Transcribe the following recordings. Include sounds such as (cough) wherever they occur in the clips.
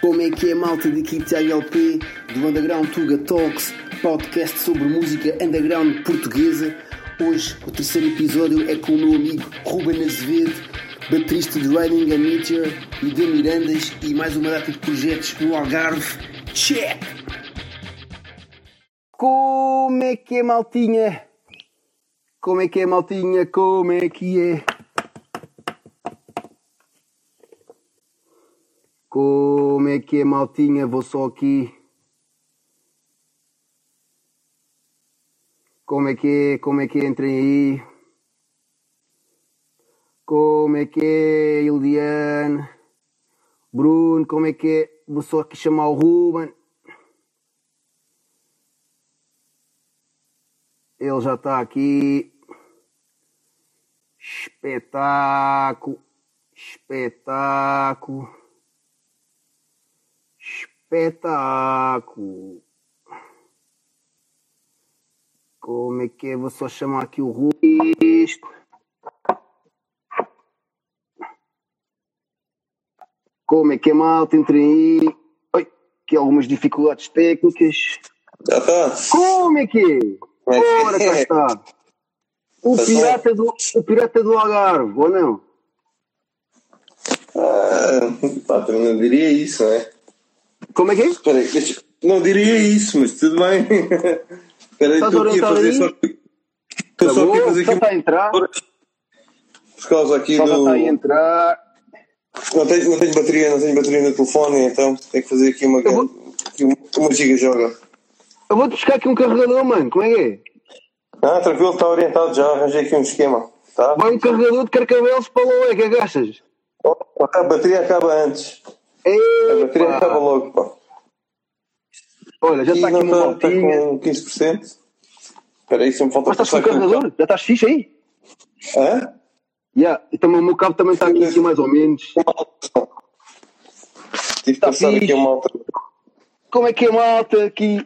Como é que é malta daqui Tiago LP do Underground Tuga Talks, podcast sobre música underground portuguesa. Hoje o terceiro episódio é com o meu amigo Ruben Azevedo, baterista de Riding a Meteor e de Mirandas e mais uma data de projetos no Algarve. Check! Como é que é maltinha? Como é que é maltinha? Como é que é? Como é que é, maltinha? Vou só aqui. Como é que é? Como é que é? Entrem aí. Como é que é, Eliane? Bruno, como é que é? Vou só aqui chamar o Ruben. Ele já está aqui. Espetáculo. Espetáculo. Espetáculo. Como é que é? Vou só chamar aqui o Ruiz. Como é que é malta? Entrem aí. Oi, que algumas dificuldades técnicas. Já está. Como é que é? Como é cá é? está. O Tá pirata, do, o pirata do Algarve, ou não? Ah, pá, também não diria isso, não é? Como é que é? Espera aí, deixa- não diria isso, mas tudo bem. (laughs) Espera aí, Estás estou aqui a orientado fazer aí? só. Estou só aqui a fazer só aqui está a entrar. por causa aqui Só do. está a entrar. Não tenho, não tenho bateria, não tenho bateria no telefone, então tenho que fazer aqui uma, vou- aqui uma, uma giga joga. Eu vou-te buscar aqui um carregador, mano. Como é que é? Ah, tranquilo, está orientado já, arranjei aqui um esquema. Tá? Vai um carregador de carcavelos para o é que agachas. Oh, A bateria acaba antes. A bateria Epa. logo, pá. Olha, já E está aqui uma está, está maltinha. com 15%. Espera aí, se me falta Mas estás com o carregador? Já estás fixe aí? Hã? Yeah. E também o meu cabo também está aqui, aqui mais ou menos. Tive que Tá passar aqui fixe. uma alta. Como é que é, malta? Aqui,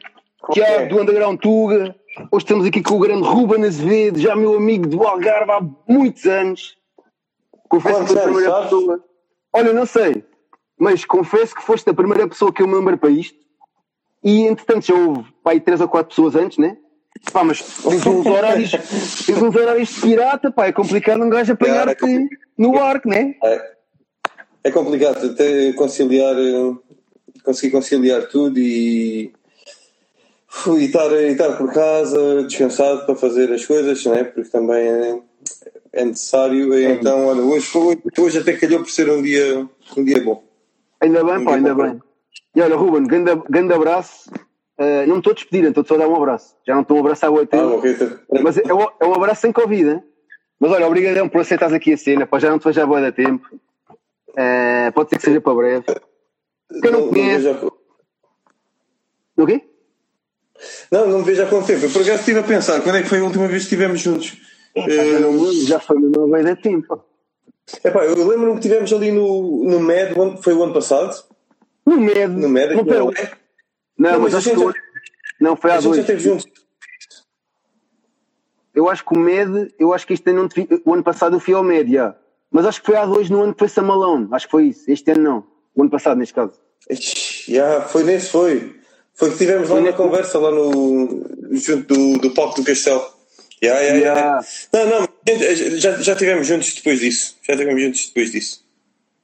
Tiago do Underground Tuga. Hoje estamos aqui com o grande Ruben Azevedo, já meu amigo do Algarve há muitos anos. Confesso que foi a primeira pessoa. Olha, não sei, mas confesso que foste a primeira pessoa que eu me lembro para isto. E entretanto já houve pá, aí três ou quatro pessoas antes, né? Pá, mas tens uns (laughs) horários, tens uns horários de pirata, pá, é complicado um gajo apanhar-te complicado. no arco, né? É, é complicado até conciliar, eh, conseguir conciliar tudo e, e, estar, e estar por casa descansado para fazer as coisas, né? porque também é, é necessário. Então, olha, hoje, foi- hoje até calhou por ser um dia, um dia bom. Ainda bem, pá, ainda bem. E olha, Ruben, grande, grande abraço. Uh, não me estou a despedir, estou só a dar um abraço. Já não estou a abraçar o Ah, hotel. bom, Rita. Mas é, um- é um abraço sem Covid, hein? Mas olha, obrigadão por aceitares aqui a cena, pá, já não te vejo há boa da tempo. Uh, pode ser que seja para breve. Quem não não, conhece- vejo há- O quê? não, não me vejo há quanto tempo. Eu por acaso estive a pensar, quando é que foi a última vez que estivemos juntos? Não lembro, já foi mesmo há boa da tempo. Epá, eu lembro-me que estivemos ali no, no MED, foi o ano passado. No MED. No MED, não, não, leste. não, Não, mas mas a acho gente que já- foi- Não, foi há A gente já dois. esteve juntos. Eu acho que o MED, eu acho que este ano o ano passado eu fui ao MED, já. Mas acho que foi há dois no ano que foi Samalone. Acho que foi isso. Este ano não. O ano passado, neste caso. Já, foi nesse, foi. Foi que tivemos lá Foi na nesse- conversa, lá no. junto do, do palco do Castelo. Já, Já. já. Não, não, já, já tivemos juntos depois disso. Já tivemos juntos depois disso.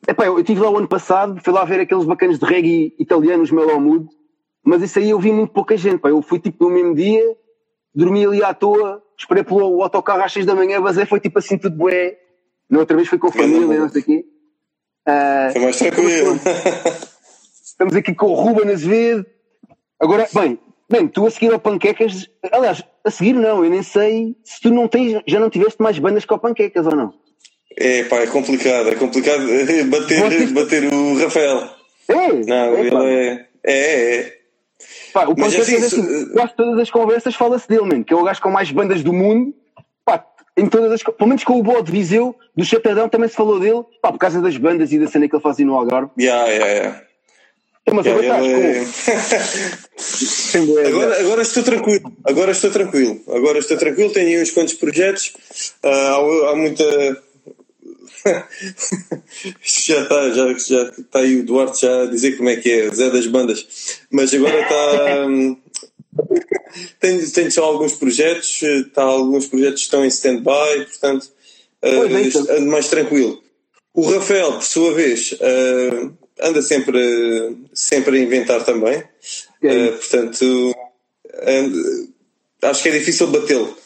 Epá, eu estive lá o ano passado, fui lá ver aqueles bacanas de reggae italianos, Melomood, mas isso aí eu vi muito pouca gente. Pá. Eu fui tipo no mesmo dia, dormi ali à toa, esperei pelo autocarro às 6 da manhã, basei, foi tipo assim tudo bué. Na outra vez fui com a família, não sei o quê. Ah, Foi mais tranquilo. (laughs) estamos aqui com o Ruben Azevedo. Agora, bem, bem, tu a seguir ao Panquecas, aliás, a seguir não, eu nem sei se tu não tens, já não tiveste mais bandas que ao Panquecas ou não. É, pá, é complicado. É complicado (laughs) bater, Vocês- bater o Rafael. É, Não, é, ele pá. é. É, é. Pá, o Mas Panquecas, assim, é assim, se- quase todas as conversas fala-se dele, mano, que é o gajo com mais bandas do mundo. Pá, em todas as, pelo menos com o Boa de Viseu, do Chatadão também se falou dele, pá, por causa das bandas e da cena que ele fazia no Algarve. Já, já, já. Mas agora estás é- com. (laughs) Sem boé, Agora, agora estou tranquilo, agora estou tranquilo, agora estou tranquilo, tenho aí uns quantos projetos, ah, há, há muita. (laughs) já está já, já está aí o Duarte já a dizer como é que é, Zé das bandas. Mas agora está. (laughs) tenho, tenho só alguns projetos, está, alguns projetos estão em stand-by, portanto é, uh, ando mais tranquilo. O Rafael, por sua vez, uh, anda sempre, sempre a inventar também. Uh, portanto, ando- acho que é difícil batê-lo.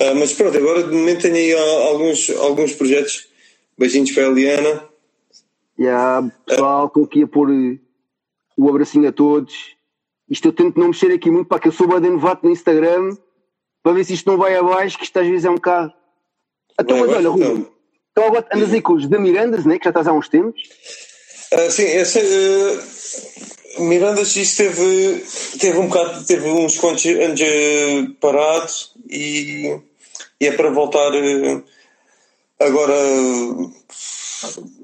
Uh, mas pronto, agora de momento tenho aí alguns, alguns projetos. Beijinhos para a Eliana. Yeah, pessoal, estou aqui a pôr eh, o abracinho a todos. Isto eu tento não mexer aqui muito para que eu sou bem novato no Instagram para ver se isto não vai abaixo, que isto às vezes é um bocado. Então, Vai mas olha, Ruben, então. então agora andas aí com os da Mirandas, né, que já estás há uns tempos. Ah, sim, essa, uh, Mirandas isso teve, teve um bocado, teve uns quantos anos uh, parado e, e é para voltar uh, agora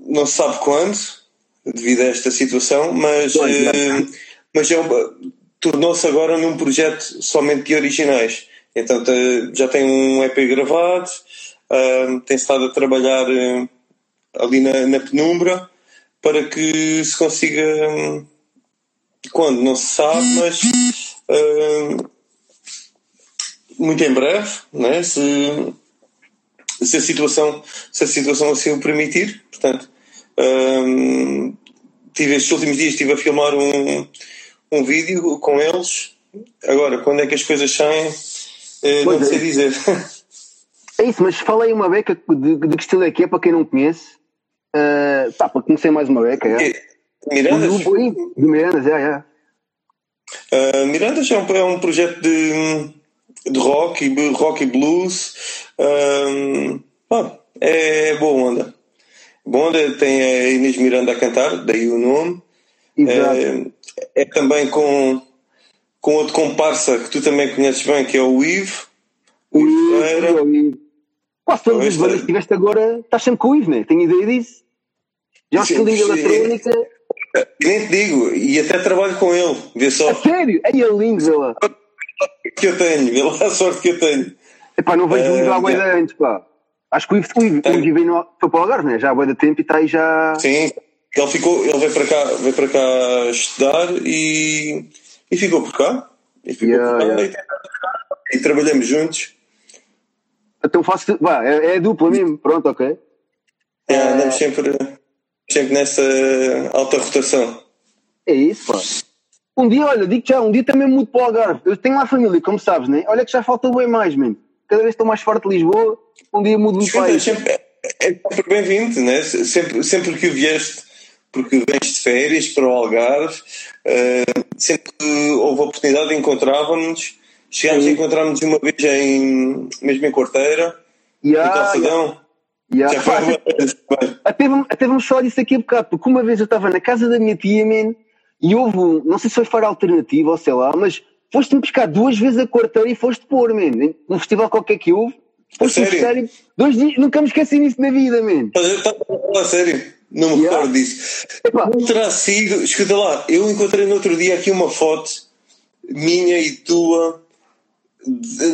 não se sabe quando, devido a esta situação, mas, mas é tornou-se agora num projeto somente de originais. Então já tem um EP gravado, tem estado a trabalhar ali na, na penumbra para que se consiga quando não se sabe mas hum, muito em breve né? se, se a situação se a situação assim o permitir portanto hum, tive estes últimos dias estive a filmar um, um vídeo com eles agora quando é que as coisas saem eh, não Pois é. sei dizer (laughs) É isso, mas fala aí uma beca de, de que estilo é que é para quem não conhece. Uh, pá, para conhecer mais uma beca, é. Mirandas O grupo aí, de Mirandas, é, é. Uh, Mirandas é um, é um projeto de, de rock, rock e blues. Um, ah, é boa onda. Boa onda tem a Inês Miranda a cantar, daí o nome. Exato. É, é também com, com outro comparsa que tu também conheces bem, que é o Ivo. O Ivo. Quase todas as bandas que tiveste agora, estás sempre com o Ivo, né? Tenho ideia disso. Já estilo de sim. eletrónica. Nem te digo, e até trabalho com ele. Vê só A sério? Aí é lindo, vê lá. que eu tenho, vê lá a sorte que eu tenho. Epá, não vejo o Ivo há bué de antes, pá. Acho que o Ivo, o Ivo, o Ivo no, foi para o Algarve, né? Já há bué de tempo e está aí já... Sim, ele ficou, ele veio para cá, veio para cá estudar e, e ficou por cá. E ficou Yeah, por cá yeah. E, e trabalhamos juntos. Então faço... Vá, é, é dupla mesmo. Pronto, ok. É, andamos sempre, sempre nessa alta rotação. É isso, pá. Um dia, olha, digo já, um dia também mudo para o Algarve. Eu tenho lá família, como sabes, né? Olha que já falta bem mais, mano. Cada vez estou mais forte de Lisboa, um dia mudo para Sempre, aí. sempre, é, é sempre bem-vindo, né? sempre, sempre que vieste, porque vens de férias para o Algarve, eh, sempre que houve oportunidade encontrávamos. Chegámos a Sim. encontrar-nos uma vez em, mesmo em Quarteira, no Yeah, Calçadão. yeah. Já foi. Até vamos, até vamos falar disso aqui a bocado, porque uma vez eu estava na casa da minha tia, man, e houve um, não sei se foi fora alternativa ou sei lá, mas foste-me buscar duas vezes a quarteira e foste pôr, man, num festival qualquer que houve. Foste-me sério? buscar e dois dias, nunca me esqueci disso na vida, man. A- a a sério? Não me Yeah. recordo disso. Epá, Não terá sido. Escuta lá, eu encontrei no outro dia aqui uma foto minha e tua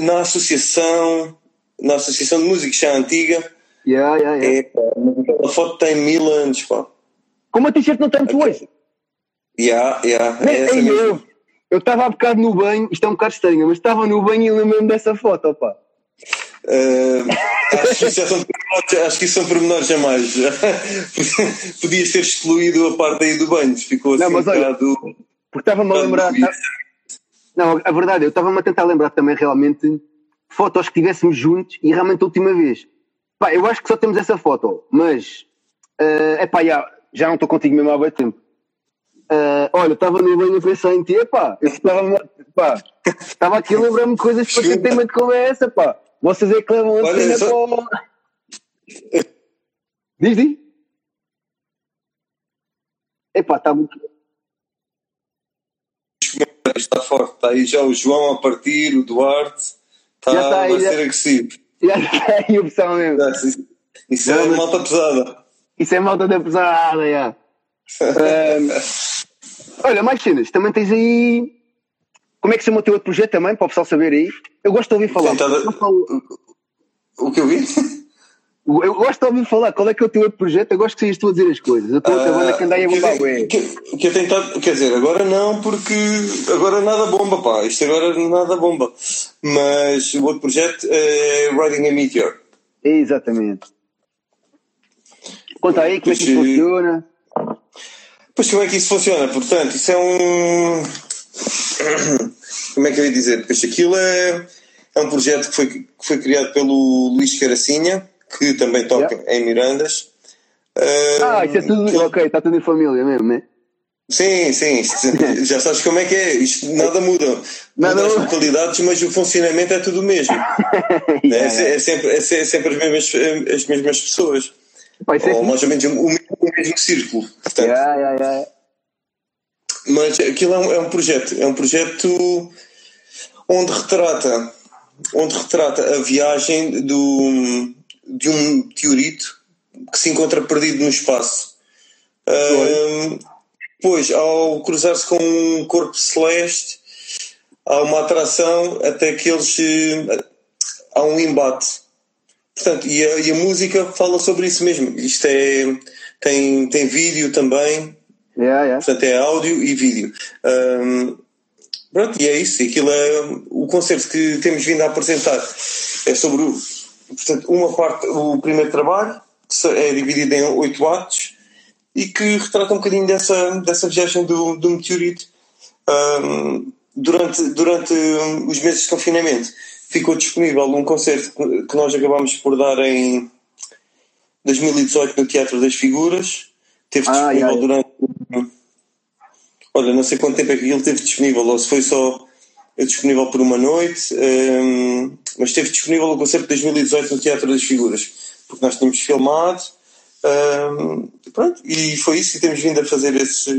na associação, na Associação de Músicos já antiga. yeah, yeah, yeah. É, aquela foto tem mil anos, pá. Como a t-shirt não tem muito hoje. Yeah, yeah, é essa eu eu estava há bocado no banho, isto é um bocado estranho, mas estava no banho e lembro-me dessa foto, pá. Ah, acho, que são pormenores- acho que isso são pormenores a mais. (laughs) Podias ter excluído a parte aí do banho, ficou assim Não, mas um olha, bocado. Porque estava-me a lembrar. Não, a verdade, eu estava-me a tentar lembrar também realmente fotos que tivéssemos juntos e realmente a última vez. Pá, eu acho que só temos essa foto, mas. é pá, já, já não estou contigo mesmo há bem tempo. Eh, olha, estava no banho a pensar em ti, pá. Eu estava, aqui a lembrar-me de coisas para ter tema de conversa, pá. Vocês é que levam a cena só- para. Diz, diz. Epá, está muito. Está forte. Está aí já o João a partir, o Duarte. Está, Já está aí, vai já. ser agressivo. Já está aí a opção mesmo. Já, Isso, isso é malta pesada. Isso é malta da pesada, já. Ahm, (laughs) olha, mais cenas, também tens aí. Como é que se chama o teu outro projeto também, para o pessoal saber aí? Eu gosto de ouvir falar. Falo- O que eu vi? Eu gosto de ouvir falar. Qual é que é o teu outro projeto? Eu gosto que sejas tu a dizer as coisas. Eu estou uh, a que andei a bombar, que, que, que eu quer dizer, agora não, porque agora nada bomba, pá. Isto agora nada bomba. Mas o outro projeto é Riding a Meteor. Exatamente. Conta aí como é que isso funciona. Pois como é que isso funciona? Portanto, isso é um. (coughs) Como é que eu ia dizer? Porque aquilo é, é um projeto que foi, que foi criado pelo Luís Caracinha, que também toca yeah. em Mirandas. Ah, isso é tudo. Ok, está tudo em família mesmo, né? Sim, (laughs) sim, já sabes como é que é, isto nada muda. Nada muda as localidades, mas o funcionamento é tudo o mesmo. (laughs) é, é, é, sempre, é, sempre as mesmas, as mesmas pessoas. Vai ser ou mais ou menos o mesmo, o mesmo círculo. Portanto. Yeah, yeah. Mas aquilo é um, é um projeto, é um projeto onde retrata, onde retrata a viagem do, de um meteorito que se encontra perdido no espaço. Um, pois, ao cruzar-se com um corpo celeste, há uma atração até que eles. há um embate. Portanto, e a, e a música fala sobre isso mesmo. Isto é. tem, tem vídeo também. Yeah, yeah. Portanto, é áudio e vídeo. Um, pronto, e é isso. Aquilo é o concerto que temos vindo a apresentar. É sobre portanto, uma parte, o primeiro trabalho, que é dividido em oito atos e que retrata um bocadinho dessa, dessa viagem do, do meteorito. Um, durante, durante os meses de confinamento ficou disponível um concerto que nós acabámos por dar em 2018 no Teatro das Figuras. Teve ah, disponível durante. Olha, não sei quanto tempo é que ele teve disponível, ou se foi só disponível por uma noite, um, mas esteve disponível o concerto de 2018 no Teatro das Figuras, porque nós tínhamos filmado. Um, pronto, e foi isso, e temos vindo a fazer esse.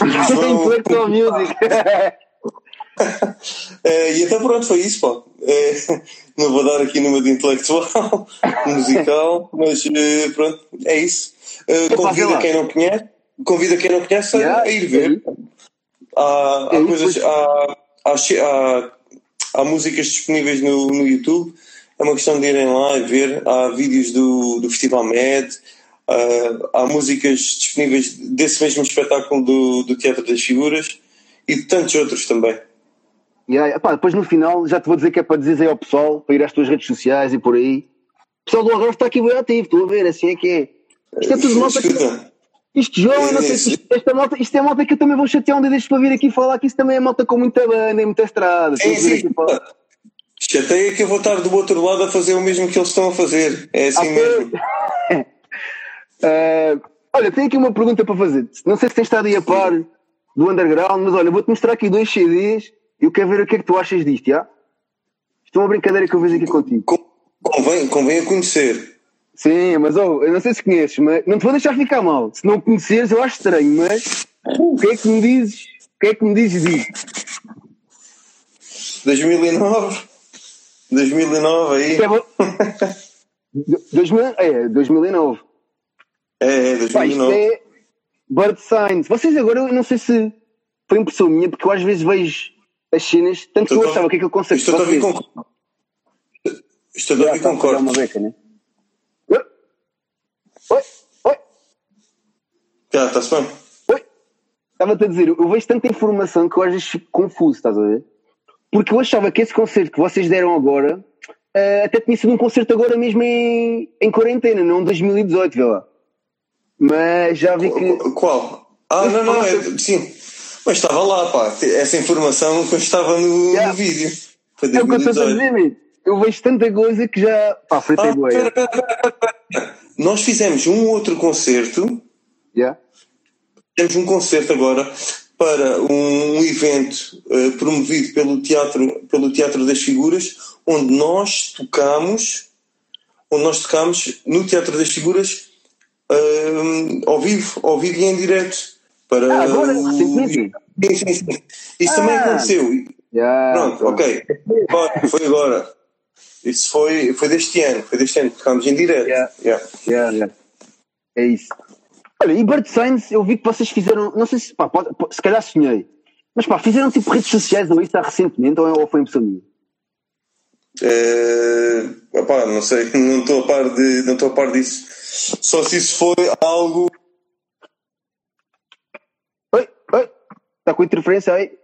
Intelectual music. é, e então pronto, foi isso, pá. É, não vou dar aqui numa de intelectual, (laughs) musical, mas eh, pronto, é isso. Uh, convida quem não conhece, convida quem não conhece yeah, a ir ver. Há, há coisas, há, há, há, há, músicas disponíveis no, no YouTube. É uma questão de irem lá e ver. Há vídeos do, do Festival Med, uh, há músicas disponíveis desse mesmo espetáculo do, do Teatro das Figuras e de tantos outros também. Yeah, epá, depois no final já te vou dizer que é para dizer aí ao pessoal, para ir às tuas redes sociais e por aí. O pessoal do Algarve está aqui bem ativo, estou a ver, assim é que é. Isto é tudo malta. Isto João, eu não sei se esta malta, isto é malta que eu também vou chatear um dia destes para vir aqui falar que isso também é malta com muita banda e muita estrada. Sim. Chateia que eu vou estar do outro lado a fazer o mesmo que eles estão a fazer. É assim ah, mesmo. uh, (laughs) olha, tenho aqui uma pergunta para fazer. Não sei se tens estado aí a par do underground, mas olha, vou-te mostrar aqui dois CDs eu quero ver o que é que tu achas disto, já? Isto é uma brincadeira que eu vejo aqui contigo. Convém, convém a conhecer. Sim, mas oh, eu não sei se conheces, mas não te vou deixar ficar mal. Se não conheceres, eu acho estranho, mas o que é que me dizes? O que é que me dizes disto? 2009. 2009 aí. É, 2000, (laughs) é 2009. É, é 2009. Pá, isto é Bird Signs. Vocês agora, eu não sei se foi impressão minha, porque eu às vezes vejo as cenas, tanto que eu achava que aquele conceito Isto vocês... com... Isto a ouvir né? Oi? Oi? Oi? Já, está-se bem? Oi? Estava-te a dizer, eu vejo tanta informação que eu às vezes fico confuso, estás a ver? Porque eu achava que esse concerto que vocês deram agora uh, até tinha sido um concerto agora mesmo em, em quarentena, não 2018, vê lá. Mas já vi que. Qual? Ah, não, não, é, sim. Mas estava lá, pá. Essa informação estava no, yeah. no vídeo. Foi é o que eu estou a dizer, Eu vejo tanta coisa que já. Pá, fritei ah, Nós fizemos um outro concerto. Yeah. Temos um concerto agora para um, evento uh, promovido pelo teatro, pelo teatro das Figuras, onde nós tocamos, onde nós tocamos no Teatro das Figuras uh, ao vivo, ao vivo e em direto. Para ah, agora, recentemente? Sim, sim, sim. Isso ah, também aconteceu. Yeah, Pronto, ok. foi agora. Isso foi, foi deste ano, foi deste ano, tocámos em direto. Yeah. Yeah. Yeah, yeah. É isso. Olha, e Bird Signs, eu vi que vocês fizeram, não sei se, pá, pode, se calhar sonhei, mas pá, fizeram tipo redes sociais ou isso há recentemente ou, ou foi impressão minha? Uh, opá, não sei, (laughs) não estou a par de, não estou a par disso. Só se isso foi algo. Oi, oi, está com interferência aí?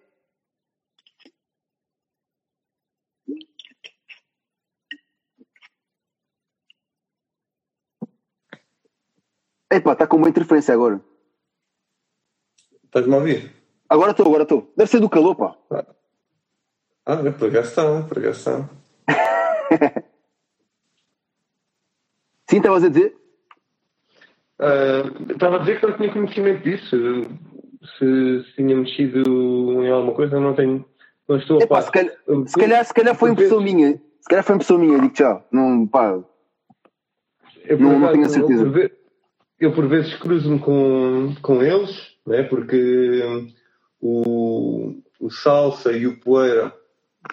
Epá, está com uma interferência agora. Estás-me a ouvir? Agora estou, agora estou. Deve ser do calor, pá. Ah, é, acaso está. (laughs) Sim, estavas a dizer? Uh, estava a dizer que não tinha conhecimento disso. Se, se tinha mexido em alguma coisa, não tenho. Não estou Epá, a par. Se calhar, se calhar, se calhar foi impressão minha. Se calhar foi impressão minha, digo tchau. Não, pá. Eu, não, não tenho a certeza eu por vezes cruzo-me com, com eles, né? porque hum, o, o Salsa e o Poeira,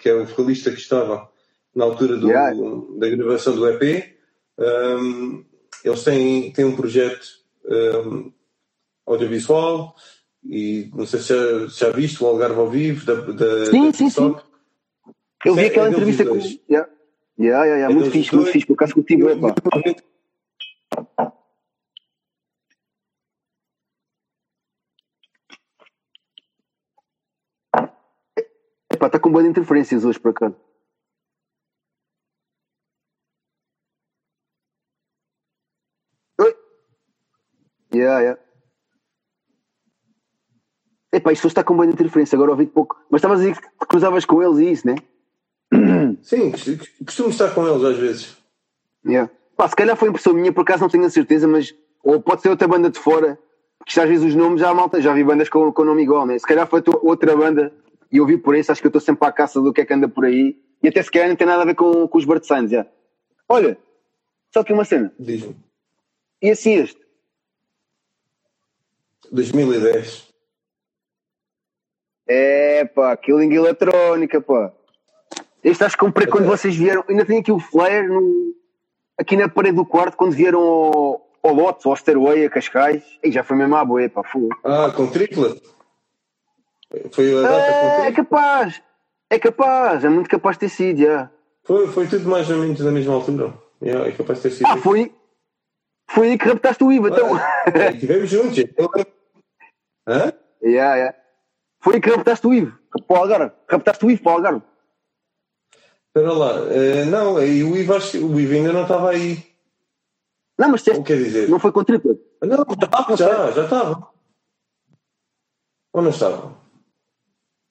que é o vocalista que estava na altura do, yeah. da gravação do EP, um, eles têm, têm um projeto um, audiovisual e não sei se já, já viste o Algarve ao vivo da, da sim, da sim, sim. Eu vi é aquela é entrevista com. Yeah. Yeah, yeah, yeah. É muito fixe, muito fixe, por acaso contigo é pá. Está com boas interferências hoje para cá. Oi? Yeah, yeah. Epá, isto hoje está com boa interferência, agora ouvi pouco. Mas estavas a dizer que cruzavas com eles e isso, né? (coughs) Sim, costumo estar com eles às vezes. Yeah. Pá, se calhar foi impressão minha, por acaso não tenho a certeza, mas. Ou pode ser outra banda de fora, porque às vezes os nomes já malta, já vi bandas com, com nome igual, né? Se calhar foi outra banda e eu vi por isso, acho que eu estou sempre à caça do que é que anda por aí. E até se calhar não tem nada a ver com, com os Signs, já. Olha, só que uma cena. Diz-me. E assim este? 2010. É pá, Killing Eletrónica, pá. Este acho que comprei quando vocês vieram. Ainda tenho aqui o flare no, aqui na parede do quarto quando vieram ao, ao Lotus, ao Stairway, a Cascais. E já foi mesmo à boia, pá, fogo. Ah, com tripla? Foi a data é, é capaz, é capaz, é muito capaz de ter sido, já. Foi, foi tudo mais ou menos na mesma altura. Yeah, é capaz de ter sido. Ah, foi, foi aí que raptaste o IVA, então. É, estivemos juntos. Hã? Yeah, yeah. Foi aí que raptaste o IVA para o Algarve. Raptaste o IVA para o Algarve. Espera lá, uh, não, e o IVA, o IVA ainda não estava aí. Não, mas o quer dizer? não foi com tripla. Não, estava, já, já estava. Ou não estava?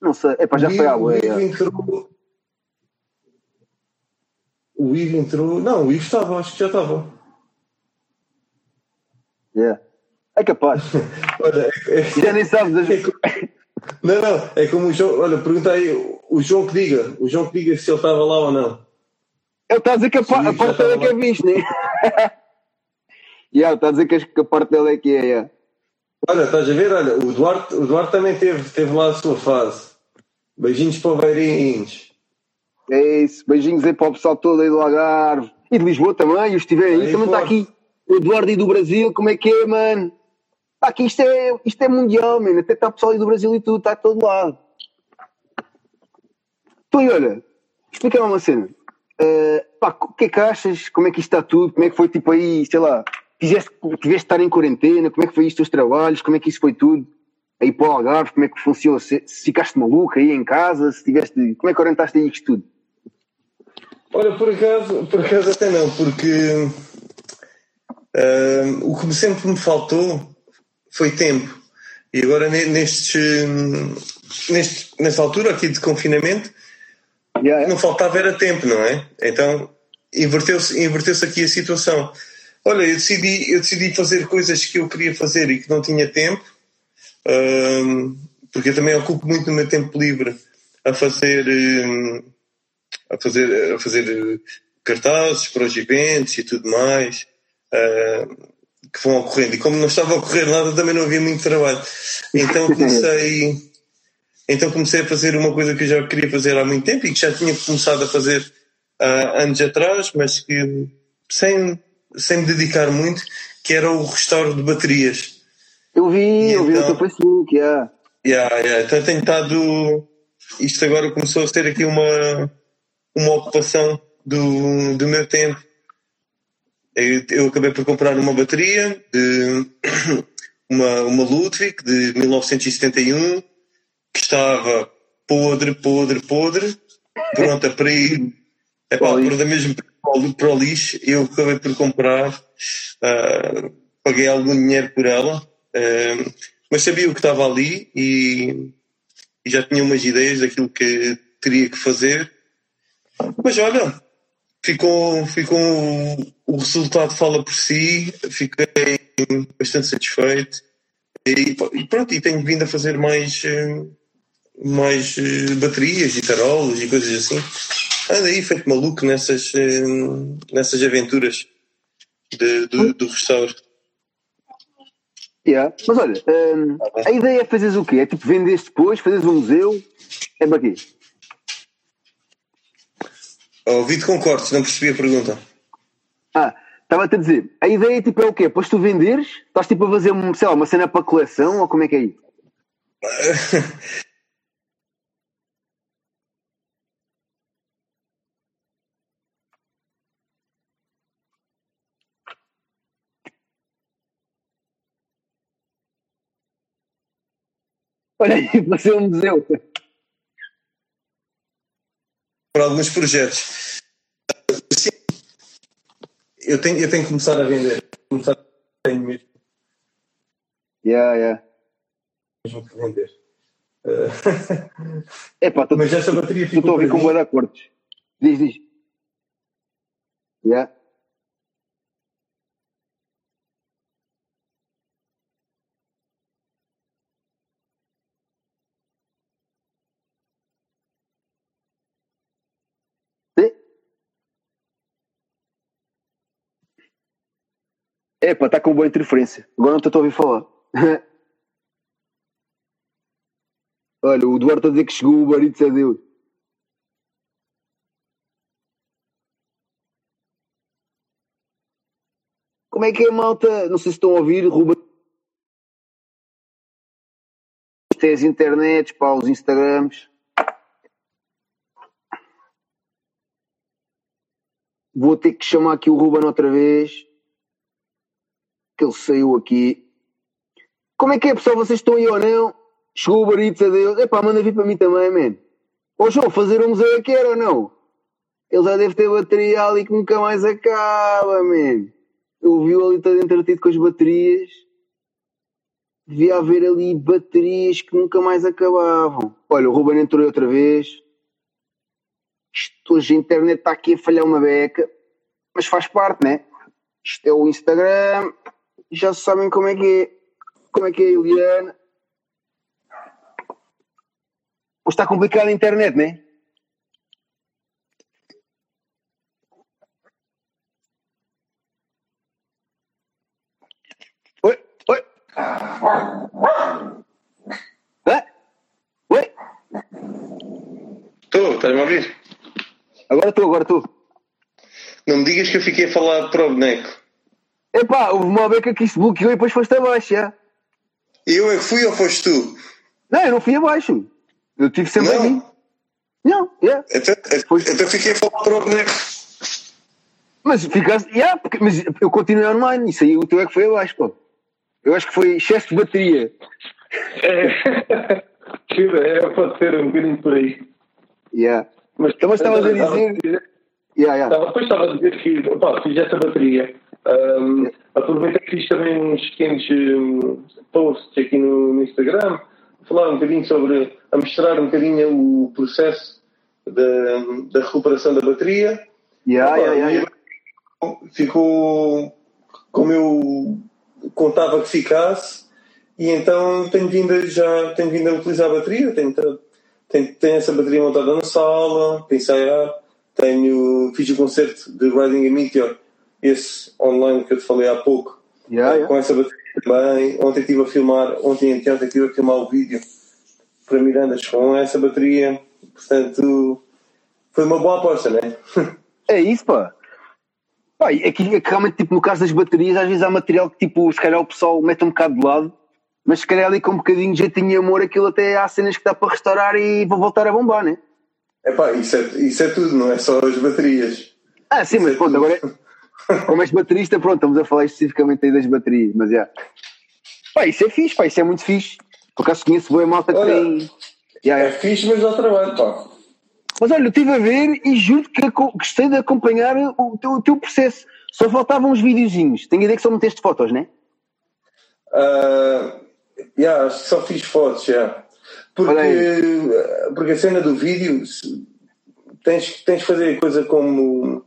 Não sei. Epá, já foi à O Ivo entrou. O Ivo entrou. Não, o Ivo estava, acho que já estava. Yeah. É capaz. (laughs) olha, é, é, já nem sabes. Das... É, não, não, é como o João. Olha, pergunta aí o João que diga. O João que diga se ele estava lá ou não. Ele está a dizer que a, a parte dele é que é visto, né? (laughs) yeah, está a dizer que a parte dele é que é. Yeah. Olha, estás a ver? Olha, o Duarte, o Duarte também teve, teve lá a sua fase. Beijinhos para o Beirinhos. É isso, beijinhos aí para o pessoal todo aí do Algarve. E de Lisboa também, os estiverem aí. Também está aqui o Eduardo aí do Brasil, como é que é, mano? Pá, aqui isto é, isto é mundial, mano. Até está o pessoal aí do Brasil e tudo, está todo lado. Então, e olha, explica-me uma cena. Uh, pá, o que é que achas? Como é que isto está tudo? Como é que foi, tipo, aí, sei lá, tiveste, tiveste de estar em quarentena? Como é que foi isto, os trabalhos? Como é que isso foi tudo? Aí para o Algarve, como é que funcionou? Se, se ficaste maluco aí em casa, se tiveste. Como é que orientaste aí isto tudo? Olha, por acaso, por acaso até não, porque uh, o que sempre me faltou foi tempo. E agora nestes, neste, nesta altura aqui de confinamento yeah. não faltava era tempo, não é? Então inverteu-se inverteu aqui a situação. Olha, eu decidi, eu decidi fazer coisas que eu queria fazer e que não tinha tempo porque eu também ocupo muito o meu tempo livre a fazer, a fazer, a fazer eh, cartazes para os eventos e tudo mais que vão ocorrendo. E como não estava a ocorrer nada, também não havia muito trabalho. Então (laughs) comecei, então comecei a fazer uma coisa que eu já queria fazer há muito tempo e que já tinha começado a fazer há anos atrás, mas que sem, sem me dedicar muito, que era o restauro de baterias. Eu vi, eu vi no teu Facebook, yeah. Yeah, yeah. Então tenho estado. Isto agora começou a ser aqui uma, uma ocupação do, do meu tempo. Eu, eu acabei por comprar uma bateria de (coughs) uma, uma Ludwig de 1971 que estava podre, podre, podre, pronta para ir é pá, da mesmo para o lixo. Eu acabei por comprar, uh, paguei algum dinheiro por ela, mas sabia o que estava ali e, e já tinha umas ideias daquilo que teria que fazer. Mas olha, ficou, ficou o resultado fala por si, fiquei bastante satisfeito e, e pronto, e tenho vindo a fazer mais, mais eh, baterias e tarolas e coisas assim. Ando aí feito maluco nessas, nessas aventuras de, do, do restauro. Yeah. Mas olha, um, a ideia é fazeres o quê? É tipo venderes depois, fazeres um museu? É para quê? Ouvi-te com cortes, não percebi a pergunta. Ah, estava-te a dizer, a ideia tipo, é o quê? Depois tu venderes? Estás tipo a fazer sei lá, uma cena para coleção ou como é que é isso? (laughs) Olha aí, (laughs) para ser um museu. Para alguns projetos. Sim. Eu tenho, eu tenho que começar a vender. Começar a tenho mesmo. Yeah, yeah. Mesmo que vender. (laughs) É pá, tô, Mas esta bateria ficou. Estou a ouvir com boa de acordos. Diz, diz. Yeah. É pá, está com boa interferência. Agora não estou a ouvir falar. (laughs) Olha, o Eduardo está a dizer que chegou o Eats a Deus. Como é que é, malta? Não sei se estão a ouvir, Ruben. Tem as internets, pá, os Instagrams. Vou ter que chamar aqui o Ruben outra vez que ele saiu aqui. Como é que é, pessoal? Vocês estão aí ou não? Chegou o barito a Deus. Epá, manda vir para mim também, man. Ô, João, fazer um museu aqui era ou não? Ele já deve ter bateria ali que nunca mais acaba, man. Eu vi ali todo entretido com as baterias. Devia haver ali baterias que nunca mais acabavam. Olha, o Ruben entrou outra vez. Isto hoje a internet está aqui a falhar uma beca. Mas faz parte, né? Isto é o Instagram, já sabem como é que é. Como é que é, Eliana? Hoje está complicado a internet, não é? Oi, oi. Hã? Oi? Estou, estás-me a ouvir? Agora estou, agora estou. Não me digas que eu fiquei a falar para o boneco. Epá, houve uma beca que isto bloqueou e depois foste abaixo, já. Eu é que fui ou foste tu? Não, eu não fui abaixo. Eu tive sempre não. a mim. Não, yeah. Então, Depois... então fiquei a falar para o boneco. Mas ficaste. Yeah, porque, mas eu continuei online. Isso aí o teu é que foi abaixo, pô. Eu acho que foi excesso de bateria. É, (laughs) é pode ser um bocadinho por aí. Yeah. Mas, então, mas estavas a dizer. Yeah, yeah. Depois estava a dizer que opa, fiz essa bateria um, aproveitei que fiz também uns pequenos um, posts aqui no, no, Instagram, falar um bocadinho sobre, a mostrar um bocadinho o processo da, da recuperação da bateria. Yeah, Opa, yeah, yeah, Ficou como eu contava que ficasse, e então tenho vindo a, já tenho vindo a utilizar a bateria, tenho, tenho, tenho essa bateria montada na sala, para ensaiar, tenho, fiz o concerto de Riding a Meteor esse online que eu te falei há pouco, yeah, yeah. com essa bateria também. Ontem estive a filmar, ontem e ontem estive a filmar o vídeo para Mirandas com essa bateria, portanto foi uma boa aposta, não é? É isso, pá. Pá, é que, é que realmente, tipo, no caso das baterias, às vezes há material que, tipo, se calhar o pessoal mete um bocado de lado, mas se calhar ali com um bocadinho de jeitinho e amor, aquilo até há cenas que dá para restaurar e vão voltar a bombar, né? Epá, isso é, isso é tudo, não é só as baterias. Ah, sim, Isso mas é pronto, tudo. agora, (laughs) como és baterista, pronto, estamos a falar especificamente aí das baterias, mas já. Pá, isso é fixe, pá, isso é muito fixe. Por acaso conheço boa malta que Olha, tem. Já, É fixe, mas dá trabalho, pá. Mas olha, eu estive a ver e juro que gostei de acompanhar o teu, o teu processo. Só faltavam uns videozinhos. Tenho a ideia que só meteste fotos, né? Ah, yeah, acho que só fiz fotos, já. Porque, Olha porque a cena do vídeo tens, tens de fazer a coisa como,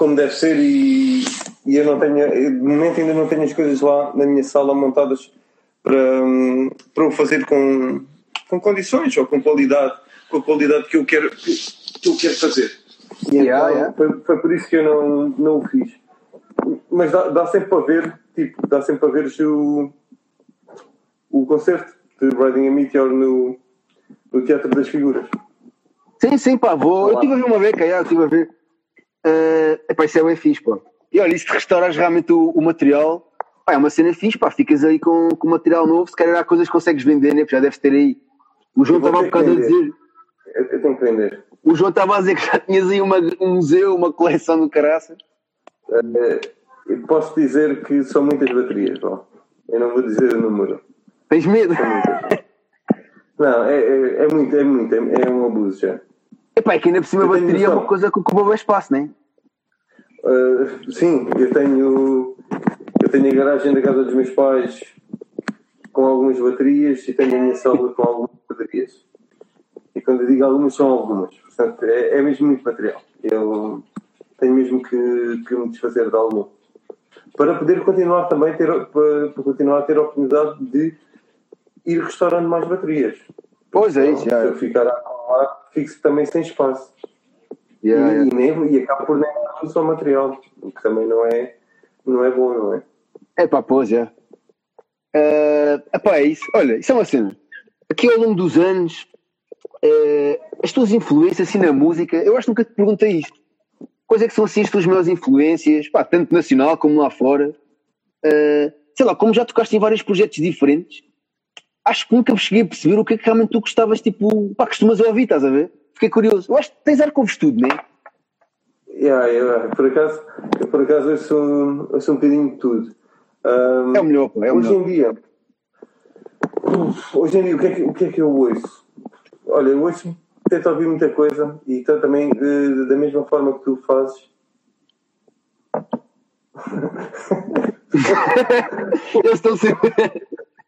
como deve ser e, e eu não tenho, eu, de momento ainda não tenho as coisas lá na minha sala montadas para, hum, para o fazer com, com condições ou com qualidade, com a qualidade que eu quero, que eu quero fazer. E Yeah, então, yeah. Foi, foi por isso que eu não, não o fiz. Mas dá, dá sempre para ver, tipo, dá sempre para ver o, o concerto de Riding a Meteor no, no Teatro das Figuras. Sim, sim, pá, vou. Eu estive a ver uma beca, já, eu estive a ver. Uh, epá, isso é bem fixe, pá. E olha, e se restauras realmente o, o material, pá, é uma cena fixe, pá, ficas aí com, com material novo, se calhar há coisas que consegues vender, né? Já deves ter aí. O João estava há que bocado a dizer. Eu, eu tenho que vender. O João estava a dizer que já tinhas aí uma, um museu, uma coleção do caraça. Eh, eu posso dizer que são muitas baterias, ó. Eu não vou dizer o número. Tens medo? (laughs) Não, é, é, é muito, é muito, é, é um abuso já. Epá, é que ainda por cima a bateria é uma coisa que ocupa bem espaço, né? Uh, sim, eu tenho, eu tenho a garagem da casa dos meus pais com algumas baterias e tenho a minha sala com algumas baterias. E quando eu digo algumas, são algumas. Portanto, é, é mesmo muito material. Eu tenho mesmo que, que me desfazer de algum. Para poder continuar também ter, para, para continuar a ter a oportunidade de ir restaurando mais baterias. Pois é, isso, Se já. eu ficar a acumular, fico também sem espaço. já. E, e, nem, e acaba por nem dar só material, o que também não é, não é bom, não é? É pá, pois, já. Uh, epá, é isso. Olha, isso é uma cena. Aqui ao longo dos anos, uh, as tuas influências assim na música, eu acho que nunca te perguntei isto. Quais é que são assim as tuas maiores influências, pá, tanto nacional como lá fora? Uh, sei lá, como já tocaste em vários projetos diferentes, acho que nunca cheguei a perceber o que é que realmente tu gostavas, tipo, pá, costumas ouvir, estás a ver? Fiquei curioso. Eu acho que tens ar que ouves tudo, não é? Yeah, yeah, por acaso, eu por acaso ouço, um- ouço um bocadinho de tudo. Um, É o melhor, é o hoje melhor. em dia, hoje em dia, o que, é que, o que é que eu ouço? Olha, eu ouço, tento ouvir muita coisa e então também eh, da mesma forma que tu fazes. (laughs) Eles estão sempre.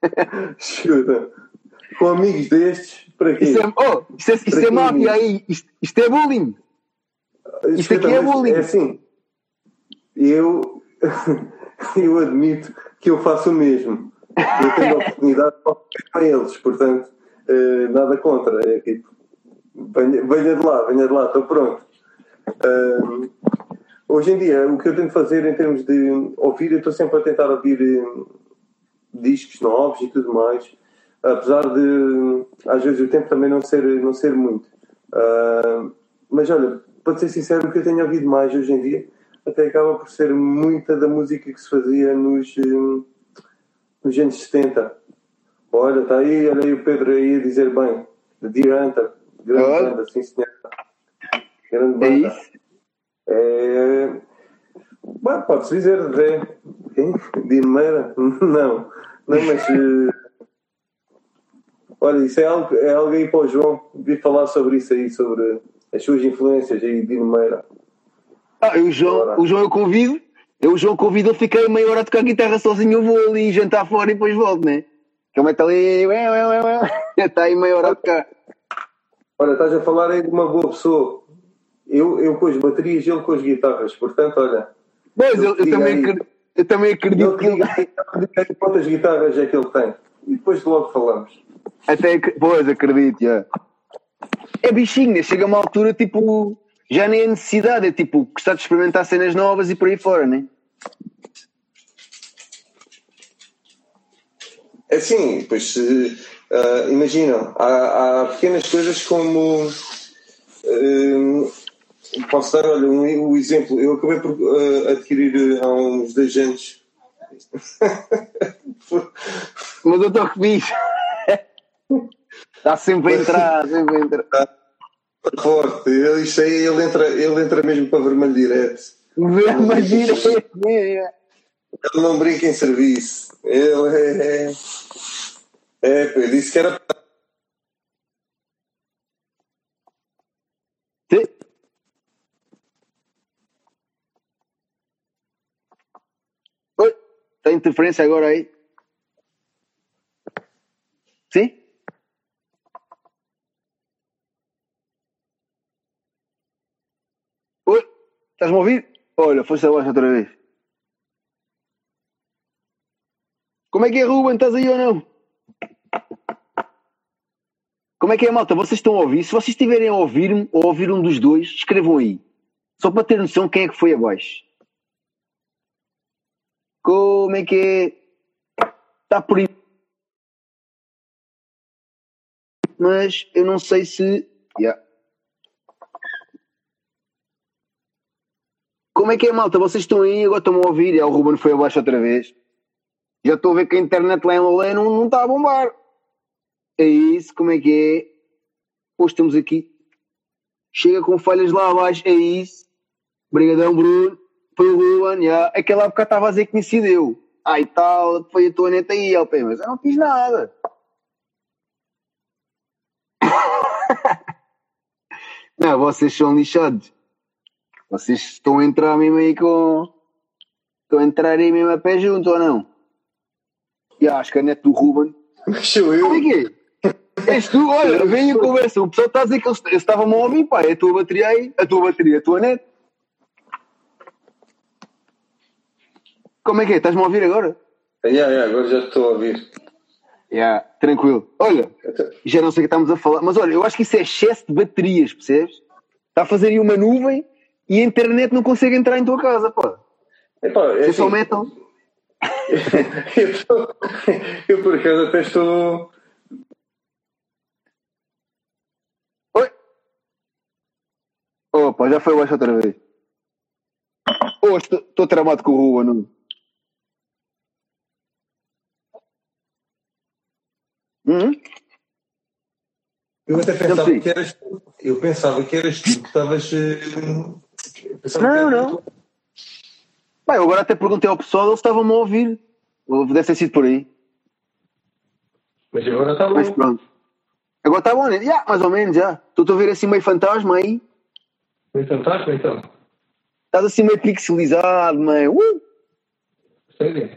(laughs) Com amigos destes, para quê? Isso é, oh, isso é, isso é máfia aí, isto, isto é bullying. Isto aqui é bullying. É assim, eu, (laughs) eu admito que eu faço o mesmo. Eu tenho a oportunidade para eles, portanto, eh, nada contra. É tipo, venha, venha de lá, venha de lá, estou pronto. Ahm, hoje em dia, o que eu tento fazer em termos de ouvir, eu estou sempre a tentar ouvir eh, discos novos e tudo mais, apesar de às vezes o tempo também não ser, não ser muito. Ah, mas olha, para ser sincero, o que eu tenho ouvido mais hoje em dia até acaba por ser muita da música que se fazia nos, eh, nos anos 70. Olha, está aí, olha aí o Pedro aí a dizer bem, de Dear Hunter, grande Olha. banda, sim senhor. Grande É banda. isso? É... Bom, pode-se dizer, Zé. Quem? Dimeira? Não. Não, mas. eh, Olha, isso é algo, é algo aí para o João. Vi falar sobre isso aí, sobre as suas influências aí de Limeira. Ah, o, João, o João eu convido, eu o João convido, eu fiquei meia hora a tocar guitarra sozinho, eu vou ali jantar fora e depois volto, né? Que eu meto ali, ué, ué, ué, ué. está (laughs) aí meia hora a tocar. Olha, estás a falar aí de uma boa pessoa. Eu, eu com as baterias, ele com as guitarras. Portanto, olha, Pois, eu, eu também, aí. acre- eu também acredito que ele, (laughs) aí quantas guitarras é que ele tem. E depois logo falamos. até, ac- pois, acredito, já. É bichinho, né? Chega uma altura, tipo, já nem é necessidade, é tipo, gostar de experimentar cenas novas e por aí fora, né? É sim, pois se, ah, imagina, há, há pequenas coisas como hum, posso dar olha, um, um exemplo, eu acabei por ah, adquirir ah, há uns dois anos (laughs) Mas eu estou que fiz. Está sempre a entrar, sempre a entrar. Forte, ele, isso aí ele entra, ele entra mesmo para vermelho direto. Vermelho direto, Ele não brinca em serviço. Ele é. É, é disse que era. Sim. Oi, tem interferência agora aí? Sim? Oi, estás-me a ouvir? Olha, foste abaixo outra vez. Como é que é, Ruben? Estás aí ou não? Como é que é, malta? Vocês estão a ouvir? Se vocês estiverem a ouvir-me ou a ouvir um dos dois, escrevam aí. Só para ter noção quem é que foi abaixo. Como é que é? Está por aí. Mas eu não sei se. Yeah. Como é que é, malta? Vocês estão aí, agora estão a ouvir. É, o Ruben foi abaixo outra vez. Já estou a ver que a internet lá em Lolé não, não está a bombar. É isso, como é que é? Hoje estamos aqui. Chega com falhas lá abaixo, é isso. Obrigadão, Bruno. Foi o Ruben, já. Aquela época estava a dizer que me incideu. Ah, e tal, foi a tua neta aí, LP, mas eu não fiz nada. (laughs) não, vocês são lixados. Vocês estão a entrar mesmo aí com. Estão a entrar aí mesmo a pé junto ou não? E acho que a net do Ruben. (laughs) Sou eu. Como é que é? És tu, olha, vem a conversa. O pessoal está a dizer que eles estavam a ouvir, pá. É a tua bateria aí, a tua bateria, a tua net. Como é que é? Estás-me a ouvir agora? Yeah, yeah, agora já estou a ouvir. Yeah, tranquilo. Olha, já não sei o que estamos a falar, mas olha, eu acho que isso é excesso de baterias, percebes? Está a fazer aí uma nuvem e a internet não consegue entrar em tua casa, pá. Epá, é Vocês só assim, metam. (laughs) eu, tô- eu por acaso até estou. Oi? Opa, já foi abaixo outra vez. Oh, estou, estou tramado com o Rua, não? Hum? Eu até pensava que eras tu. Eu pensava que eras tu que estavas. eh, que Não, não. Pá, eu agora até perguntei ao pessoal, eles estavam-me a ouvir. Ou Deve ter sido por aí. Mas agora está Mas bom. pronto. Agora está bom, né? Já, mais ou menos, já. Estou a ver assim meio fantasma aí. Foi fantástico então. Estás assim meio pixelizado, meio. Uh! Sério?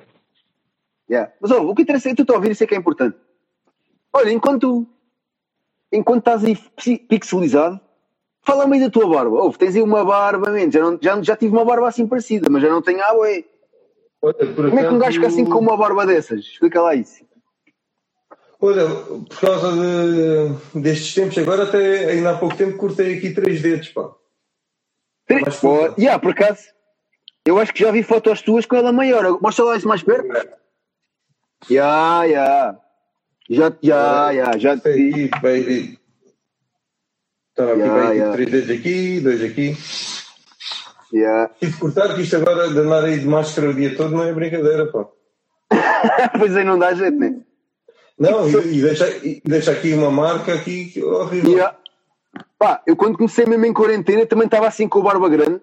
Yeah. Mas ó, o que interessa é tu estás a ouvir, isso é que é importante. Olha, enquanto, enquanto estás aí pixelizado, fala-me aí da tua barba. Ouve, tens aí uma barba, man. Já, não, já, já tive uma barba assim parecida, mas já não tenho água. É. Como é que um gajo fica assim com uma barba dessas? Explica lá isso. Olha, por causa de, destes tempos, agora até ainda há pouco tempo cortei aqui três dedos, pá. Três- curta. yeah, por acaso, eu acho que já vi fotos tuas com ela maior. Mostra lá isso mais perto. Já, já. Já, já, já, já aqui, baby. Estava aqui, Ya, bem, ya. três dedos aqui, dois aqui. Já. Tive que cortar, que isto agora de andar aí de máscara o dia todo não é brincadeira, pá. (laughs) pois aí não dá jeito, né? Não, e, e deixa, e deixa aqui uma marca aqui que é horrível. Yeah. Pá, eu quando comecei mesmo em quarentena também estava assim com a barba grande.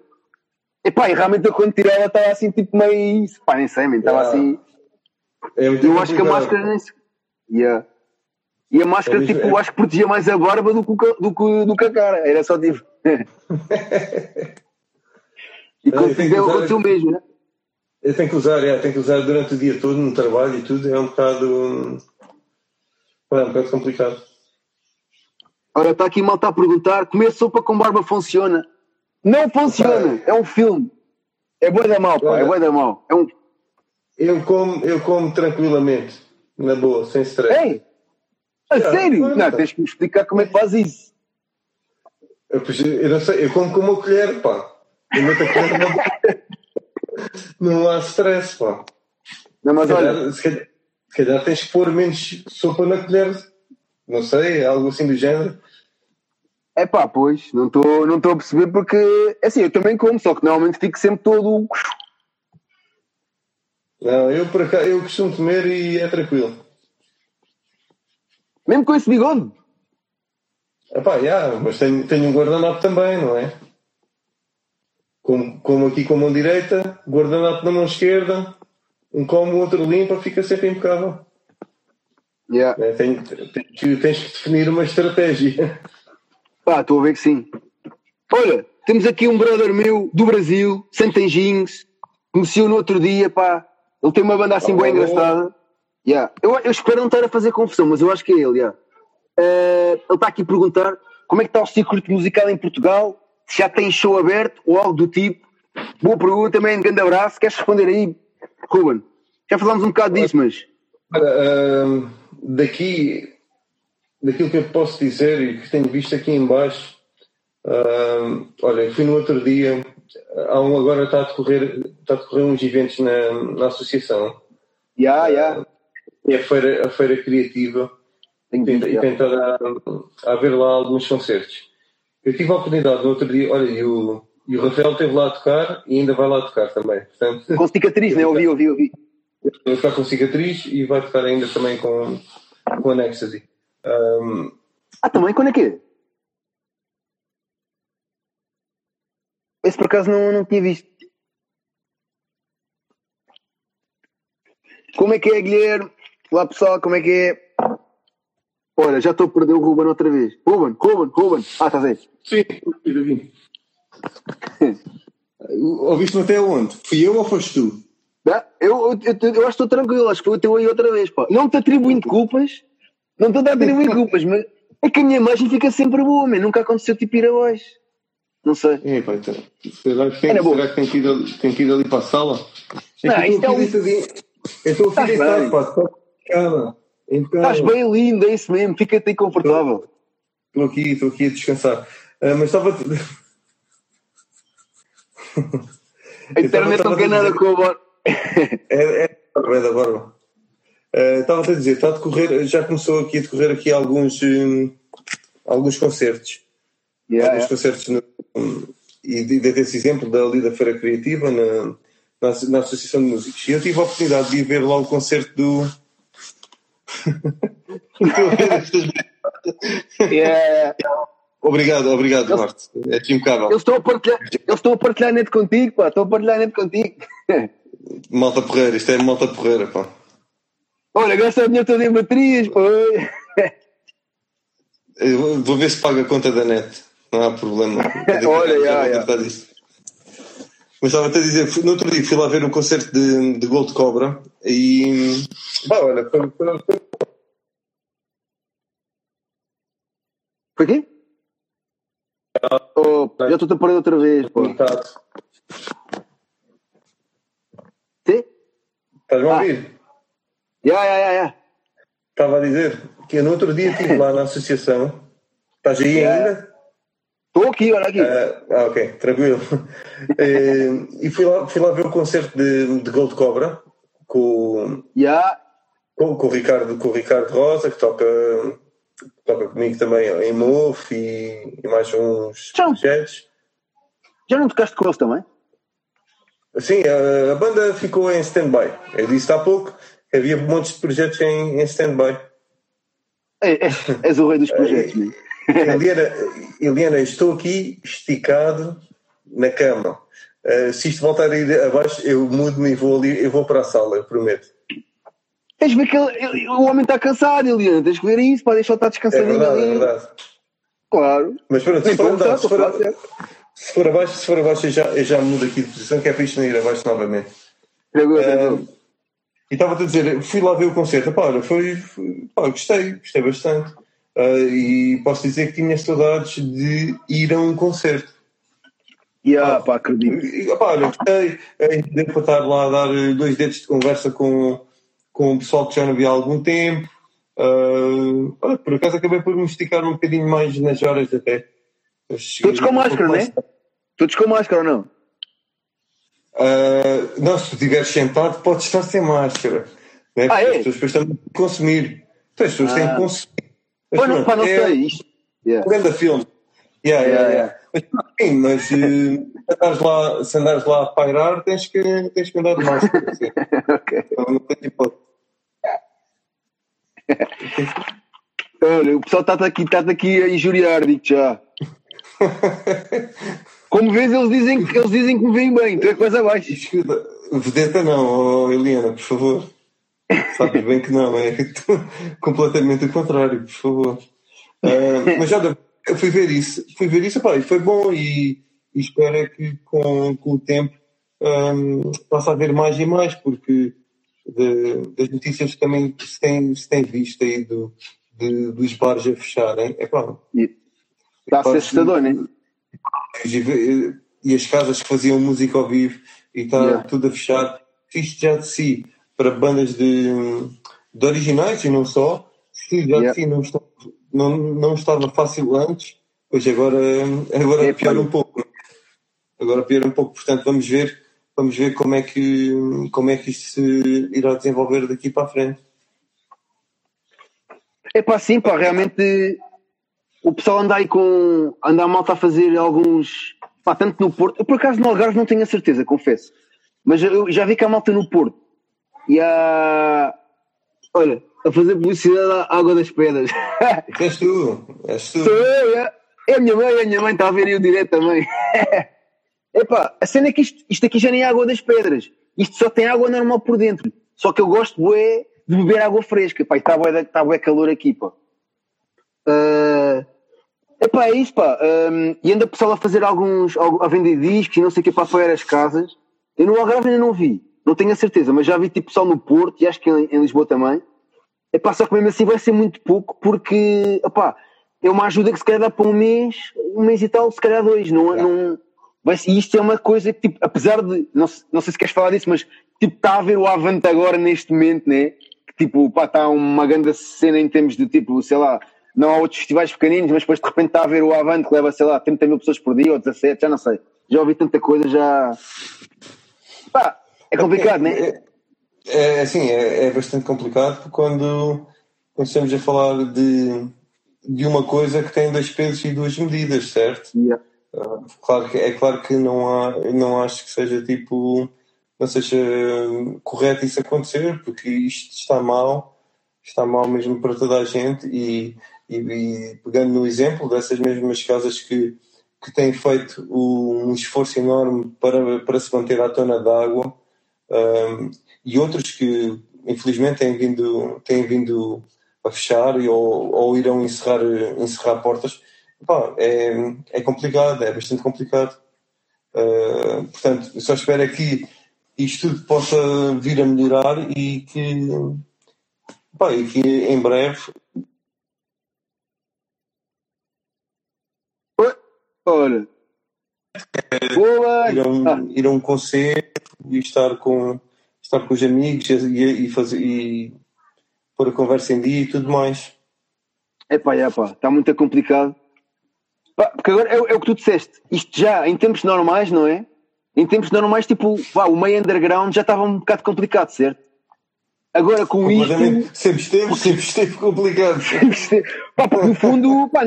E pá, e realmente eu quando tirava estava assim tipo meio. Pá, nem sei, estava Yeah. assim. É Eu acho que a máscara nem se. E a máscara, É mesmo- tipo, eu acho que protegia mais a barba do que, do que, do que a cara. Era só tipo. (laughs) e Não, quando eu tenho que fizer, usar- aconteceu o mesmo, né? Eu tenho que usar, é, tenho que usar durante o dia todo no trabalho e tudo, é um bocado. É um bocado complicado. Ora, está aqui mal está a perguntar: comer sopa com barba funciona? Não funciona! É um filme. É boi da mal, pá, é boi da mal. É um. Eu como, eu como tranquilamente, na boa, sem stress. Ei! A Yeah, sério? claro. Não, tens que me explicar como é que faz isso. Eu, pois, eu não sei, eu como com uma colher, pá. Eu a colher não, (laughs) não há stress, pá. Não, mas Se olha, calhar, se, calhar, se calhar tens que pôr menos sopa na colher. Não sei, algo assim do género. é pá, pois, não estou não tô a perceber porque, é assim, eu também como, só que normalmente fico sempre todo. Não, eu por acaso, eu costumo comer e é tranquilo. Mesmo com esse bigode. Epá, yeah, mas tenho, tenho um guardanapo também, não é? Como, como aqui com a mão direita, guardanapo na mão esquerda, um como, o outro limpa, fica sempre impecável. Yeah. É, tens, que, tens que definir uma estratégia. Pá, estou a ver que sim. Olha, temos aqui um brother meu do Brasil, Santanjinhos, conheceu no outro dia, pá. Ele tem uma banda assim Oh. bem engraçada. Yeah. Eu, eu espero não estar a fazer confusão, mas eu acho que é ele, yeah. Eh, ele está aqui a perguntar como é que está o circuito musical em Portugal, se já tem show aberto ou algo do tipo. Boa pergunta, também, grande abraço. Queres responder aí, Ruben? Já falámos um bocado disso, mas... Hum, daqui, daquilo que eu posso dizer e que tenho visto aqui em baixo, hum, olha, fui no outro dia, há um agora está a decorrer, está a decorrer uns eventos na, na associação, Yeah, yeah. é a feira, a feira criativa, Tenho e yeah. tentar a, a haver lá alguns concertos. Eu tive a oportunidade no outro dia, olha, e o, e o Rafael esteve lá a tocar e ainda vai lá tocar também. Portanto, Com cicatriz, né? Ouvi, ouvi, ouvi. vai ficar com cicatriz e vai tocar ainda também com, com a Nexusy. Hum, Ah, também? Quando é que é? Esse por acaso não, não tinha visto. Como é que é, Guilherme? Olá pessoal, como é que é? Olha, já estou a perder o Ruben outra vez. Ruben, Ruben, Ruben. Ah, estás aí. Sim, eu (laughs) vi. Ouviste-me até onde? Fui eu ou foste tu? Eu, eu, eu, eu acho que estou tranquilo, acho que foi o teu aí outra vez, pá. Não te atribuindo culpas, não estou a atribuir culpas, mas é que a minha imagem fica sempre boa, man. nunca aconteceu tipo ir abaixo. Não sei. É, pá, então. Será que tem, bom. será que tem, que ir ali, tem que ir ali para a sala? É Não, isto é estou um- estou deitado, bem. pá. Estás bem lindo, é isso mesmo, fica-te aí confortável. Estou aqui, estou aqui a descansar. Ah, mas estava. A internet não quer nada com a voz. É, é, é da barba. Eh, Estava-te a dizer, está a decorrer, já começou aqui a decorrer aqui alguns, hum, alguns concertos. Yeah, alguns yeah. concertos no, e de, desse exemplo da, ali da Feira Criativa na, na, na Associação de Músicos. E eu tive a oportunidade de ir ver lá o concerto do. (laughs) Estou a ver estas- Yeah. obrigado, obrigado, Duarte. É impecável. Eles estão a partilhar, eles estão a partilhar net contigo, pá, estão a partilhar net contigo. (laughs) Malta porreira, isto é malta porreira, pá. Olha, gasta o dinheiro todo em baterias, pá. Eu vou ver se paga a conta da net. Não há problema. (laughs) Olha, já já, já. Mas estava até a dizer, no outro dia fui lá ver o concerto de, de Gold Cobra e. Pá, olha, foi, foi, foi-? Oh, já estou-te a parar outra vez, pá. limitado. Sim? Estás-me a Ah. ouvir? Ya, ya, ya, ya. Estava a dizer que no outro dia estive lá na associação. Estás aí Yeah. ainda? Estou aqui, olha aqui. Ah, ah, ok, tranquilo. (laughs) Eh, e fui lá, fui lá ver o concerto de, de Gold Cobra com, Ya. com, com o Ricardo, com o Ricardo Rosa, que toca, toca comigo também em MOF e, e mais uns projetos. Já não tocaste com eles também? Sim, a, a banda ficou em stand-by. Eu disse há pouco que havia montes de projetos em, em stand-by. É, é, és o rei dos (laughs) projetos, né? Eliana, Eliana, estou aqui esticado na cama. Uh, se isto voltar a ir abaixo, eu mudo-me e vou ali, eu vou para a sala, prometo. Tens ver que ele- o homem está cansado, Eliana. Tens que ver isso, para deixar estar É descansadinho verdade, é ali. verdade. Claro. Mas pronto, se for, andar, se, for, a se for abaixo, se for abaixo eu, já, eu já mudo aqui de posição, que é para isto não ir abaixo novamente. Tranquilo, Uh, tranquilo. e estava-te a dizer, fui lá ver o concerto, pá, olha, foi, foi- pá, gostei, gostei bastante. Uh, e posso dizer que tinha saudades de ir a um concerto. Ya, pá, acredito. E, opá, olha, gostei eh, de estar lá a dar eh, dois dedos de conversa com, com o pessoal que já não via há algum tempo. Ah, olha, por acaso acabei por me esticar um bocadinho mais nas horas até. Todos com máscara, mais- né? Todos com máscara ou não? Ah, não, se tu estiveres sentado, podes estar sem máscara. Né? Ah, é? As pessoas têm consumir. Então, as pessoas têm Ah. que consumir. Pá, não, pá, não é sei. Isto. Ya. um grande filme. Yeah, yeah, Yeah, yeah. Mas, sim, mas eh, se, andares lá, se andares lá a pairar, tens que, tens que andar de máscara. assim. (laughs) ok. Não tem hipótese. Olha, o pessoal está aqui, tá aqui a injuriar, digo já. Como vês, eles dizem, eles dizem que me vêm bem, tu é coisa abaixo. Vedeta não, oh, Eliana, por favor. Sabes bem que não, é (laughs) completamente o contrário, por favor. Uh, mas já eu fui ver isso, fui ver isso, e foi bom e, e espero é que com, com o tempo um, possa haver mais e mais, porque de, das notícias que também se tem, se tem visto aí do, de, dos bares a fecharem, é pá. Está a ser assustador, não é? E, e as casas que faziam música ao vivo e está yeah. tudo a fechar. Isto já de si, para bandas de, de originais e não só, se já yeah. si não, está, não, não estava fácil antes, pois agora, agora é pior um pouco. Agora pior um pouco, portanto vamos ver, vamos ver como é que, como é que isto se irá desenvolver daqui para a frente. É pá, sim, pá, realmente o pessoal anda aí com. anda a malta a fazer alguns. pá, tanto no Porto. Eu por acaso no Algarve não tenho a certeza, confesso. Mas eu já vi que há malta no Porto. E há. olha, a fazer publicidade à Água das Pedras. (laughs) És tu, és tu. Sou eu, é. é a minha mãe, é a minha mãe está a ver aí o direto também. (laughs) Epá, a cena é que isto, isto aqui já nem é água das pedras. Isto só tem água normal por dentro. Só que eu gosto bué, de beber água fresca. Pá, está bué, tá bué calor aqui, pá. Uh, epá, é isso, pá. Um, e anda o pessoal a fazer alguns, a vender discos e não sei o que para apoiar as casas. Eu no Algarve ainda não vi. Não tenho a certeza, mas já vi tipo pessoal no Porto e acho que em, em Lisboa também. Epá, só que mesmo assim vai ser muito pouco porque, epá, é uma ajuda que se calhar dá para um mês, um mês e tal, se calhar dois. Não, é, não, vai, e isto é uma coisa que, tipo, apesar de, não, não sei se queres falar disso, mas tipo, está a ver o Avante agora neste momento, né? Que tipo, pá, está uma grande cena em termos de tipo, sei lá, não há outros festivais pequeninos, mas depois de repente está a ver o Avante que leva, sei lá, 30 mil pessoas por dia ou 17, já não sei. Já ouvi tanta coisa, já. Pá, é complicado, é, né? É, é assim, é, é bastante complicado quando, quando estamos a falar de, de uma coisa que tem dois pesos e duas medidas, certo? Yeah. Uh, claro que, é claro que não, há, não acho que seja tipo não seja correto isso acontecer, porque isto está mal, está mal mesmo para toda a gente e, e, e pegando no exemplo dessas mesmas casas que, que têm feito um esforço enorme para, para se manter à tona d'água um, e outros que infelizmente têm vindo, têm vindo a fechar ou, ou irão encerrar, encerrar portas, Pá, é, é complicado, é bastante complicado. Uh, portanto, só espero é que isto tudo possa vir a melhorar e que, pá, e que em breve. Olha, Boa. Ir, a um, e estar com, estar com os amigos e, e, fazer, e pôr a conversa em dia e tudo mais. É pá, é está muito complicado. Pá, porque agora é, é, o que tu disseste, isto já em tempos normais, não é? Em tempos normais, tipo, pá, o meio underground já estava um bocado complicado, certo? Agora com isto. Sempre esteve, sempre esteve complicado. Pá, porque no fundo, pá,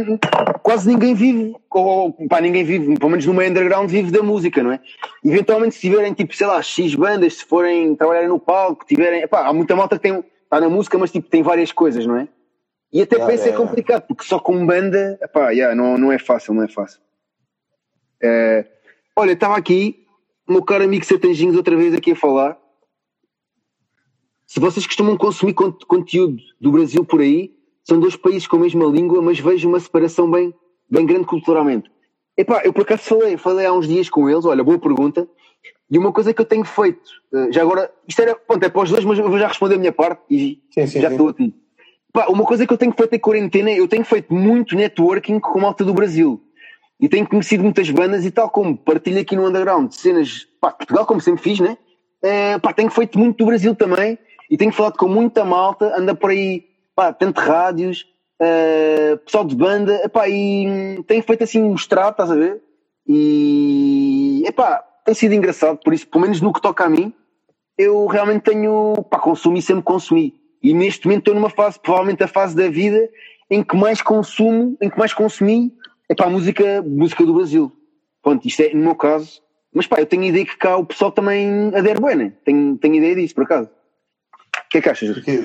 quase ninguém vive, ou pá, ninguém vive, pelo menos no meio underground, vive da música, não é? Eventualmente, se tiverem, tipo, sei lá, X bandas, se forem trabalhar no palco, tiverem. Pá, há muita malta que tem, está na música, mas tipo, tem várias coisas, não é? E até ah, penso é, é complicado, porque só com banda, pá, yeah, não, não é fácil, não é fácil. É, olha, estava aqui, o meu caro amigo Sertanjinhos outra vez aqui a falar se vocês costumam consumir conteúdo do Brasil por aí, são dois países com a mesma língua, mas vejo uma separação bem, bem grande culturalmente. Epá, eu por acaso falei, falei há uns dias com eles, olha, boa pergunta, e uma coisa que eu tenho feito, eh, já agora, isto era, pronto, é para os dois, mas eu vou já responder a minha parte e sim, sim, já sim. estou a ti. Epá, uma coisa que eu tenho feito em quarentena, eu tenho feito muito networking com a malta do Brasil. E tenho conhecido muitas bandas e tal como partilho aqui no underground cenas, pá, Portugal, como sempre fiz, né? É, pá, tenho feito muito do Brasil também e tenho falado com muita malta, anda por aí, pá, tanto rádios, uh, pessoal de banda, epá, e tem feito assim um extrato, estás a ver? E, epá, tem sido engraçado, por isso, pelo menos no que toca a mim, eu realmente tenho, pá, consumi sempre consumi. E neste momento estou numa fase, provavelmente a fase da vida, em que mais consumo, em que mais consumi, é pá, música, música do Brasil. Pronto, isto é no meu caso. Mas pá, eu tenho ideia que cá o pessoal também adere bem, né? Tenho, tenho ideia disso, por acaso. O que é que achas? Porque,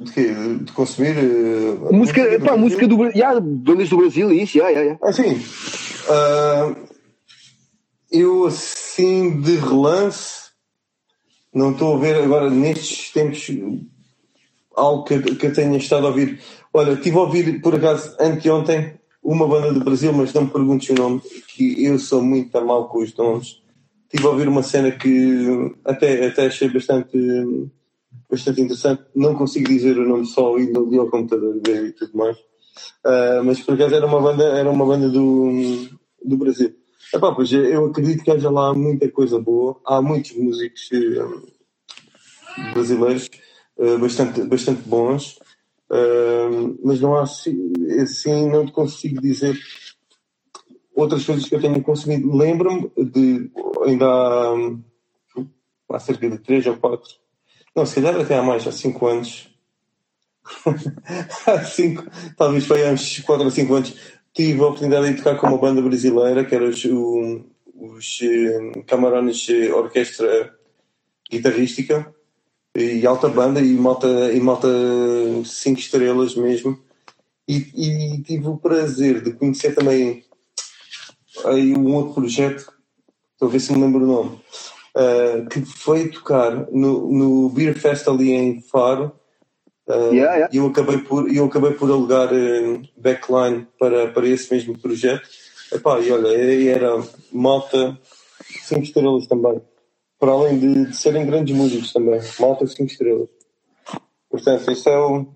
De quê? De consumir. Uh, música, música, pá, música do Brasil. Yeah, bandas do Brasil, isso, yeah, yeah, yeah. Assim. Uh, eu, assim, de relance, não estou a ver agora nestes tempos algo que, que eu tenha estado a ouvir. Olha, estive a ouvir, por acaso, anteontem, uma banda do Brasil, mas não me perguntes o nome, que eu sou muito mal com os nomes. Estive a ouvir uma cena que até, até achei bastante bastante interessante. Não consigo dizer o nome só indo ali ao computador e tudo mais. Uh, mas por acaso era uma banda, era uma banda do, do Brasil. Epá, pois eu acredito que haja lá muita coisa boa. Há muitos músicos uh, brasileiros uh, bastante, bastante bons. mas não há assim, assim, não te consigo dizer outras coisas que eu tenho consumido. Lembro-me de ainda há, há cerca de 3 ou 4 não, se calhar até há mais, há 5 anos. (laughs) há 5, talvez foi há uns 4 ou 5 anos. Tive a oportunidade de tocar com uma banda brasileira, que era os, os, os eh, Camarones Orquestra Guitarrística e alta banda e malta, e malta 5 estrelas mesmo. E, e, tive o prazer de conhecer também aí um outro projeto, estou a ver se me lembro o nome, uh, que foi tocar no, no Beer Fest ali em Faro. Uh, yeah, yeah. E eu acabei por, eu acabei por alugar uh, backline para, para esse mesmo projeto. Epá, e olha, era malta 5 estrelas também. Para além de, de, serem grandes músicos também. Malta 5 estrelas. Portanto, isto é, o,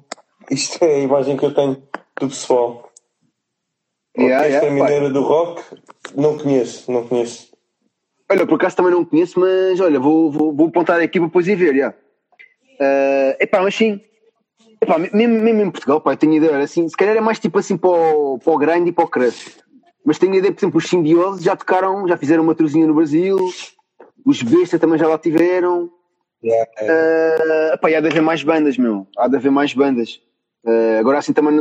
isto é a imagem que eu tenho do pessoal. Yeah, Orquestra yeah, Mineira do Rock, não conheço, não conheço. Olha, por acaso também não conheço, mas olha, vou, vou, vou apontar aqui para depois ir ver, já. Uh, epá, mas sim. Epá, mesmo, mesmo em Portugal, pá, eu tenho ideia, assim, se calhar é mais tipo assim para o, para o grind e para o crush. Mas tenho ideia, por exemplo, os simbioses já tocaram, já fizeram uma truzinha no Brasil, os Besta também já lá tiveram. Yeah, yeah. Uh, epá, e há de haver mais bandas, meu. Há de haver mais bandas. Uh, agora assim também,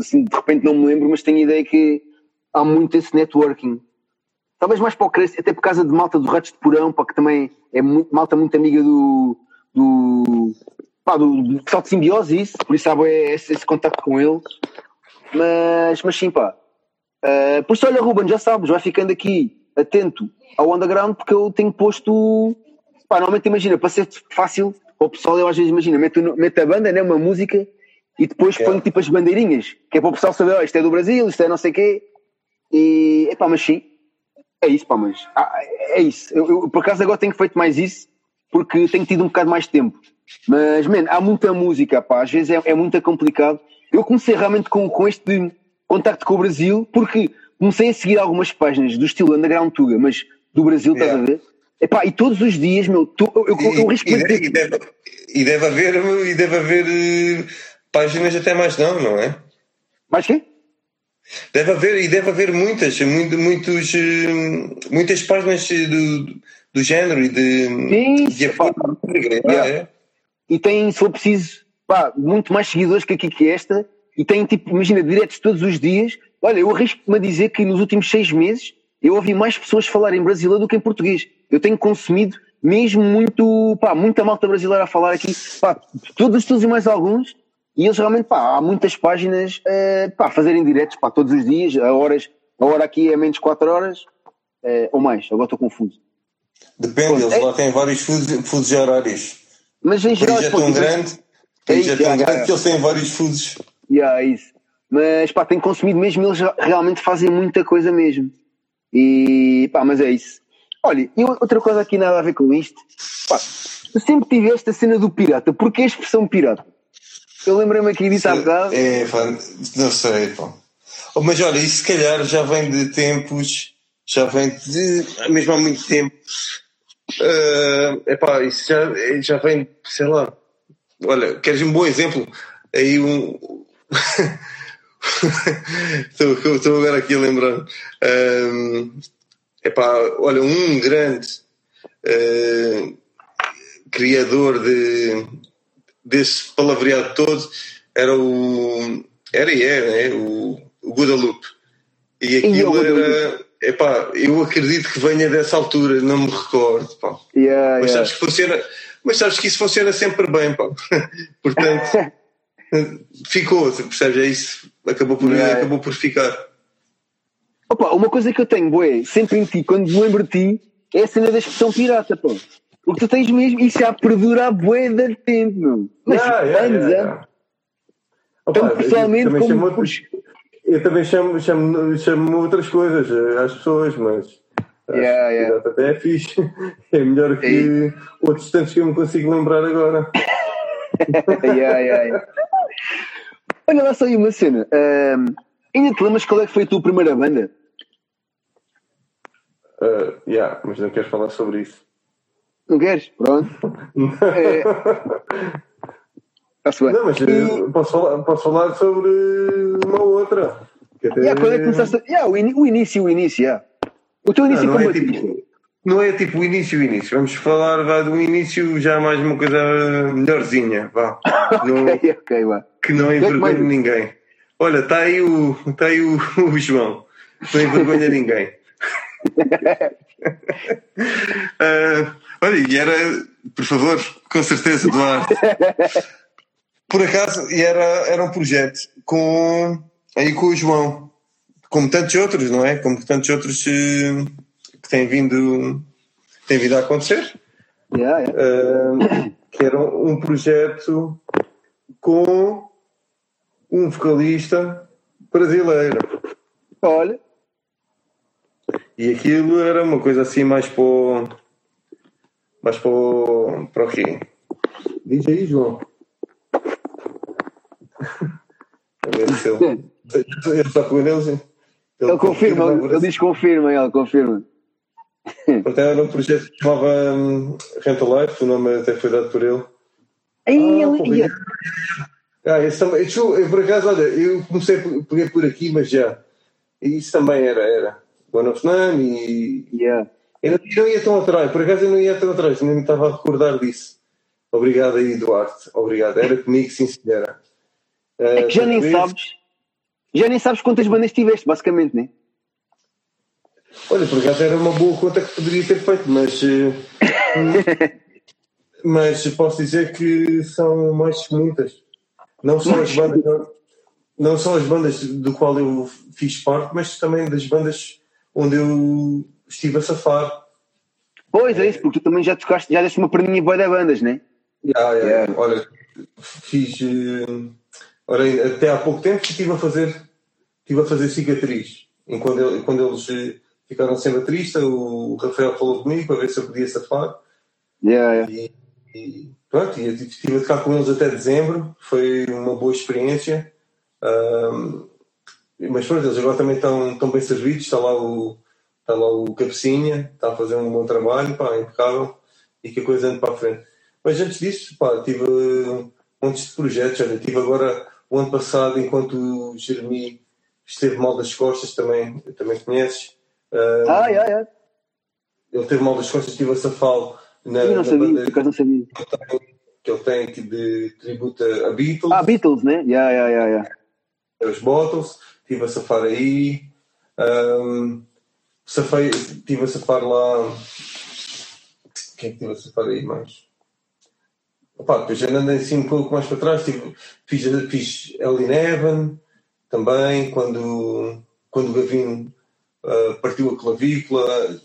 assim, de repente não me lembro, mas tenho ideia que há muito esse networking talvez mais para o Cresce, até por causa de malta do Ratos de Porão, para que também é muito, malta muito amiga do, do, pá, do, do pessoal de simbiose, isso, por isso há esse, esse contato com eles. Mas, mas sim, pá. Uh, por isso, olha, Ruben, já sabes, vai ficando aqui atento ao underground, porque eu tenho posto. Pá, normalmente imagina, para ser fácil, o pessoal, eu às vezes imagina, meto, meto a banda, né, uma música, e depois yeah. ponho tipo as bandeirinhas, que é para o pessoal saber, oh, isto é do Brasil, isto é não sei o quê. E, epá, mas sim, é isso, pá, mas ah, é isso. Eu, eu, por acaso agora tenho feito mais isso porque tenho tido um bocado mais de tempo. Mas, man, há muita música, pá, às vezes é, é muito complicado. Eu comecei realmente com, com este contacto com o Brasil porque comecei a seguir algumas páginas do estilo Underground Tuga, mas do Brasil, yeah. estás a ver? Epá, e todos os dias, meu, tu, eu, eu, eu risco e, e, deve, e deve haver, e deve haver uh, páginas até mais não, não é? Mais quê? Deve haver, e deve haver muitas, muito, muitos, eh, muitas páginas do, do género e de, Sim, de pá, yeah. é. E tem, se for preciso, pá, muito mais seguidores que aqui que esta, e tem tipo, imagina, diretos todos os dias. Olha, eu arrisco-me a dizer que nos últimos seis meses eu ouvi mais pessoas falar em brasileiro do que em português. Eu tenho consumido mesmo muito, pá, muita malta brasileira a falar aqui, pá, todos os estudos e mais alguns, e eles realmente, pá, há muitas páginas uh, pá, fazerem diretos pá, todos os dias, a horas, a hora aqui é menos 4 horas uh, ou mais, agora estou confuso. Depende, eles é... lá têm vários fusos, horários. Mas em geral. é tão grande, é, isso, é tão yeah, grande que eles têm vários fusos. Yeah, é isso. Mas pá, tenho consumido mesmo, eles realmente fazem muita coisa mesmo. E pá, mas é isso. Olha, e outra coisa aqui nada a ver com isto, pá, eu sempre tive esta cena do pirata, porque a expressão pirata? Eu lembrei-me aqui disso há bocado. É, pá, não sei, pá. Oh, mas olha, isso se calhar já vem de tempos, já vem de. mesmo há muito tempo. Uh, epá, isso já, já vem, sei lá. Olha, queres um bom exemplo? Aí um. (laughs) estou, estou agora aqui a lembrar. Um, epá, olha, um grande uh, criador de, desse palavreado todo era o. Era e é, né? o, o Guadalupe. E aquilo e era. Epá, eu acredito que venha dessa altura, não me recordo. Pá. Yeah, mas, yeah. Sabes que funciona, mas sabes que isso funciona sempre bem. Pá. (laughs) Portanto, (laughs) ficou, percebes? É isso. Acabou por, Yeah. acabou por ficar. Opa, uma coisa que eu tenho, boé, sempre em ti, quando me lembro de ti, é a cena da expressão pirata, pô. O que tu tens mesmo, isso já perdura a boé de tempo, meu. Mas Yeah, yeah, anos, yeah, yeah. Opa, eu pessoalmente também como Eu também chamo, chamo, chamo outras coisas eh, às pessoas, mas Yeah, yeah. até é fixe. (laughs) É melhor que outros tantos que eu me consigo lembrar agora. (laughs) Yeah, yeah. Olha lá só aí uma cena. Ahm, ainda te lembras qual é que foi a tua primeira banda? Uh, yeah, mas não quero falar sobre isso. Não queres? Pronto. (laughs) É. Está-se bem. Não, mas eh, posso, falar, posso falar sobre uma outra. Que até- Yeah, quando é que começaste a... yeah, o, ini- o início, o início, yeah. O teu Não, início não, como é tipo, não é tipo o início, o início. Vamos falar vá, do início já mais uma coisa melhorzinha, vá. (coughs) Não- Ok, ok, vá. que não envergonha ninguém. Olha, está aí, o, tá aí o, (laughs) o João. Não envergonha ninguém. (laughs) Ah, olha, e era, por favor, com certeza, Duarte. Por acaso, e era, era um projeto com, aí com o João, como tantos outros, não é? Como tantos outros eh, que têm vindo, têm vindo a acontecer. Yeah, yeah. Uh, que era um projeto com um vocalista brasileiro. Olha, E aquilo era uma coisa assim mais para o. para o quê? Diz aí, João. Ele. Ele está com eles. ele confirma, ele diz confirma, ele confirma. Portanto, era um projeto que chamava um, Rental Life, o nome até foi dado por ele. Aí Ah, ele. yeah. Ah, esse também. deixa eu- por acaso, olha, eu comecei por, por aqui, mas já. Isso também era, era. One of None e. Yeah. Eu não, ia tão atrás, por acaso eu não ia tão atrás, nem me estava a recordar disso. Obrigado aí, Duarte. Obrigado. Era comigo, sim, senhora. É que já nem sabes. Já nem sabes quantas bandas tiveste, basicamente, né? Olha, por acaso era uma boa conta que poderia ter feito, mas. eh, (laughs) mas posso dizer que são mais que muitas. Não só as bandas. Não, não só as bandas do qual eu fiz parte, mas também das bandas onde eu estive a safar. Pois é isso, porque tu também já tocaste, já deste uma perninha boa de bandas, né? Ya, ya, Yeah. Olha, fiz. eh, Ora, até há pouco tempo estive a fazer, estive a fazer cicatriz. E quando, ele- quando eles eh, ficaram sem baterista, o Rafael falou comigo para ver se eu podia safar. Yeah, yeah. E, e pronto, e eu estive a tocar com eles até dezembro. Foi uma boa experiência. Ahm, mas pronto, eles agora também estão, estão bem servidos. Está lá o, está lá o Cabecinha, está a fazer um bom trabalho, pá, impecável. E que a coisa ande para a frente. Mas antes disso, pá, tive uh, montes de projetos. Olha, tive agora o ano passado, enquanto o Jeremy esteve mal das costas, também, também conheces. Ahm, Ah, yeah, yeah. Ele teve mal das costas, estive a safá-lo na, Eu não na sabia, banda acaso não sabia. que ele tem aqui de tributo a Beatles, Ah, Beatles, né? Yeah, yeah, yeah, yeah. os Bottles, estive a safar aí. Um, safei, estive a safar lá. Quem é que estive a safar aí mais? Opa, depois já andei assim um pouco mais para trás. Tive, fiz, fiz Ellie Neven também, quando, quando o Gavino ah, partiu a clavícula.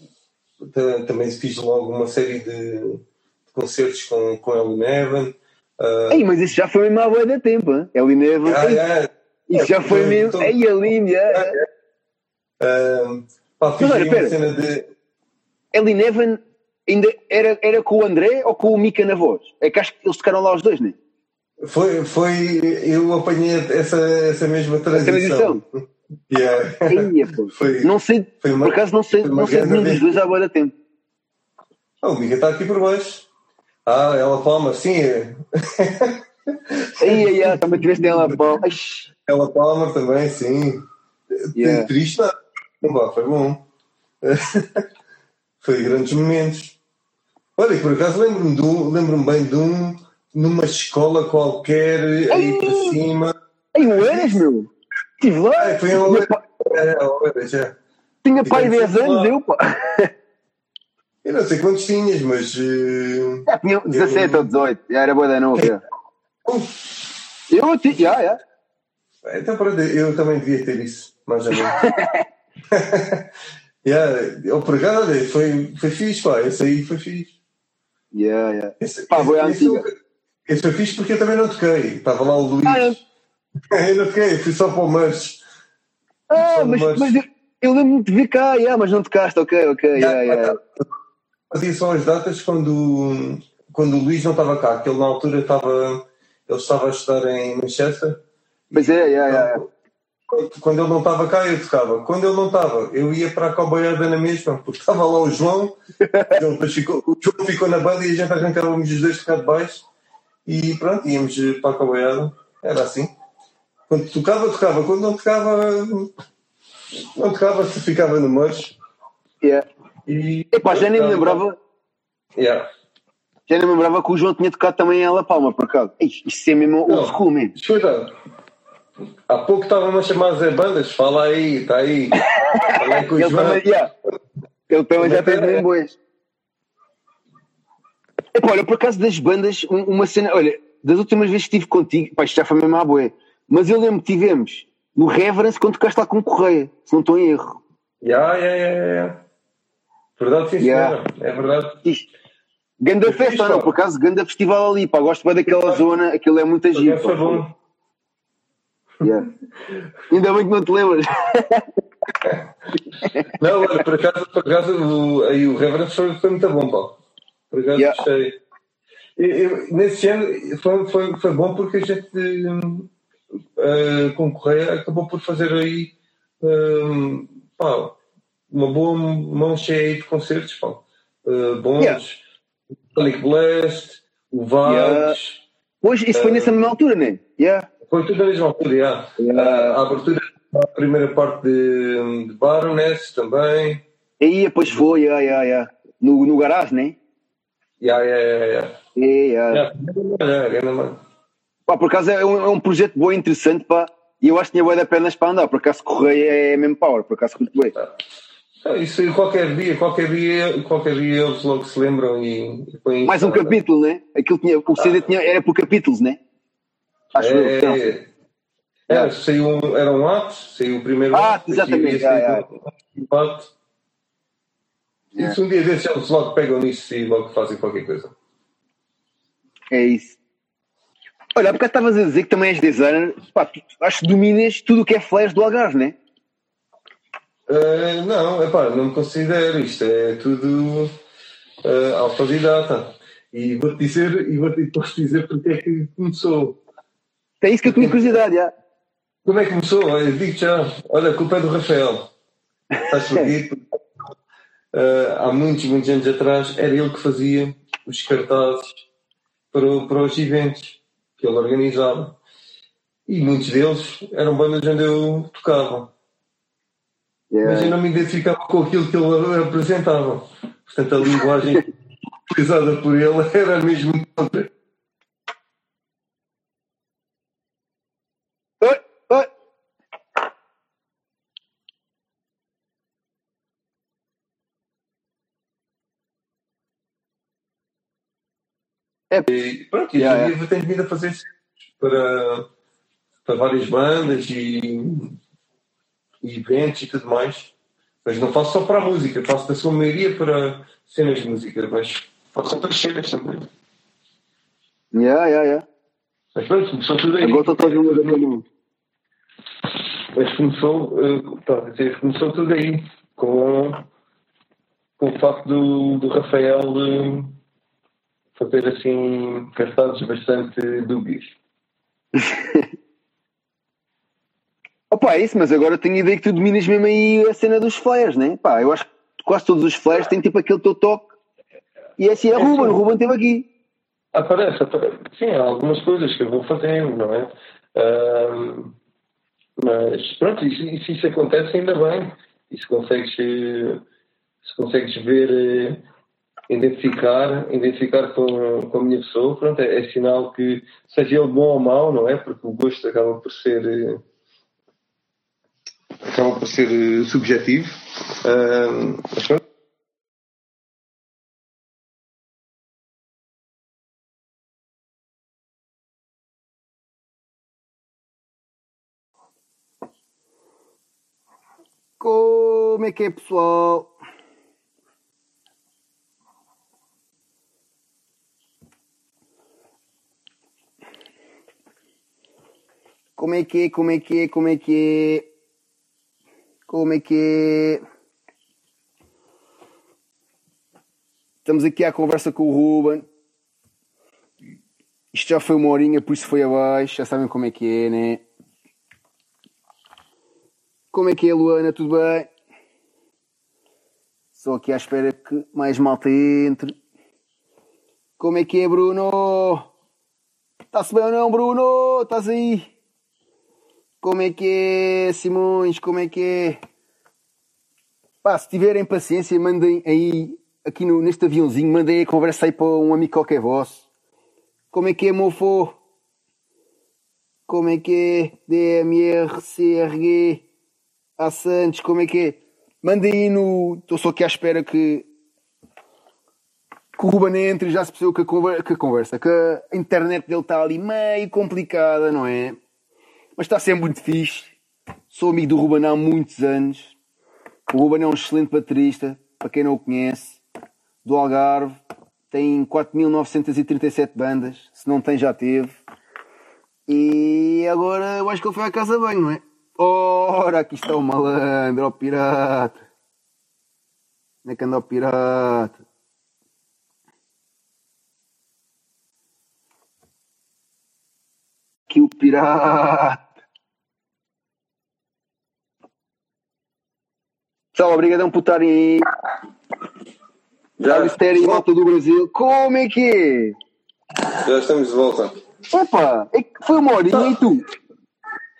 Ta- Também fiz logo uma série de, de concertos com, com Ellie Neven. Ah, Ei, mas isso já foi mesmo há boa de tempo, hein? É o Inevo. ah, ah, Isso já foi mesmo. Então- Ei, a Linda. ah, pá, fiz Mas olha, aí cena de. Ellie Neven ainda era, era com o André ou com o Mika na voz? É que acho que eles tocaram lá os dois, né? Foi, foi, eu apanhei essa, essa mesma transição. transição? Yeah. Ei, pô. (laughs) Foi- Não sei, foi uma- por acaso não sei, não sei nenhum dos dois há de tempo. Ah, o Mica está aqui por baixo. Ah, ela palma, sim. é. Ai, ai, também tiveste ela. Ai, (laughs) Ela palma também, sim. Yeah. Triste, não. Vá, foi bom. (laughs) foi grandes momentos. Olha, por acaso lembro-me de um- lembro-me bem de um numa escola qualquer aí para cima. Ei, o Eras, meu. Estive lá. Ah, foi em Tinha, pa- É, já. tinha pai Ficamos 10 anos, eu, pá. Eu não sei quantos tinhas, mas. eh, Já tinha 17 ou 18. Já era boa da novo. já. Eu, ti- já, já. Então, pronto, eu também devia ter isso, mais ou menos. (laughs) (laughs) yeah, eu, por acaso, olha, foi, foi fixe, pá. Esse aí foi fixe. Yeah, yeah. Esse, Pá, foi esse, antiga. esse, esse foi fixe porque eu também não toquei. Estava lá o Luís. Ah, eu- (laughs) eu não toquei, fui só para o merch. Ah, mas, mas eu, eu lembro-me de vir cá, yeah, mas não tocaste, ok, ok, yeah, yeah. Fazia só as datas quando, quando o Luís não estava cá, que ele na altura estava, ele estava a estudar em Manchester. Mas é, yeah, yeah, yeah. Quando- ele não estava cá, eu tocava. Quando ele não estava, eu ia para a cowboyada na mesma, porque estava lá o João, ele ficou, o João ficou na banda e a gente arrancávamos os dois tocar de baixo e pronto, íamos para a cowboyada. Era assim. Quando tocava, tocava. Quando não tocava, não tocava, se ficava no mocho. yeah. E, Epá, já nem me lembrava, Yeah. já nem me lembrava que o João tinha tocado também em Ela Palma, por acaso. Ih, Isto é mesmo old school, man. Escuta, há pouco estava-me a chamar Zé Bandas, fala aí, está aí. Fala aí com Ele também, yeah. Ele também já bem boas. Epá, olha, por acaso das bandas, um- uma cena, olha, das últimas vezes que estive contigo, pá, isto já foi mesmo à boé, mas eu lembro que tivemos no Reverence quando tocaste lá com o Correia, se não estou em erro. Ya, ya, ya. Verdade, sim, Yeah. senhora. É verdade. Isto. Ganda festa, não, por acaso, ganda festival ali, pá, gosto bem daquela zona, aquilo é muito agir. Foi bom. Yeah. Ainda bem que não te lembras. Não, olha, por acaso, por acaso o, aí o Reverend foi, foi muito bom, pá. Por acaso Yeah. gostei. E- e nesse ano foi, foi, foi bom porque a gente eh, com Correia acabou por fazer aí hum, pá, uma boa mão cheia de concertos, pá. Eh, bons, Yeah. Sonic Blast, o Vibes, Yeah. Pois, isso foi nessa mesma altura, né? Yeah. Foi tudo na mesma yeah. Yeah. Ah, a abertura da primeira parte de, de Baroness também. Aí depois foi, yeah, yeah, yeah. No, no garagem, né? Yeah, yeah, yeah, yeah. É, yeah. Yeah. Pá, por acaso é um, é um projeto bom e interessante, pá. E eu acho que tinha boa da pernas para andar. Por acaso Correia é mesmo power, por acaso curto bem. Ah, Isso aí, qualquer dia, qualquer dia, qualquer dia eles logo se lembram e, e Mais um capítulo, né? Aquilo tinha, o CD tinha, era por capítulos, né? Acho. É, é, é, saiu um, era um ato, saiu o primeiro Ah, ato, exatamente, ah, um ato. E se um dia desses eles logo pegam nisso e logo fazem qualquer coisa. É isso. Olha, bocado estavas a dizer que também és designer. Pá, tu, acho que dominas tudo o que é flash do Algarve, né? Ah, não, epá, não me considero, isto é tudo ah, autodidata. E vou-te dizer, e vou-te posso dizer porque é que começou. É isso que eu tinha curiosidade, já. Como é que começou? Olha, digo já, olha, a culpa é do Rafael. Estás porquê? Porque, ah, há muitos, muitos anos atrás, era ele que fazia os cartazes para, para os eventos que ele organizava. E muitos deles eram bandas onde eu tocava. Mas eu Yeah. não me identificava com aquilo que ele apresentava. Portanto, a linguagem (laughs) utilizada por ele era mesmo outra. Oi, oi. E pronto, e Yeah, hoje em dia eu tenho vindo a fazer para, para várias bandas e, e eventos e tudo mais. Mas não faço só para a música, faço da sua maioria para cenas de música, mas faço outras cenas também. Yeah, yeah, yeah. Mas pronto, começou tudo aí. Agora estou todo mundo Mas começou, eh, tá, dizer, começou tudo aí, com, com o facto do, do Rafael eh, fazer assim cartazes bastante dúbios. (laughs) Opa, é isso, mas agora tenho a ideia que tu dominas mesmo aí a cena dos flares, né? Pá, eu acho que quase todos os flares têm tipo aquele teu toque. E é assim, é Ruben, o Ruben esteve aqui. Aparece, aparece. Sim, há algumas coisas que eu vou fazendo, não é? Ahm, mas pronto, e se, se isso acontece, ainda bem. E se consegues, eh, se consegues ver, eh, identificar, identificar com, com a minha pessoa, pronto, é, é, sinal que seja ele bom ou mau, não é? Porque o gosto acaba por ser eh, acaba por ser eh, subjetivo. Uh, mas pronto. Como é que é, pessoal? Como é que é, como é que é, como é que é? Como é que é? Estamos aqui à conversa com o Ruben. Isto já foi uma horinha, por isso foi abaixo. Já sabem como é que é, né? Como é que é, Luana? Tudo bem? Só aqui à espera que mais malta entre. Como é que é, Bruno? Está-se bem ou não, Bruno? Estás aí? Como é que é, Simões? Como é que é? Pá, se tiverem paciência, mandem aí, aqui no, neste aviãozinho, mandem a conversa aí para um amigo qualquer vosso. Como é que é, mofo? Como é que é? DMR, CRG, A Santos, como é que é? Mandem aí no. Estou só aqui à espera que. Que o Ruben entre já se percebeu que a, que a conversa, que a internet dele está ali meio complicada, não é? Mas está sempre muito fixe. Sou amigo do Ruben há muitos anos. O Ruben é um excelente baterista, para quem não o conhece, do Algarve. Tem 4.937 bandas, se não tem já teve. E agora eu acho que ele foi à casa bem, não é? Ora, aqui está o malandro, o pirata. Onde é que anda o pirata? Aqui o pirata. Pessoal, obrigadão por estarem aí. Já e malta do Brasil. Como é que é? Já estamos de volta. Opa, é que foi uma horinha e tu?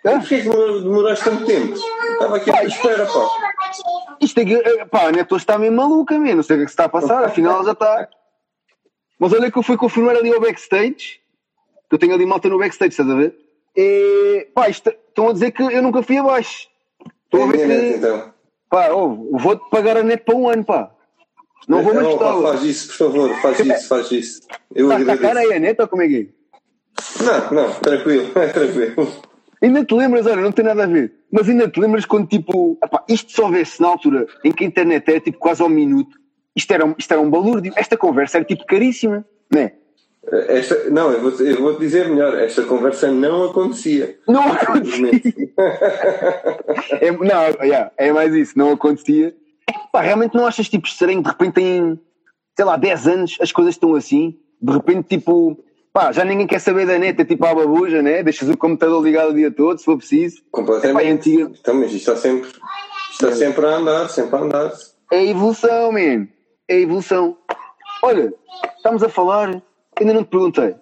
Hã? Porquê que demoraste tanto tempo? Estava aqui à espera, pá. Isto é que, eh, pá, a neta está meio maluca, mesmo. Não sei o que é que se está a passar, afinal já está. Mas olha que eu fui confirmar ali ao backstage, que eu tenho ali malta no backstage, estás a ver? E, pá, isto, estão a dizer que eu nunca fui abaixo. Estou a ver É, que, então. Pá, oh, vou-te pagar a net para um ano, pá. Não vou Não, pá, ajustar. faz isso, por favor, faz isso, faz isso. Eu Está tá cara agradeço. aí a net ou como é que é? Não, não, tranquilo, é (laughs) tranquilo. Ainda te lembras, olha, não tem nada a ver, mas ainda te lembras quando tipo, epá, isto só vê-se na altura em que a internet era tipo quase ao minuto, isto era, um- isto era um balúrdio, esta conversa era tipo caríssima, não é? Esta, não, eu vou-te eu vou dizer melhor, esta conversa não acontecia. Não acontecia. (laughs) É, não, yeah, é mais isso, não acontecia. Pá, realmente não achas tipo estranho, de repente em, sei lá, 10 anos as coisas estão assim, de repente tipo, pá, já ninguém quer saber da neta, tipo à babuja, né? Deixas o computador ligado o dia todo, se for preciso. Epá, é Completamente. antiga. Então, mas isto está sempre, está sempre a andar, sempre a andar. É a evolução, man. É a evolução. Olha, estamos a falar, ainda não te perguntei.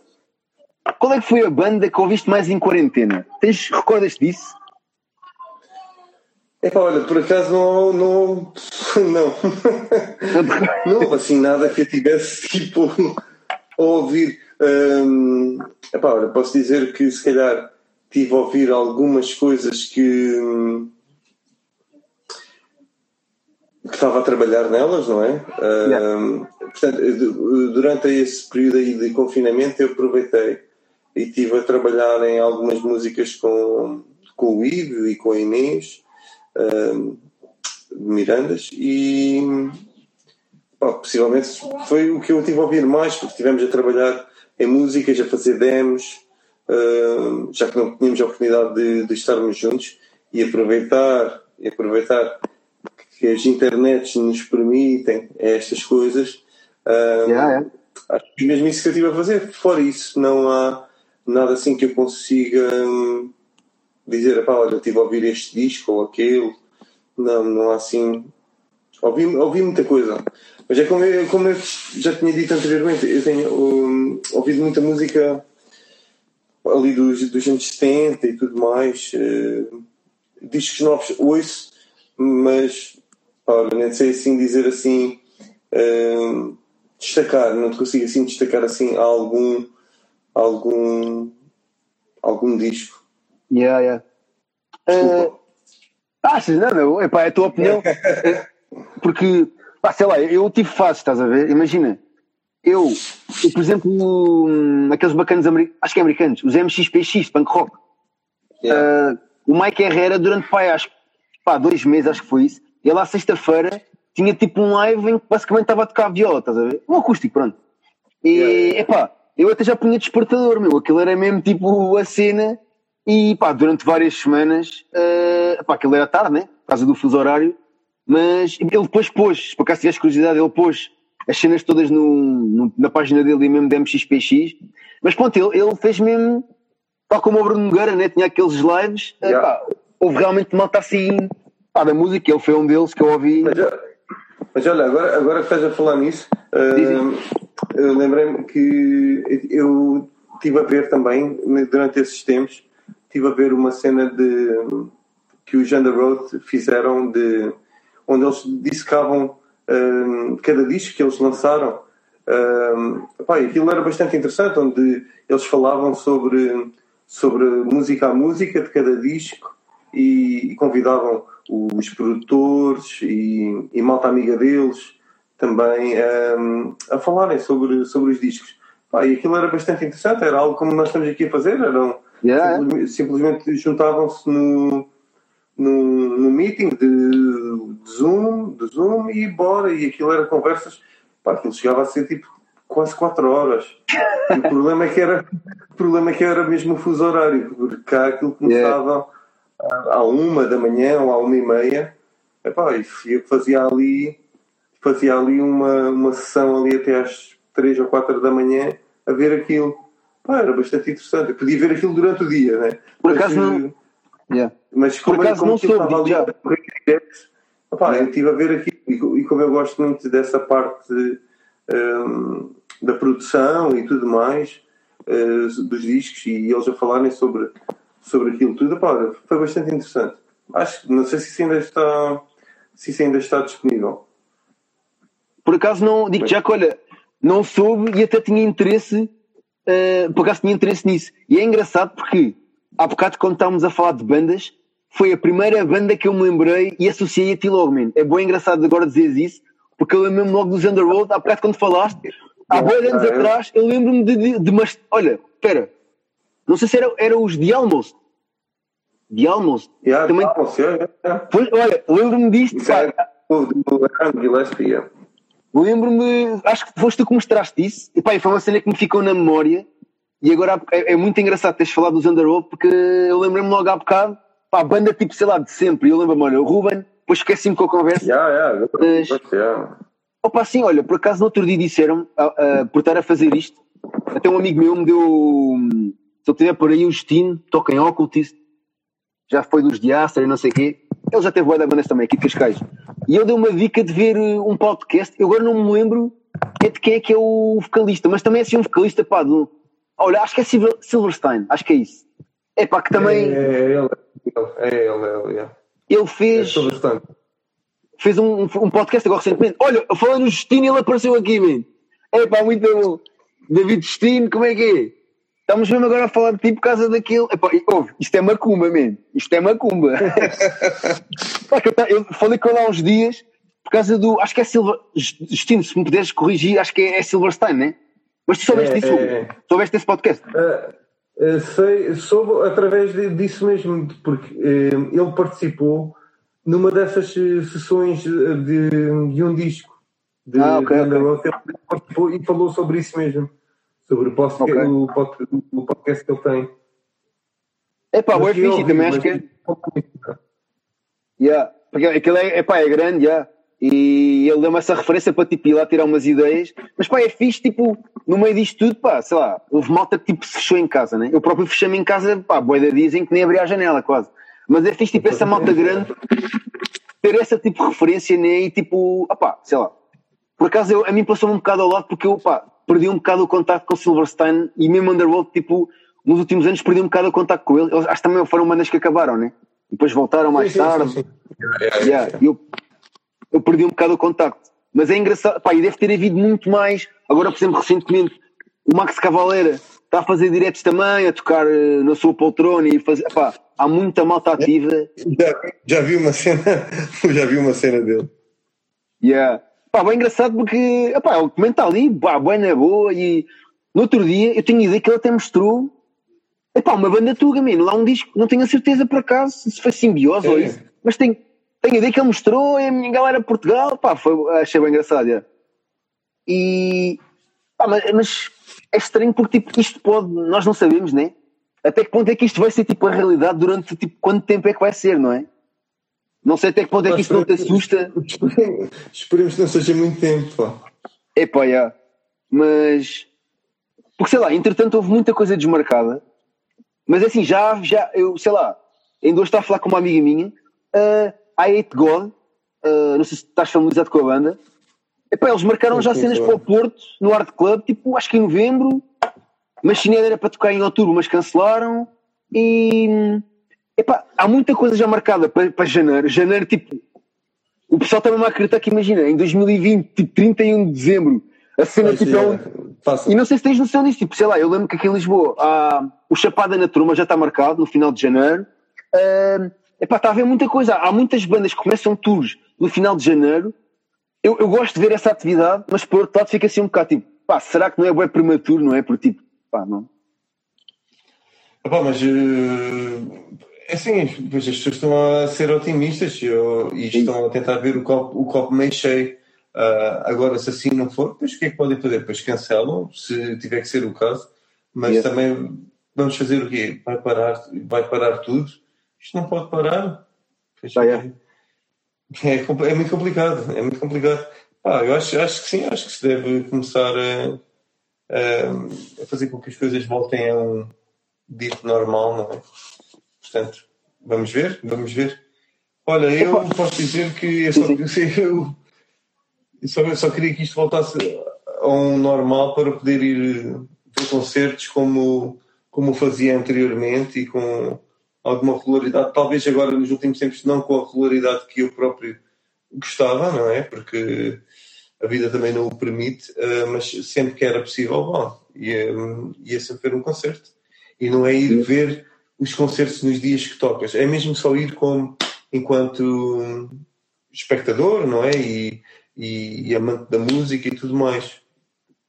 Qual é que foi a banda que ouviste mais em quarentena? Tens, recordas disso? Epá, olha, por acaso não, não, (laughs) não, (laughs) não houve assim nada que eu tivesse tipo a ouvir. Hum, epá, olha, posso dizer que se calhar tive a ouvir algumas coisas que, hum, que estava a trabalhar nelas, não é? Hum, portanto, du- durante esse período aí de confinamento eu aproveitei e estive a trabalhar em algumas músicas com, com o Ivo e com a Inês de Mirandas e pá, possivelmente foi o que eu tive a ouvir mais porque estivemos a trabalhar em músicas, a fazer demos hum, já que não tínhamos a oportunidade de, de estarmos juntos e aproveitar e aproveitar que as internets nos permitem estas coisas hum, Yeah, yeah. Acho que mesmo isso que eu estive a fazer. Fora isso, não há nada assim que eu consiga hum, dizer, pá, olha, estive a ouvir este disco ou aquele. Não, não há assim. Ouvi, ouvi muita coisa. Mas é como eu, como eu já tinha dito anteriormente, eu tenho hum, ouvido muita música ali dos, dos anos 70 e tudo mais. eh, discos novos ouço, mas olha, nem sei assim dizer assim. hum, destacar, não te consigo assim destacar assim algum algum algum disco. Yeah, yeah. Desculpa. Ah, achas? Não, não, epá, é a tua opinião. (laughs) Porque, pá, sei lá, eu tive fases, estás a ver? Imagina, eu, eu, por exemplo, hum, aqueles bacanas americanos, acho que é americanos, os MXPX, punk rock. Yeah. Ah, o Mike Herrera, durante pai, acho pá, dois meses, acho que foi isso. Ele à sexta-feira tinha tipo um live em que basicamente estava a tocar viola, estás a ver? Um acústico, pronto. E, epá, eu até já punha despertador, meu. Aquilo era mesmo tipo a cena. E pá, durante várias semanas, uh, pá, aquilo era tarde, né? Por causa do fuso horário. Mas ele depois pôs, por acaso tivesse curiosidade, ele pôs as cenas todas no, no, na página dele mesmo de MXPX. Mas pronto, ele, ele fez mesmo, tal como o Bruno Nogueira, né? Tinha aqueles lives. Uh, Yeah. pá, houve realmente malta assim, pá, da música. Ele foi um deles que eu ouvi. Mas, mas olha, agora, agora que estás a falar nisso, uh, eu lembrei-me que eu estive a ver também, durante esses tempos, estive a ver uma cena de que os Road fizeram de onde eles dissecavam um, cada disco que eles lançaram. Um, aquilo era bastante interessante, onde eles falavam sobre, sobre música a música de cada disco e, e convidavam os produtores e, e malta amiga deles também um, a falarem sobre, sobre os discos. Pá, e aquilo era bastante interessante, era algo como nós estamos aqui a fazer, eram Yeah. simplesmente, simplesmente juntavam-se no, no, no meeting de, de Zoom, de Zoom e bora, e aquilo era conversas, pá, aquilo chegava a ser tipo quase 4 horas. E o problema é que era, o problema é que era mesmo o fuso horário, porque cá aquilo começava à- à uma da manhã ou à uma e meia, Epá, e eu fazia ali, fazia ali uma, uma sessão ali até às 3 ou 4 da manhã a ver aquilo. Pá, era bastante interessante. Eu podia ver aquilo durante o dia, né? Por Mas, acaso não- eh, Yeah. mas Por como, acaso como não soube, estava ali já. a direto, opá, eu estive a ver aquilo e, e como eu gosto muito dessa parte hum, da produção e tudo mais eh, dos discos e eles a falarem sobre, sobre aquilo tudo, opá, foi bastante interessante. Acho que não sei se isso ainda está se isso ainda está disponível. Por acaso não, digo já que olha, não soube e até tinha interesse, eh, por acaso tinha interesse nisso. E é engraçado porque há bocado quando estávamos a falar de bandas, foi a primeira banda que eu me lembrei e associei a ti logo, man. É bem engraçado agora dizeres isso, porque eu lembro-me logo dos Underworld, há bocado quando falaste, há boi anos é? atrás, eu lembro-me de, de, de mas, olha, espera, não sei se era, era os de Almost. De Almost. Yeah, Também, ah, você, é, é. foi, olha, lembro-me disto, Isso é o do Aaron Gillespie, yeah. Lembro-me, acho que foste tu que mostraste isso, e pá, foi uma cena que me ficou na memória, e agora é, é muito engraçado teres falado dos Underworld, porque eu lembrei-me logo há bocado, pá, banda tipo, sei lá, de sempre, e eu lembro-me, olha, o Ruben, depois esqueci-me com a conversa, Yeah, yeah, Mas- yeah. opa, assim, olha, por acaso no outro dia disseram, ah, ah, por estar a fazer isto, até um amigo meu me deu, hum, se eu tiver por aí o Justino, toca em Occultist, já foi dos Diaster e não sei o quê, ele já teve boa da bandas também aqui de Cascais, e ele deu uma dica de ver uh, um podcast, eu agora não me lembro é de quem é que é o vocalista, mas também é assim um vocalista, pá, um- olha, acho que é Silver- Silverstein, acho que é isso. É pá, que também É, é ele, é ele, é ele, yeah. ele É fez, sobre bastante. fez um, um podcast agora recentemente. Olha, falando no Justino, ele apareceu aqui, man. É pá, muito bom. David Justino, como é que é? Estamos mesmo agora a falar de ti por causa daquele. Epá, ouve, isto é macumba, man. Isto é macumba. (laughs) Eu, falei com ele há uns dias por causa do. Acho que é Silver. Justino, se me puderes corrigir, acho que é, é Silverstein, né? Mas tu soubeste É, disso? é. Soubeste desse podcast? Ah, ah, sei, soube através de- disso mesmo, porque eh, ele participou numa dessas sessões de, de um disco de, Ah, ok, de ok. Underworld. Ele participou e falou sobre isso mesmo, sobre o podcast, Ok. o, o podcast que ele tem. É pá, fixe, ouvir, também acho que é. Yeah. Porque aquilo é, é pá, é grande, yeah. E ele deu-me essa referência para tipo ir lá tirar umas ideias. Mas pá, é fixe, tipo, no meio disto tudo, pá, sei lá, houve malta que tipo se fechou em casa, né? Eu próprio fechei-me em casa, pá, de dias em que nem abri a janela quase. Mas é fixe, tipo, essa malta grande ter essa tipo de referência, né? E tipo, opá, sei lá. Por acaso eu, a mim passou-me um bocado ao lado porque eu, pá, perdi um bocado o contato com o Silverstein e mesmo Underworld, tipo, nos últimos anos perdi um bocado o contato com ele. Eles, acho que também foram bandas que acabaram, né? Depois voltaram mais Sim, sim, tarde. sim, sim. Yeah, eu, eu perdi um bocado o contacto. Mas é engraçado, pá, e deve ter havido muito mais. Agora, por exemplo, recentemente, o Max Cavaleira está a fazer diretos também, a tocar eh, na sua poltrona e fazer, pá, há muita malta ativa. Já, já vi uma cena, (laughs) já vi uma cena dele. Yeah. Pá, bem engraçado porque, pá, ele comenta ali, pá, bem na boa e no outro dia eu tenho ideia que ele até mostrou, epá, uma banda tuga, mano, lá um disco, não tenho a certeza por acaso se foi simbiose ou É. isso, mas tenho a ideia que ele mostrou e a minha galera Portugal, pá, foi, achei bem engraçado. Yeah. E, pá, mas, mas, é estranho porque tipo, isto pode, nós não sabemos, né? Até que ponto é que isto vai ser tipo a realidade durante tipo, quanto tempo é que vai ser, não é? Não sei até que ponto é que isto não te assusta. Esperemos que não seja muito tempo, pá. É pá, yeah. Mas, porque sei lá, entretanto houve muita coisa desmarcada, mas assim, já, já, eu sei lá, ainda hoje estava a falar com uma amiga minha, uh, I Hate God, uh, não sei se estás familiarizado com a banda. Epá, eles marcaram já cenas para o Porto, no Art Club, tipo, acho que em novembro, mas Chinesa era para tocar em outubro, mas cancelaram. E epá, há muita coisa já marcada para, para janeiro. Janeiro, tipo, o pessoal mesmo a acreditar que imagina, em 2020, tipo 31 de dezembro, a cena tipo é um... E não sei se tens noção disso, tipo, sei lá, eu lembro que aqui em Lisboa há... o Chapada na Turma já está marcado no final de janeiro. Uh, epá, está a haver muita coisa. Há muitas bandas que começam tours no final de janeiro. Eu, eu gosto de ver essa atividade, mas por outro lado fica assim um bocado tipo, pá, será que não é bem prematuro, não é? Porque tipo, pá, não. Epá, mas uh, assim, pois as pessoas estão a ser otimistas eu, e estão a tentar ver o copo, o copo meio cheio. Uh, agora, se assim não for, pois o que é que podem fazer? Pois cancelam, se tiver que ser o caso, mas também vamos fazer o quê? Vai parar, vai parar tudo? Isto não pode parar. Ah, é. É, é, muito complicado, é muito complicado. Ah, eu acho, acho que sim, acho que se deve começar a, a fazer com que as coisas voltem a um dito normal, não é? Portanto, vamos ver, vamos ver. Olha, eu posso dizer que eu só, eu, eu só, queria que isto voltasse a um normal para poder ir ver concertos como, como fazia anteriormente e com alguma regularidade, talvez agora nos últimos tempos não com a regularidade que eu próprio gostava, não é? Porque a vida também não o permite, eh, mas sempre que era possível, bom, ia, ia sempre ver um concerto. E não é ir ver os concertos nos dias que tocas, é mesmo só ir como enquanto espectador, não é? E, e, e amante da música e tudo mais.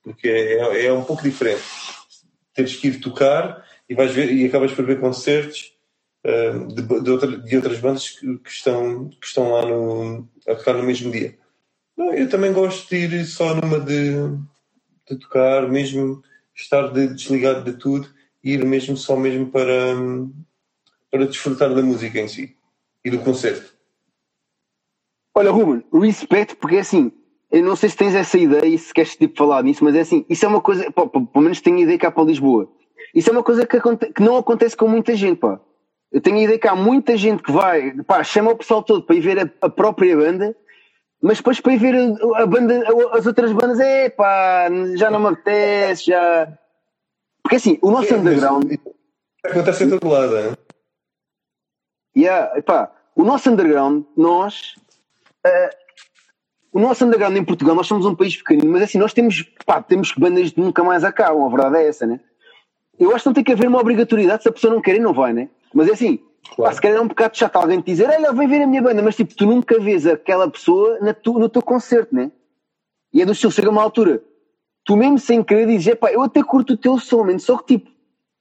Porque é, é um pouco diferente. Teres que ir tocar e vais ver e acabas por ver concertos de, de, outra, de, outras bandas que, que, estão, que estão lá no, a tocar no mesmo dia. Não, eu também gosto de ir só numa de, de tocar, mesmo estar de, desligado de tudo, ir mesmo só mesmo para, para desfrutar da música em si e do concerto. Olha, Ruben, respeito, porque é assim, eu não sei se tens essa ideia e se queres tipo, falar nisso, mas é assim, isso é uma coisa, pelo menos tenho ideia cá para Lisboa. Isso é uma coisa que, que não acontece com muita gente, pá. Eu tenho ideia que há muita gente que vai, pá, chama o pessoal todo para ir ver a, a própria banda, mas depois para ir ver a, a, banda, as outras bandas, é pá, já não me apetece, já. Porque assim, o nosso é, underground. Acontece em todo lado, é? Yeah, pá, o nosso underground, nós. Uh, o nosso underground em Portugal, nós somos um país pequenino, mas assim, nós temos, pá, temos bandas de nunca mais acabam, a verdade é essa, né? Eu acho que não tem que haver uma obrigatoriedade, se a pessoa não quer ir, não vai, né? Mas é assim, claro. pá, se calhar é um bocado chato alguém te dizer, olha, vem ver a minha banda, mas tipo, tu nunca vês aquela pessoa na tu, no teu concerto, né? E é do estilo, chega uma altura, tu mesmo sem querer dizes, pá, eu até curto o teu som, man, só que tipo,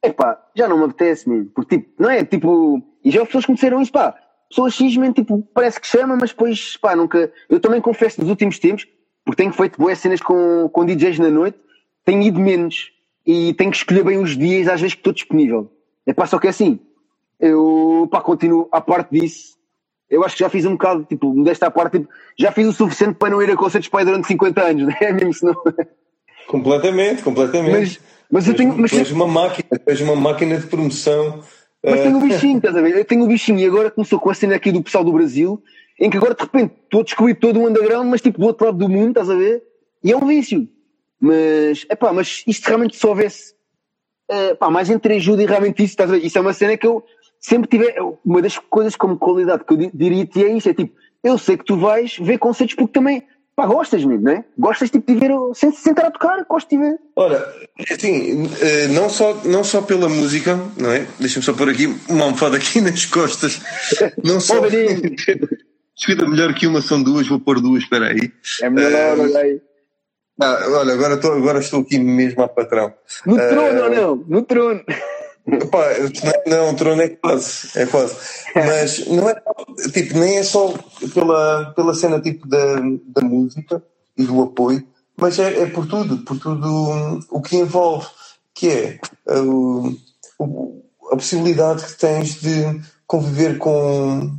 é pá, já não me apetece, mesmo, porque tipo, não é? Tipo, e já as pessoas começaram isso, pá, pessoas X, man, tipo, parece que chama, mas depois, pá, nunca. Eu também confesso nos últimos tempos, porque tenho feito boas cenas com, com DJs na noite, tenho ido menos e tenho que escolher bem os dias às vezes que estou disponível. É pá, só que é assim, eu, pá, continuo à parte disso. Eu acho que já fiz um bocado, tipo, desta parte, tipo, já fiz o suficiente para não ir a concertos para durante 50 anos, (laughs) não é mesmo? Senão... Completamente, completamente. Mas, mas eu tenho. Mas... uma máquina, tens uma máquina de promoção. Mas tenho o bichinho, (laughs) estás a ver? Eu tenho o bichinho e agora começou com a cena aqui do pessoal do Brasil, em que agora de repente estou a descobrir todo o underground, mas tipo do outro lado do mundo, estás a ver? E é um vício. Mas, é pá, mas isto realmente se houvesse, uh, pá, mais entreajuda e realmente isso, estás a ver? Isso é uma cena que eu, sempre tive uma das coisas como qualidade que eu diria-te é isso, é tipo, eu sei que tu vais ver concertos porque também, pá, gostas mesmo, não é? Gostas tipo de ver, sem se sentar a tocar, gosto de ver. Ora, assim, eh, não só, não só pela música, não é? Deixa-me só pôr aqui uma almofada aqui (laughs) nas costas, não só... (laughs) Escuta, melhor que uma são duas, vou pôr duas, espera aí. É melhor, uh, olha aí. Ah, olha, agora estou, agora estou aqui mesmo a patrão. No uh, trono ou não? No trono. Não, trono é quase, é quase. Mas não é, tipo, nem é só pela, pela cena tipo da, da música e do apoio, mas é, é por tudo, por tudo o que envolve, que é uh, a possibilidade que tens de conviver com,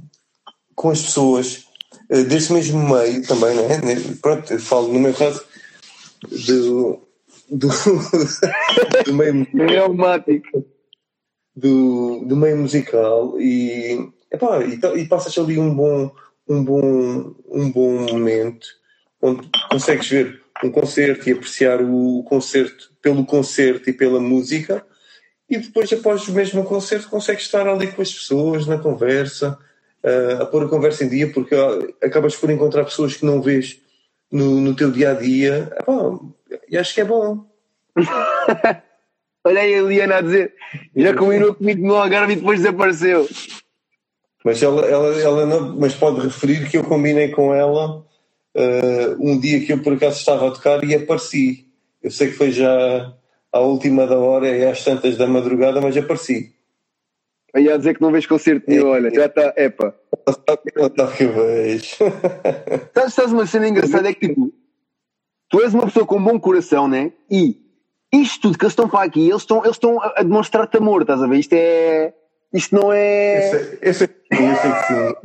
com as pessoas uh, desse mesmo meio também, não é? Pronto, eu falo no meu caso do, do, (laughs) do meio pneumático do, do meio musical e, epá, e, e passas ali um bom, um bom, um bom momento onde consegues ver um concerto e apreciar o concerto pelo concerto e pela música e depois após o mesmo concerto consegues estar ali com as pessoas na conversa uh, a pôr a conversa em dia porque uh, acabas por encontrar pessoas que não vês no, no teu dia a dia. E acho que é bom (laughs) Olha aí a Eliana a dizer, já combinou comigo no Algarve e depois desapareceu. Mas ela, ela, ela não, mas pode referir que eu combinei com ela uh, um dia que eu por acaso estava a tocar e apareci. Eu sei que foi já à última da hora e às tantas da madrugada, mas apareci. Aí a dizer que não vês concerto nenhum, é, olha, já está, epa. Ela está que vejo. (laughs) Sabes, sabes uma cena engraçada? É que tipo, tu és uma pessoa com um bom coração, né? E isto tudo que eles estão para aqui, eles estão, eles estão a demonstrar-te amor, estás a ver? Isto é. Isto não é. Esse, esse, esse é que sim.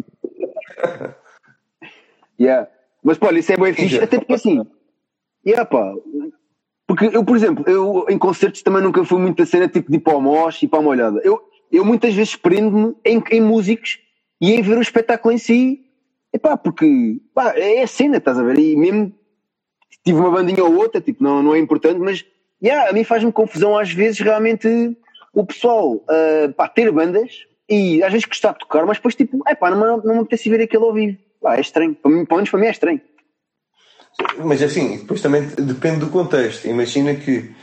(laughs) yeah. Mas pá, isso é bem fixe, até porque assim. Yeah, pá. Porque eu, por exemplo, eu em concertos também nunca fui muito a cena tipo de ir para o mosh e para a molhada. Eu, eu muitas vezes prendo-me em, em músicos e em ver o espetáculo em si. E pá, porque pá, é a cena, estás a ver? E mesmo tive uma bandinha ou outra, tipo, não, não é importante, mas yeah, a mim faz-me confusão às vezes realmente o pessoal uh, pá, ter bandas e às vezes gostar de tocar, mas depois tipo, é pá, não, não me apetece ver aquilo ao vivo. Pá, é estranho. Para mim, pelo menos para mim é estranho. Mas assim, depois também depende do contexto. Imagina que,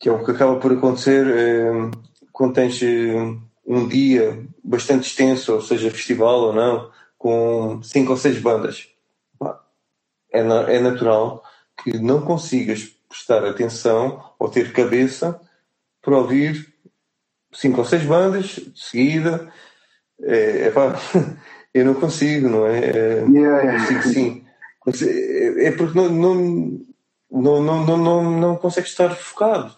que é o que acaba por acontecer eh, quando tens eh, um dia bastante extenso, ou seja, festival ou não, com cinco ou seis bandas. É, é natural que não consigas prestar atenção ou ter cabeça para ouvir cinco ou seis bandas de seguida. É, é pá, (laughs) eu não consigo, não é? é yeah, Consigo sim. É, é porque não, não, não, não, não, não, não consegues estar focado.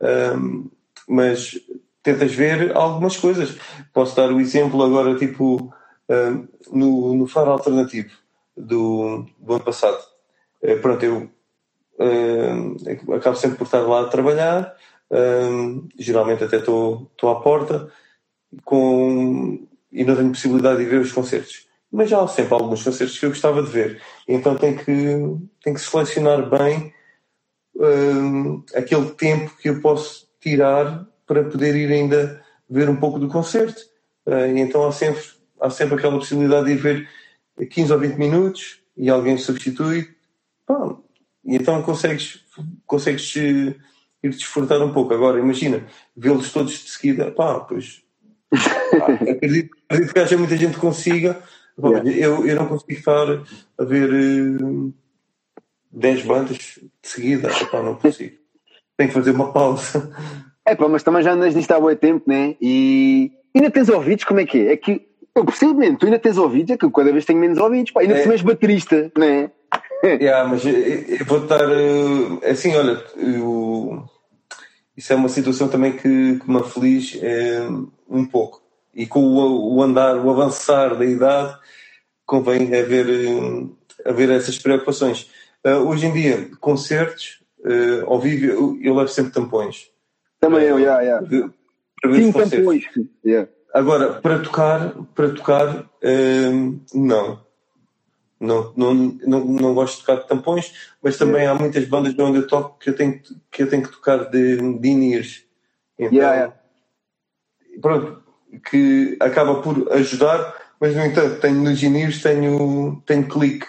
Um, mas tentas ver algumas coisas. Posso dar o exemplo agora, tipo, um, no, no Faro Alternativo do, do ano passado. Uh, pronto, eu uh, acabo sempre por estar lá a trabalhar, uh, geralmente até estou à porta com, e não tenho possibilidade de ver os concertos. Mas já há sempre alguns concertos que eu gostava de ver. Então tem que, tem que selecionar bem uh, aquele tempo que eu posso tirar para poder ir ainda ver um pouco do concerto. e então há sempre, há sempre aquela possibilidade de ir ver 15 ou 20 minutos e alguém substitui. Pá, e então consegues, consegues ir desfrutar um pouco. Agora, imagina, vê-los todos de seguida, pá, pois. (laughs) Acredito, acredito, que haja muita gente que consiga. Yeah. eu, eu não consigo estar a ver uh, eh, 10 bandas de seguida, pá, não consigo. Tenho que fazer uma pausa. É pá, mas também já andas nisto há muito tempo, né? E ainda tens ouvidos, como é que é? É que eu percebo mesmo, tu ainda tens ouvidos, é que eu cada vez tenho menos ouvidos, pá, ainda é. tu és baterista, né? Yeah, mas eu vou estar eh, assim, olha, eu, isso é uma situação também que, que me aflige é, um pouco. E com o, o, andar, o avançar da idade, convém haver, haver essas preocupações. Uh, hoje em dia, concertos, uh, ao vivo, eu, eu levo sempre tampões. Também eu, já, já. Sim, tampões. Yeah. Agora, para tocar, para tocar, uh, não. Não, não, não, não gosto de tocar de tampões, mas também há muitas bandas onde eu toco que eu tenho que, eu tenho que tocar de, de in-ears. Então, yeah, pronto, que acaba por ajudar, mas no entanto, tenho nos in-ears, tenho, tenho clique.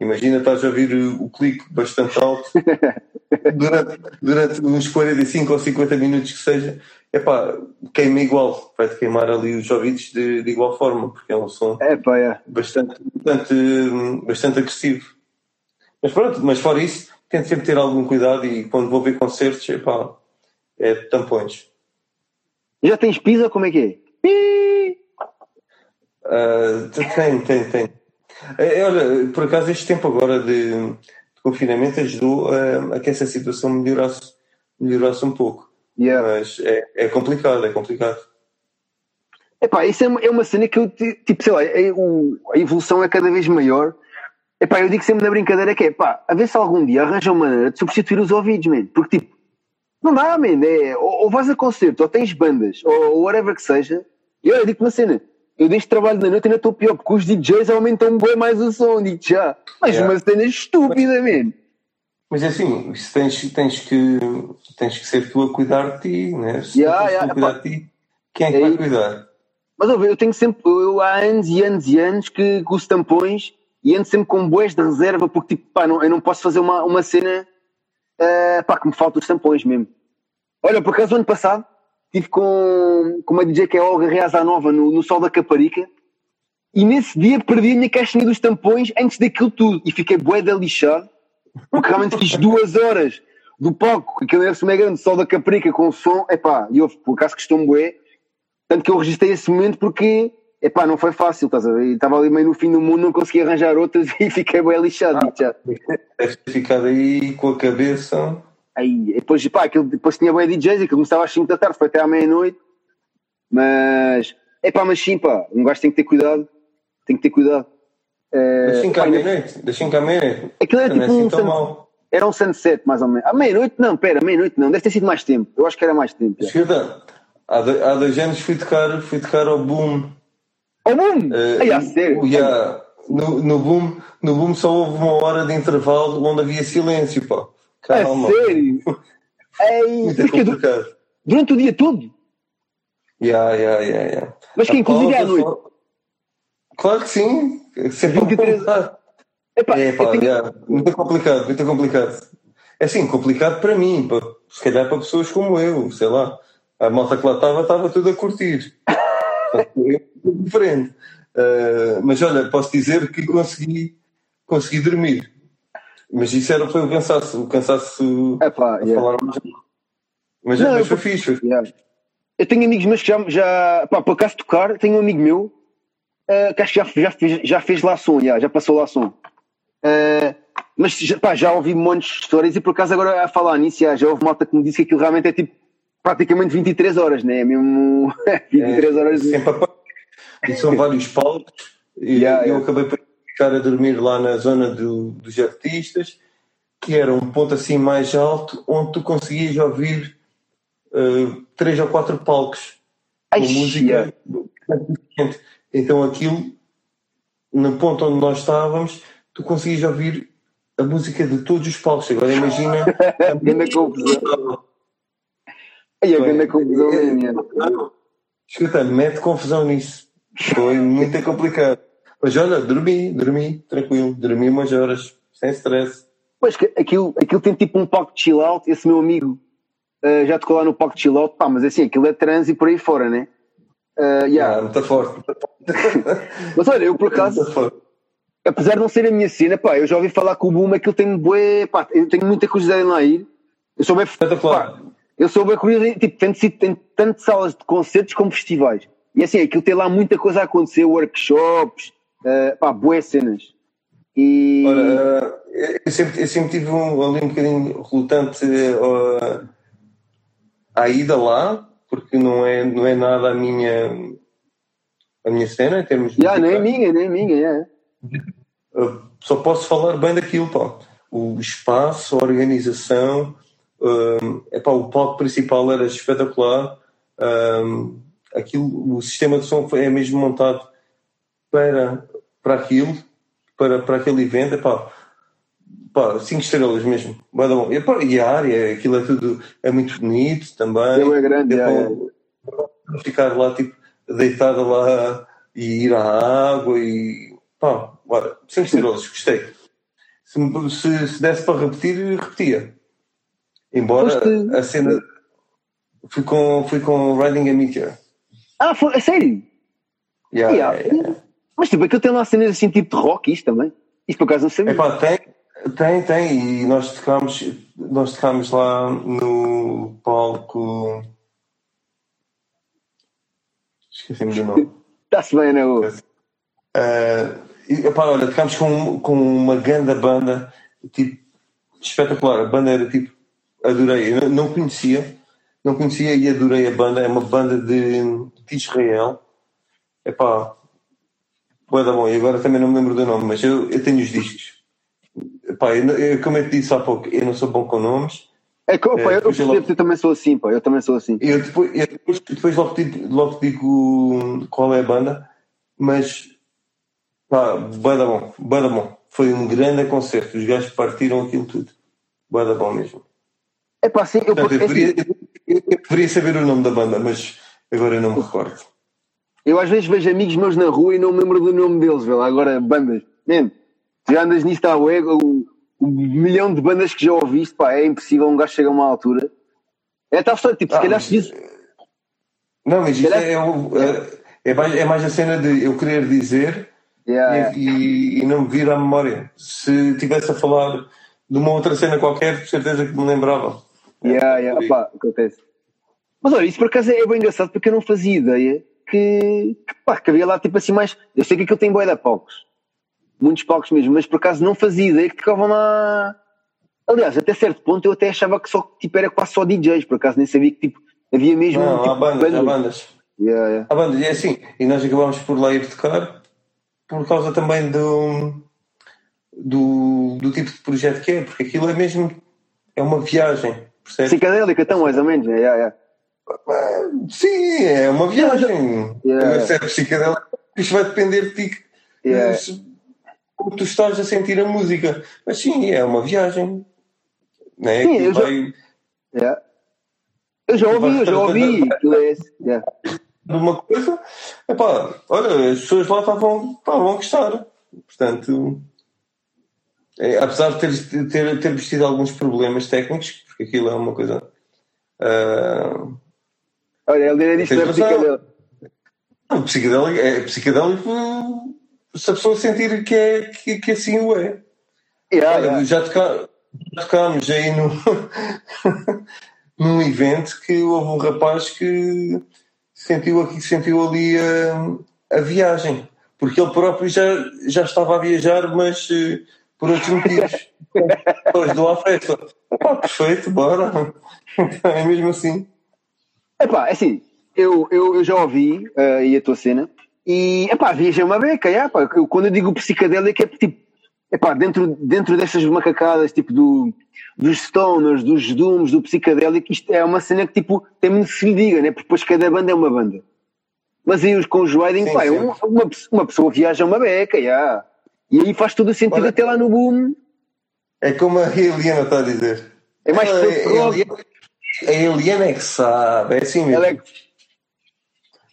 Imagina, estás a ouvir o clique bastante alto (laughs) durante, durante uns 45 ou 50 minutos que seja, epá, queima igual, vai-te queimar ali os ouvidos de, de, igual forma, porque é um som epá, é. bastante, bastante, bastante agressivo. Mas pronto, mas fora isso, tento sempre ter algum cuidado e quando vou ver concertos, epá, é tampões. Já tens pizza? Como é que é? Uh, tem, tem, tem. É, olha, por acaso este tempo agora de, de confinamento ajudou a, a, que essa situação melhorasse, melhorasse um pouco. Yeah. Mas é, é complicado, é complicado. Epá, isso é, é uma cena que eu, tipo, sei lá, é, o, a evolução é cada vez maior. Epá, eu digo sempre na brincadeira que é, pá, a ver se algum dia arranja uma maneira de substituir os ouvidos, man. Porque, tipo, não dá, man. É, ou, ou vais a concerto, ou tens bandas, ou, ou whatever que seja. E eu digo uma cena, eu deixo trabalho na noite e ainda estou pior, porque os DJs aumentam bem mais o som, digo já. Mas yeah. uma cena estúpida, man. Mas é assim, tens, tens, que, tens que ser tu a cuidar de ti, né? Se yeah, tens yeah, a cuidar de ti, quem é que é vai cuidar? Mas eu tenho sempre, eu há anos e anos e anos que, os tampões e ando sempre com boés de reserva, porque tipo, pá, não, eu não posso fazer uma, uma cena uh, pá, que me faltam os tampões mesmo. Olha, por acaso, ano passado, estive com, com uma DJ que é Olga Reaz à Nova no, no Sol da Caparica e nesse dia perdi a minha caixinha dos tampões antes daquilo tudo e fiquei bué da lixado porque realmente fiz duas horas do palco, aquele era mega grande, Sol da Caparica com o som, epá, e houve, por acaso que um bué, tanto que eu registrei esse momento porque, epá, não foi fácil, estás a ver? Estava ali meio no fim do mundo, não conseguia arranjar outras (laughs) e fiquei bem lixado. Ah, já. Deves ter ficado aí com a cabeça. Aí, depois, pá, aquilo, depois tinha bem DJs, aquilo começava às 5 da tarde, foi até à meia-noite. Mas, epá, mas sim, pá, um gajo tem que ter cuidado, tem que ter cuidado. Uh, das 5 à meia-noite, das 5 à meia-noite. Aquilo era tipo é assim um, sun... era um sunset, mais ou menos. À meia-noite, não, pera, meia-noite não, deve ter sido mais tempo. Eu acho que era mais tempo. Escuta, Há, dois, há dois anos fui tocar, fui tocar ao Boom. Ao Boom? Uh, Ai, a sério? Yeah, no, no, boom, no Boom só houve uma hora de intervalo onde havia silêncio, pá. Calma. A sério? (laughs) Ei, Muito complicado. Durante o dia todo? Yeah, yeah, yeah, yeah. Mas que inclusive é à noite? Claro que sim. Sempre 23... Epá, é, pá, tenho... yeah. muito complicado, muito complicado. É assim, complicado para mim, para, se calhar para pessoas como eu, sei lá a malta que lá estava, estava tudo a curtir. diferente. Uh, mas olha, posso dizer que consegui, consegui dormir. Mas isso era, foi o cansaço, o cansaço Epá, a yeah. falar mais. Mas, Não, mas foi fixe. Yeah. Eu tenho amigos meus que já, já pá, por acaso tocar, tenho um amigo meu uh, que acho que já, já, fez, já fez lá som, já, já passou lá som. Uh, mas pá, já ouvi montes de histórias e por acaso agora a falar nisso, já, já houve malta que me disse que aquilo realmente é tipo praticamente 23 horas, né? É mesmo (laughs) 23 é, horas. Sempre a... E são vários palcos. E yeah, eu yeah. acabei por ficar a dormir lá na zona do, dos artistas, que era um ponto assim mais alto, onde tu conseguias ouvir uh, três ou quatro palcos com música. Yeah. Então aquilo, no ponto onde nós estávamos, tu conseguias ouvir a música de todos os palcos. Agora imagina (laughs) a confusão. Aí a grande confusão é, minha. Escuta, mete confusão nisso. Foi muito complicado. Mas olha, dormi, dormi, tranquilo, dormi umas horas, sem stress. Pois que aquilo, aquilo tem tipo um palco de chill out, esse meu amigo uh, já tocou lá no palco de chill out, pá, mas assim, aquilo é trans e por aí fora, né? Uh, yeah. Ah, muito forte. (laughs) mas olha, eu por acaso, apesar de não ser a minha cena, pá, eu já ouvi falar com o Boom, aquilo tem bué, pá, eu tenho muita curiosidade em lá ir. Eu sou bem, pá, eu sou bem curioso, tipo, tem, tem tanto salas de concertos como festivais. E assim, aquilo tem lá muita coisa a acontecer, workshops, uh, pá, boas cenas. E... Ora, eu, sempre, eu sempre tive um, ali um bocadinho relutante uh, à ida lá, porque não é, não é nada a minha, a minha cena em termos de. Yeah, nem é minha, nem é minha, yeah. só posso falar bem daquilo, pá. O espaço, a organização, um, epá, o palco principal era espetacular. Um, aquilo, o sistema de som é mesmo montado para, para aquilo, para, para aquele evento. Epá, pá, cinco estrelas mesmo. bom. Epá, e a área, aquilo é tudo é muito bonito também. É grande, é, é. Ficar lá, tipo, deitado lá e ir à água e pá, bora, cinco estrelas, gostei. Se, se, se desse para repetir, repetia. Embora Foste... a cena. Fui com, fui com Riding a Meteor. Ah, foi, a sério? Yeah, yeah. yeah. Mas tipo, aquilo tem lá cenas assim tipo de rock, isto também. Isto por acaso não sei. Epá, tem, tem, tem. E nós tocámos, nós tocámos lá no palco. Esqueci-me do nome. Está-se bem, não? Uh, e, epá, olha, tocámos com, com uma grande banda, tipo, espetacular. A banda era tipo, adorei. Eu não conhecia, não conhecia e adorei a banda. É uma banda de, de Israel. Epá, Boa da bom, e agora também não me lembro do nome, mas eu, eu tenho os discos. Pá, eu, eu, como eu te disse há pouco, eu não sou bom com nomes. É que, opa, é, eu, eu, logo... eu também sou assim, pá, eu também sou assim. Eu depois, eu depois, depois logo, digo, logo digo qual é a banda, mas pá, boa da bom, boa da bom. Foi um grande concerto, os gajos partiram aquilo tudo. Boa da bom mesmo. É pá, sim, eu, Portanto, eu, deveria, eu, deveria saber o nome da banda, mas agora eu não me recordo. Eu às vezes vejo amigos meus na rua e não me lembro do nome deles, velho. Agora, bandas. Man, já andas nisso, está o ego, o, o, milhão de bandas que já ouviste, pá, é impossível um gajo chegar a uma altura. É tal história, tipo, se ah, calhar se diz. Não, mas isto é, é, é, mais, é mais a cena de eu querer dizer yeah. e, e, não me vir à memória. Se tivesse a falar de uma outra cena qualquer, de certeza que me lembrava. Yeah, yeah, pá, acontece. Mas olha, isso por acaso é bem engraçado porque eu não fazia ideia que, que, pá, que havia lá tipo assim mais. Eu sei que aquilo tem boia de palcos, muitos palcos mesmo, mas por acaso não fazia ideia que tocavam lá. Aliás, até certo ponto eu até achava que só tipo, era quase só DJs, por acaso nem sabia que tipo, havia mesmo. Não, tipo, há bandas, bandas. há bandas. Yeah, yeah. Há bandas, e é assim, e nós acabámos por lá ir tocar por causa também do, do, do tipo de projeto que é, porque aquilo é mesmo. é uma viagem. Percebes? Psicadélica, então, mais ou menos, yeah, yeah. Sim, é uma viagem. Yeah. Se é isto vai depender de ti. Yeah. Como tu estás a sentir a música. Mas sim, é uma viagem. Né? Sim, eu, vai... já... Yeah. eu já ouvi, eu já ouvi. Yeah. De uma coisa, epá, olha, as pessoas lá estavam, a gostar. Portanto, é, apesar de ter, ter, vestido alguns problemas técnicos, porque aquilo é uma coisa. Uh, Olha, ele era disto, é psicadélico. Não, psicadélico é psicadélico se a pessoa sentir que, é, que, que assim o é. Yeah, Olha, yeah. Já, toca, já tocámos aí no, (laughs) num evento que houve um rapaz que sentiu, aqui, sentiu ali a, a viagem. Porque ele próprio já, já estava a viajar, mas uh, por outros motivos. (laughs) Depois dou à festa. Pá, perfeito, bora. (laughs) é mesmo assim. Epá, é assim, eu, eu, eu já ouvi uh, aí a tua cena e, epá, viajei uma beca, yeah, epá, eu, quando eu digo psicadélico é tipo, epá, dentro, dentro dessas macacadas, tipo do, dos stoners, dos dooms, do psicadélico, isto é uma cena que tipo, tem muito que se lhe diga, né? porque depois cada banda é uma banda. Mas aí os com o pá, é uma, uma, uma, pessoa viaja uma beca, yeah. e aí faz todo o sentido Olha, até lá no boom. É como a Eliana está a dizer. É mais é, é, a Eliana é que sabe, é assim mesmo. Ela é.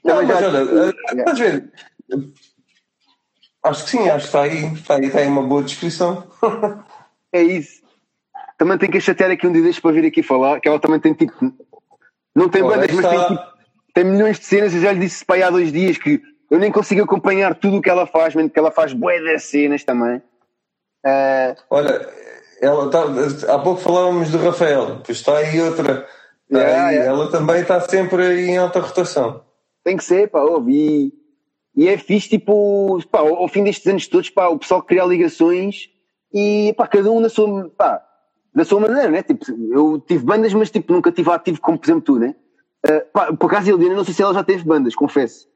Não, mas olha, eh, estás a ver? Acho que sim, acho que está aí, está aí, está aí uma boa descrição. (laughs) é isso. Também tem que chatear aqui um dia destes para vir aqui falar, que ela também tem tipo. Não tem bandas, mas tem, tipo, tem milhões de cenas. Eu já lhe disse para aí há dois dias que eu nem consigo acompanhar tudo o que ela faz, mesmo que ela faz bué de cenas também. Uh... Olha, ela tá, há pouco falávamos do Rafael, pois está aí outra Yeah, yeah. Ela também está sempre em alta rotação. Tem que ser, pá, ouve. E, e é fixe, tipo, pá, ao fim destes anos todos, pá, o pessoal cria ligações e, pá, cada um na sua, pá, da sua maneira, né? Tipo, eu tive bandas, mas, tipo, nunca tive ativo como, por exemplo, tu, né? Uh, pá, por acaso, Eliana, não sei se ela já teve bandas, confesso.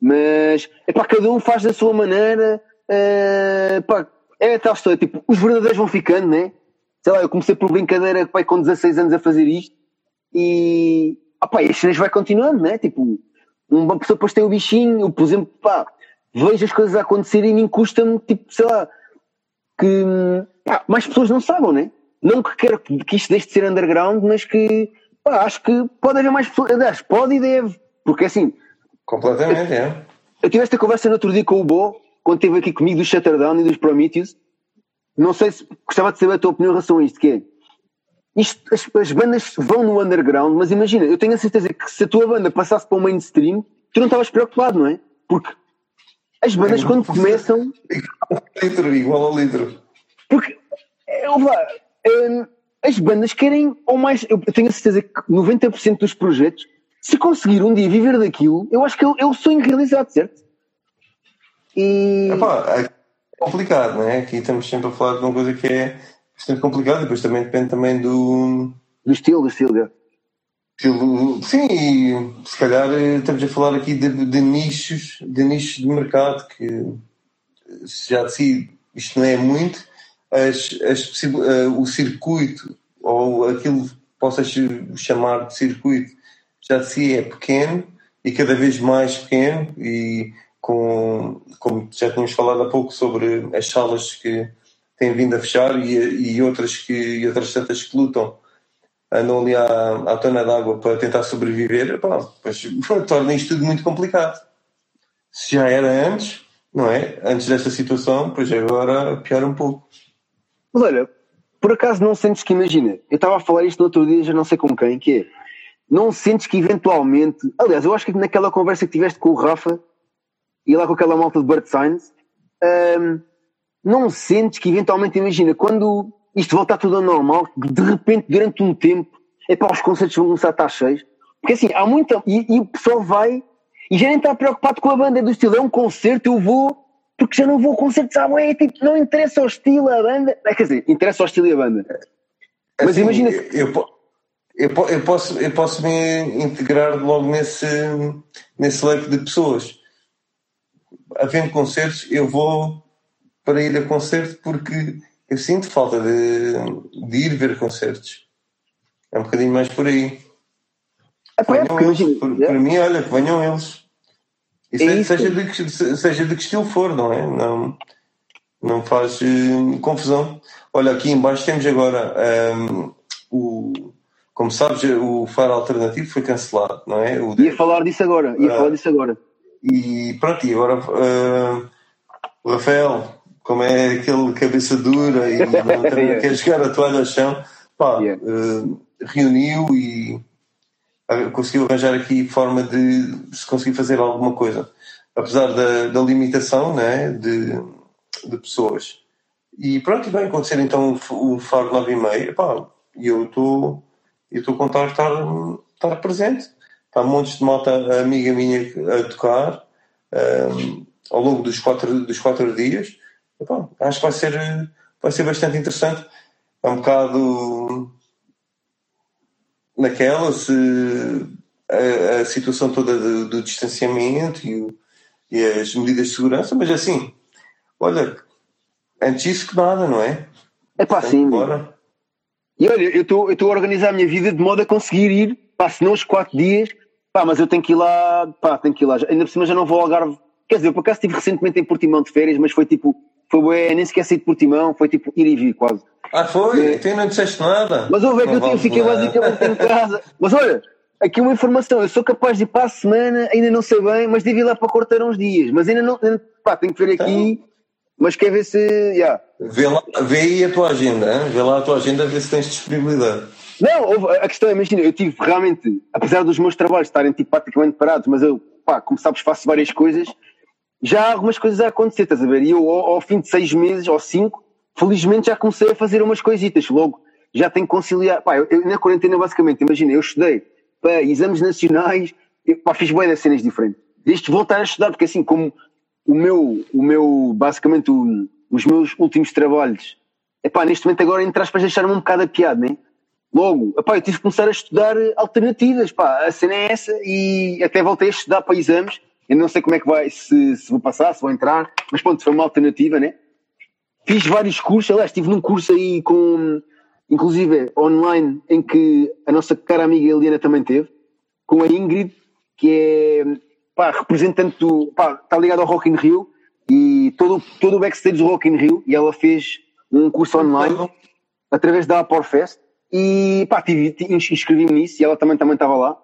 Mas, é pá, cada um faz da sua maneira, uh, pá, é tal história, tipo, os verdadeiros vão ficando, né? Sei lá, eu comecei por brincadeira, pá, com 16 anos a fazer isto e, opa, as cenas vai continuando, né? Tipo, uma pessoa depois tem o bichinho, por exemplo, pá, vejo as coisas a acontecerem e me custa-me, tipo, sei lá, que pá, mais pessoas não saibam, né? Não que quero que isto deixe de ser underground, mas que pá, acho que pode haver mais pessoas, aliás, pode e deve, porque assim. Completamente, eu, é. Eu tive esta conversa no outro dia com o Bo, quando esteve aqui comigo do Shutterdown e dos Prometheus. Não sei se gostava de saber a tua opinião em relação a isto, que é isto, as, as, bandas vão no underground, mas imagina, eu tenho a certeza que se a tua banda passasse para o mainstream, tu não estavas preocupado, não é? Porque as bandas, é, quando começam. (laughs) Litro, igual ao litro. Porque, eu, um, as bandas querem, ou mais, eu tenho a certeza que 90% dos projetos, se conseguir um dia viver daquilo, eu acho que é o sonho realizado, certo? E. Epá, é complicado, não é? Aqui estamos sempre a falar de uma coisa que é bastante complicada, depois também depende também do. Do estilo, do estilo, é. Sim, e se calhar eh, estamos a falar aqui de, de nichos, de nichos de mercado que já de si isto não é muito, as, as, uh, o circuito ou aquilo que possas chamar de circuito já de si é pequeno e cada vez mais pequeno e com, como já tínhamos falado há pouco sobre as salas que têm vindo a fechar e, e outras que e outras tantas que lutam andam ali à, à tona d'água para tentar sobreviver, pá, pois (laughs) torna isto tudo muito complicado. Se já era antes, não é? Antes desta situação, pois agora pior um pouco. Mas olha, por acaso não sentes que, imagina, eu estava a falar isto no outro dia, já não sei com quem, que é, não sentes que eventualmente, aliás, eu acho que naquela conversa que tiveste com o Rafa e lá com aquela malta de Bird Science, hum, não sentes que eventualmente, imagina, quando isto voltar tudo ao normal, de repente, durante um tempo, é para os concertos vão começar a estar cheios, porque assim, há muita, e, e o pessoal vai e já nem está preocupado com a banda, é do estilo, é um concerto, eu vou, porque já não vou a concertos à é tipo, não interessa o estilo, a banda. É, quer dizer, interessa o estilo e a banda. Mas assim, imagina. Eu, eu, eu, posso, eu posso me integrar logo nesse, nesse leque de pessoas. Havendo concertos, eu vou para ir a concerto porque eu sinto falta de, de ir ver concertos. É um bocadinho mais por aí. É, venham eles, por, é. para mim, olha, que venham eles. E é seja, de que, seja de que estilo for, não é? Não, não faz uh, confusão. Olha, aqui embaixo temos agora um, o. Como sabes, o faro alternativo foi cancelado, não é? O ia falar disso agora, ia uh, falar disso agora. E pronto, e agora uh, o Rafael, como é aquele cabeça dura e não (laughs) quer jogar a toalha ao chão, pá, yeah. reuniu e conseguiu arranjar aqui forma de se conseguir fazer alguma coisa, apesar da, da limitação né, de, de pessoas. E pronto, vai acontecer então o Faro 9 e meia, pá, e eu estou eu estou a contar estar, estar presente. Está montes de malta amiga minha a tocar um, ao longo dos quatro, dos quatro dias. Epá, acho que vai ser, vai ser bastante interessante. É um bocado naquela, se a, a situação toda do, do distanciamento e, o, e, as medidas de segurança, mas assim, olha, antes isso que nada, não é? É pá, sim. Bora. E olha, eu estou a organizar a minha vida de modo a conseguir ir, pá, se não os quatro dias, pá, mas eu tenho que ir lá, pá, tenho que ir lá. Ainda por cima já não vou ao Algarve. Quer dizer, eu por acaso estive recentemente em Portimão de férias, mas foi tipo, foi bué, nem sequer sair de Portimão, foi tipo ir e vir quase. Ah, foi? É. Tu não disseste nada. Mas ouve, é que eu, eu fiquei basicamente em (laughs) casa. Mas olha, aqui uma informação, eu sou capaz de ir para a semana, ainda não sei bem, mas devo ir lá para cortar uns dias. Mas ainda não, pá, tenho que ver aqui, então, mas quer ver se, yeah. vê, lá, vê aí a tua agenda, hein? vê lá a tua agenda, vê se tens disponibilidade. Não, a questão é, imagina, eu tive realmente, apesar dos meus trabalhos estarem tipo, praticamente parados, mas eu, pá, como sabes, faço várias coisas, já há algumas coisas a acontecer, estás a ver? E eu, ao, ao fim de seis meses ou cinco, felizmente já comecei a fazer umas coisitas. Logo, já tenho que conciliar. Pá, eu, eu, na quarentena, basicamente, imagina, eu estudei para exames nacionais, eu, pá, fiz boas das cenas diferentes. Desde voltar a estudar, porque assim, como o meu, o meu basicamente, o, os meus últimos trabalhos, é pá, neste momento agora entras para deixar-me um bocado a piada, né? Logo, epá, eu tive que começar a estudar alternativas, pá, a cena é essa, e até voltei a estudar para exames. Eu não sei como é que vai, se, se vou passar, se vou entrar, mas pronto, foi uma alternativa, né? Fiz vários cursos, aliás, estive num curso aí com, inclusive online, em que a nossa cara amiga Eliana também teve, com a Ingrid, que é pá, representante do. Pá, está ligado ao Rock in Rio e todo, todo o backstage do Rock in Rio, e ela fez um curso online através da Aporfest e pá, inscrevi-me nisso e ela também também estava lá.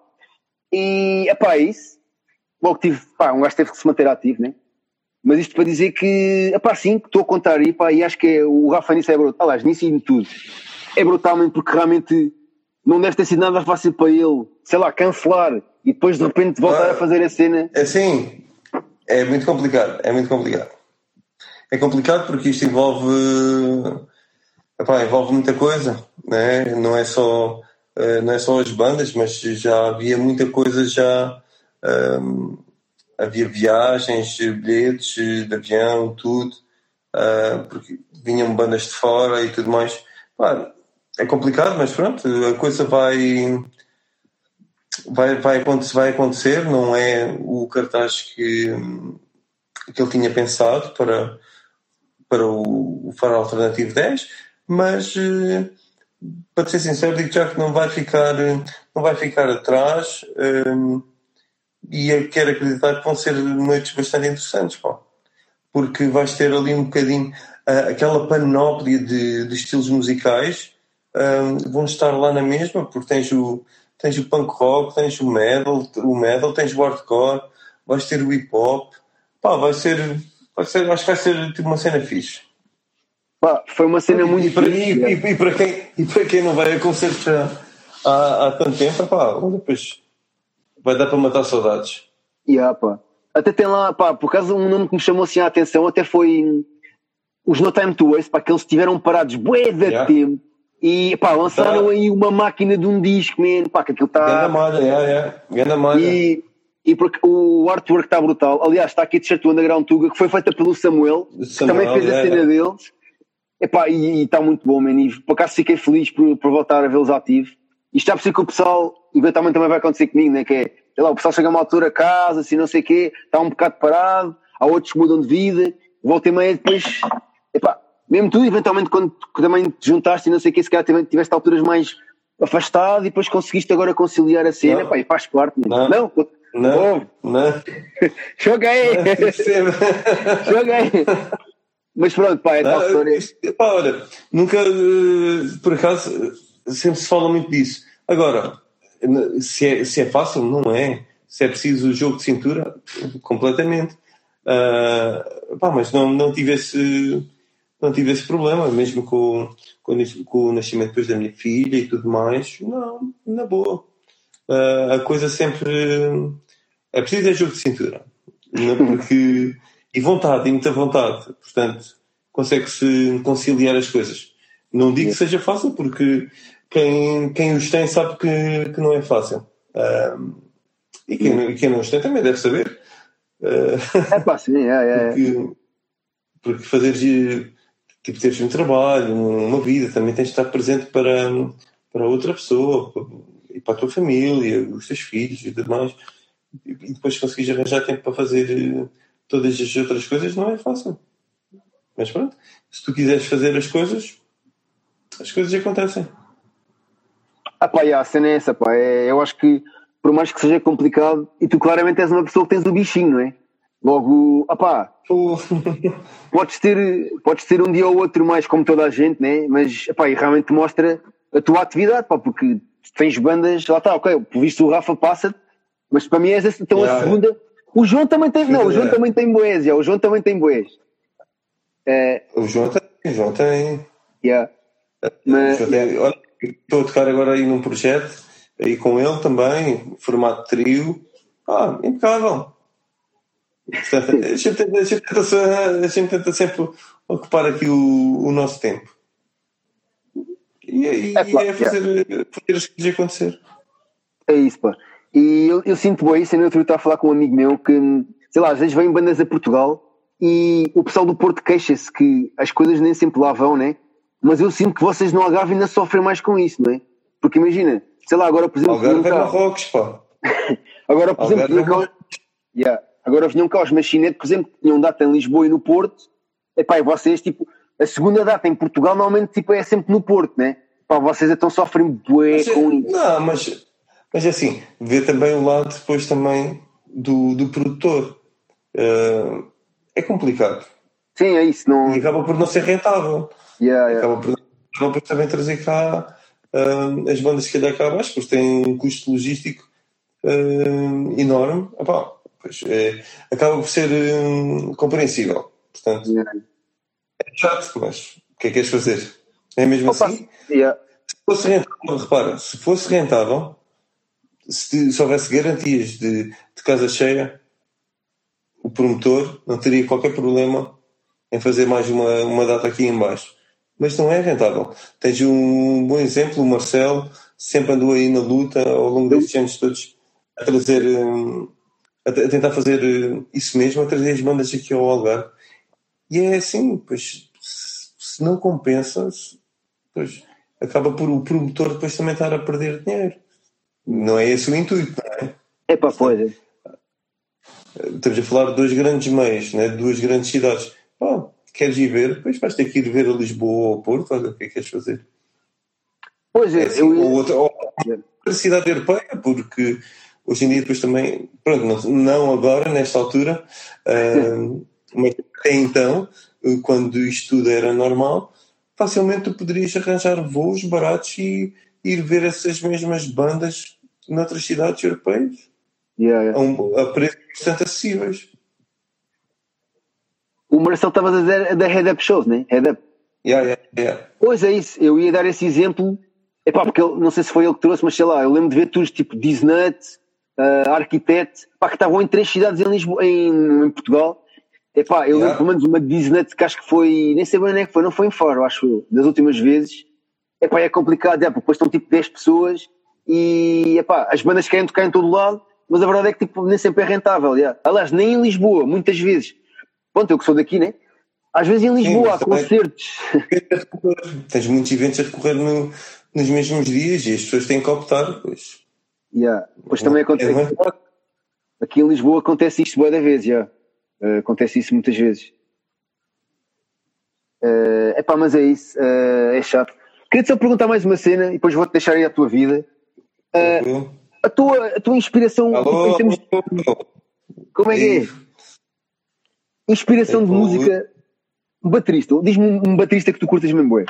E pá, é isso. Logo tive, pá, um gajo teve que se manter ativo, né? Mas isto para dizer que, pá, sim, estou a contar e, pá, e acho que é, o Rafa nisso é brutal, aliás, nisso e em tudo. É brutalmente porque realmente não deve ter sido nada fácil para ele, sei lá, cancelar e depois de repente voltar ah, a fazer a cena. É sim, é muito complicado, é muito complicado. É complicado porque isto envolve, epá, envolve muita coisa, né? não, é só, eh, não é só as bandas, mas já havia muita coisa já um, havia viagens, bilhetes de avião, tudo, uh, porque vinham bandas de fora e tudo mais. Pá, é complicado, mas pronto, a coisa vai, vai, vai, acontecer, vai acontecer, não é o cartaz que, que ele tinha pensado para, para o, o Faro Alternativo 10, mas uh, para ser sincero, digo já que não vai ficar, não vai ficar atrás. Um, e eu quero acreditar que vão ser noites bastante interessantes, pá. porque vais ter ali um bocadinho uh, aquela panóplia de, de estilos musicais um, vão estar lá na mesma, porque tens o, tens o punk rock, tens o metal, o metal, tens o hardcore, vais ter o hip hop, pá, vai ser, vai ser, acho que vai ser tipo uma cena fixe. Pá, foi uma cena muito e para, e, e, e, para quem, e para quem não vai a concertos há, há tanto tempo, pá, depois vai dar para matar saudades. Yeah, pá. Até tem lá, pá, por causa um nome que me chamou assim a atenção, até foi os No Time to Waste, pá, que eles estiveram parados bué de yeah. tempo e pá, lançaram tá. aí uma máquina de um disco, man, pá, que aquilo está. Ganda malha, é, é, ganda malha. E, e porque o artwork está brutal. Aliás, está aqui a t-shirt do Underground Tuga, que foi feita pelo Samuel, Samuel que também fez a cena deles. Epá, e está muito bom, man. E por acaso fiquei feliz por, por voltar a vê-los ativos. Está por ser que o pessoal, eventualmente também vai acontecer comigo, né? Que é, sei lá, o pessoal chega a uma altura a casa, assim, não sei o quê, está um bocado parado, há outros que mudam de vida, volta e meia depois, epá, mesmo tu, eventualmente, quando também te juntaste e não sei o quê, se calhar tiveste alturas mais afastado e depois conseguiste agora conciliar a cena, não. epá, e faz parte, não? Não, não. não. (laughs) não. Joguei! (laughs) Joguei! Mas pronto, pá, é tal ah, história. Pá, olha, nunca, eh, por acaso, sempre se fala muito disso. Agora, se é, se é fácil, não é. Se é preciso o jogo de cintura, completamente. Uh, pá, mas não, não tive esse, não tive esse problema, mesmo com, com, com, o nascimento depois da minha filha e tudo mais. Não, na boa. Uh, a coisa sempre. É preciso é jogo de cintura. Não porque e vontade, e muita vontade. Portanto, consegue-se conciliar as coisas. Não digo que seja fácil, porque quem, quem os tem sabe que, que não é fácil. Um, e quem, quem não os tem também deve saber. é fácil, é, é. Porque, porque fazer tipo, teres um trabalho, uma vida, também tens de estar presente para, para outra pessoa e para a tua família, os teus filhos e tudo mais. E depois conseguires arranjar tempo para fazer todas as outras coisas não é fácil. Mas pronto, se tu quiseres fazer as coisas, as coisas acontecem. Ah pá, a cena é essa, pá. É, eu acho que, por mais que seja complicado, e tu claramente és uma pessoa que tens o bichinho, não é? Logo, ah pá, (laughs) podes, ter, podes ter um dia ou outro mais como toda a gente, né? Mas, ah pá, e realmente mostra a tua atividade, pá, porque tens bandas, lá está, ok, por visto o Rafa passa mas para mim és então yeah, a segunda, o João também tem. Não, o João (laughs) também tem boés, o João também tem boés. É... O João tem, o João tem. Yeah. Mas... Tem, olha, estou a tocar agora aí num projeto, aí com ele também, formato trio. Ah, impecável. Portanto, a gente, tenta, a, gente tenta, a gente tenta sempre ocupar aqui o, o nosso tempo. E, e, é, é fazer, yeah. fazer as coisas acontecer. É isso, pá. E eu, eu sinto bem isso. Eu outro estava a falar com um amigo meu que, sei lá, às vezes vêm bandas a Portugal e o pessoal do Porto queixa-se que as coisas nem sempre lá vão, né? Mas eu sinto que vocês no Algarve ainda sofrem mais com isso, não é? Porque imagina, sei lá, agora por exemplo. Algarve é Marrocos, pá. (laughs) agora, por exemplo, vinham cá, yeah. agora vinham cá os Machinete, por exemplo, tinham data em Lisboa e no Porto. Epá, e vocês, tipo, a segunda data em Portugal normalmente tipo, é sempre no Porto, né? Pá, vocês então sofrem bué com isso. Não, mas mas é assim, vê também o lado depois também do, do produtor. Uh, é complicado. Sim, é isso. Não... E acaba por não ser rentável. Yeah, yeah. Acaba por não também trazer cá uh, as bandas que calhar cá abaixo, porque têm um custo logístico uh, enorme. Epá, pois, é, acaba por ser compreensível. Portanto, yeah. é chato, mas o que é que queres fazer? É mesmo Opa, assim? Yeah. Se fosse rentável, repara, se fosse rentável, se, se houvesse garantias de, de casa cheia, o promotor não teria qualquer problema em fazer mais uma, uma data aqui em baixo. Mas não é rentável. Tens um bom exemplo, o Marcelo sempre andou aí na luta ao longo destes anos todos a trazer, um, a, tentar fazer eh, isso mesmo, a trazer as bandas aqui ao Algarve. E é assim, pois se, não compensa, pois acaba por o promotor depois também estar a perder dinheiro. Não é esse o intuito, não é? É para pois. é. Estamos a falar de dois grandes meios, né? de duas grandes cidades. Queres ir ver? Depois vais ter que ir ver a Lisboa ou a Porto, olha o que é que queres fazer. Pois é, É assim, eu ou outra, ou outra cidade europeia, porque hoje em dia depois também, pronto, não, não agora, nesta altura, ah, (laughs) mas até então, quando isto tudo era normal, facilmente tu poderias arranjar voos baratos e ir ver essas mesmas bandas noutras cidades europeias Yeah, yeah. a, um, a preços bastante acessíveis. O Marcelo estava a dizer da Head Up Shows, né? Head Up. Yeah, yeah, yeah. Pois é isso, eu ia dar esse exemplo. Epá, porque ele, não sei se foi ele que trouxe, mas sei lá, eu lembro de ver tours tipo Disnut, uh, Arquitect, pá, que estavam em três cidades em, Lisboa, em, em Portugal. Epá, eu Yeah. lembro pelo menos uma Disnut que acho que foi, nem sei bem onde é que foi, não foi em Faro, acho eu, das últimas vezes. Epá, é complicado, é, porque depois estão tipo 10 pessoas e epá, as bandas querem tocar em todo lado, mas a verdade é que tipo, nem sempre é rentável. yeah. Aliás, nem em Lisboa, muitas vezes. Pronto, eu que sou daqui, né? Às vezes em Lisboa mas há concertos. Tens muitos eventos a decorrer no- nos mesmos dias e as pessoas têm que optar. Pois. Yeah. Depois também acontece. É, não é? Aqui em Lisboa acontece isto boa da vez, já. Eh, acontece isso muitas vezes. É epá, mas é isso. eh, é chato. Queria-te só perguntar mais uma cena e depois vou-te deixar aí a tua vida. Eh, a, tua, a tua inspiração Alô? de, Como é que é? Inspiração de Alô? música. Um baterista. Diz-me um, um baterista que tu curtas mesmo, bué.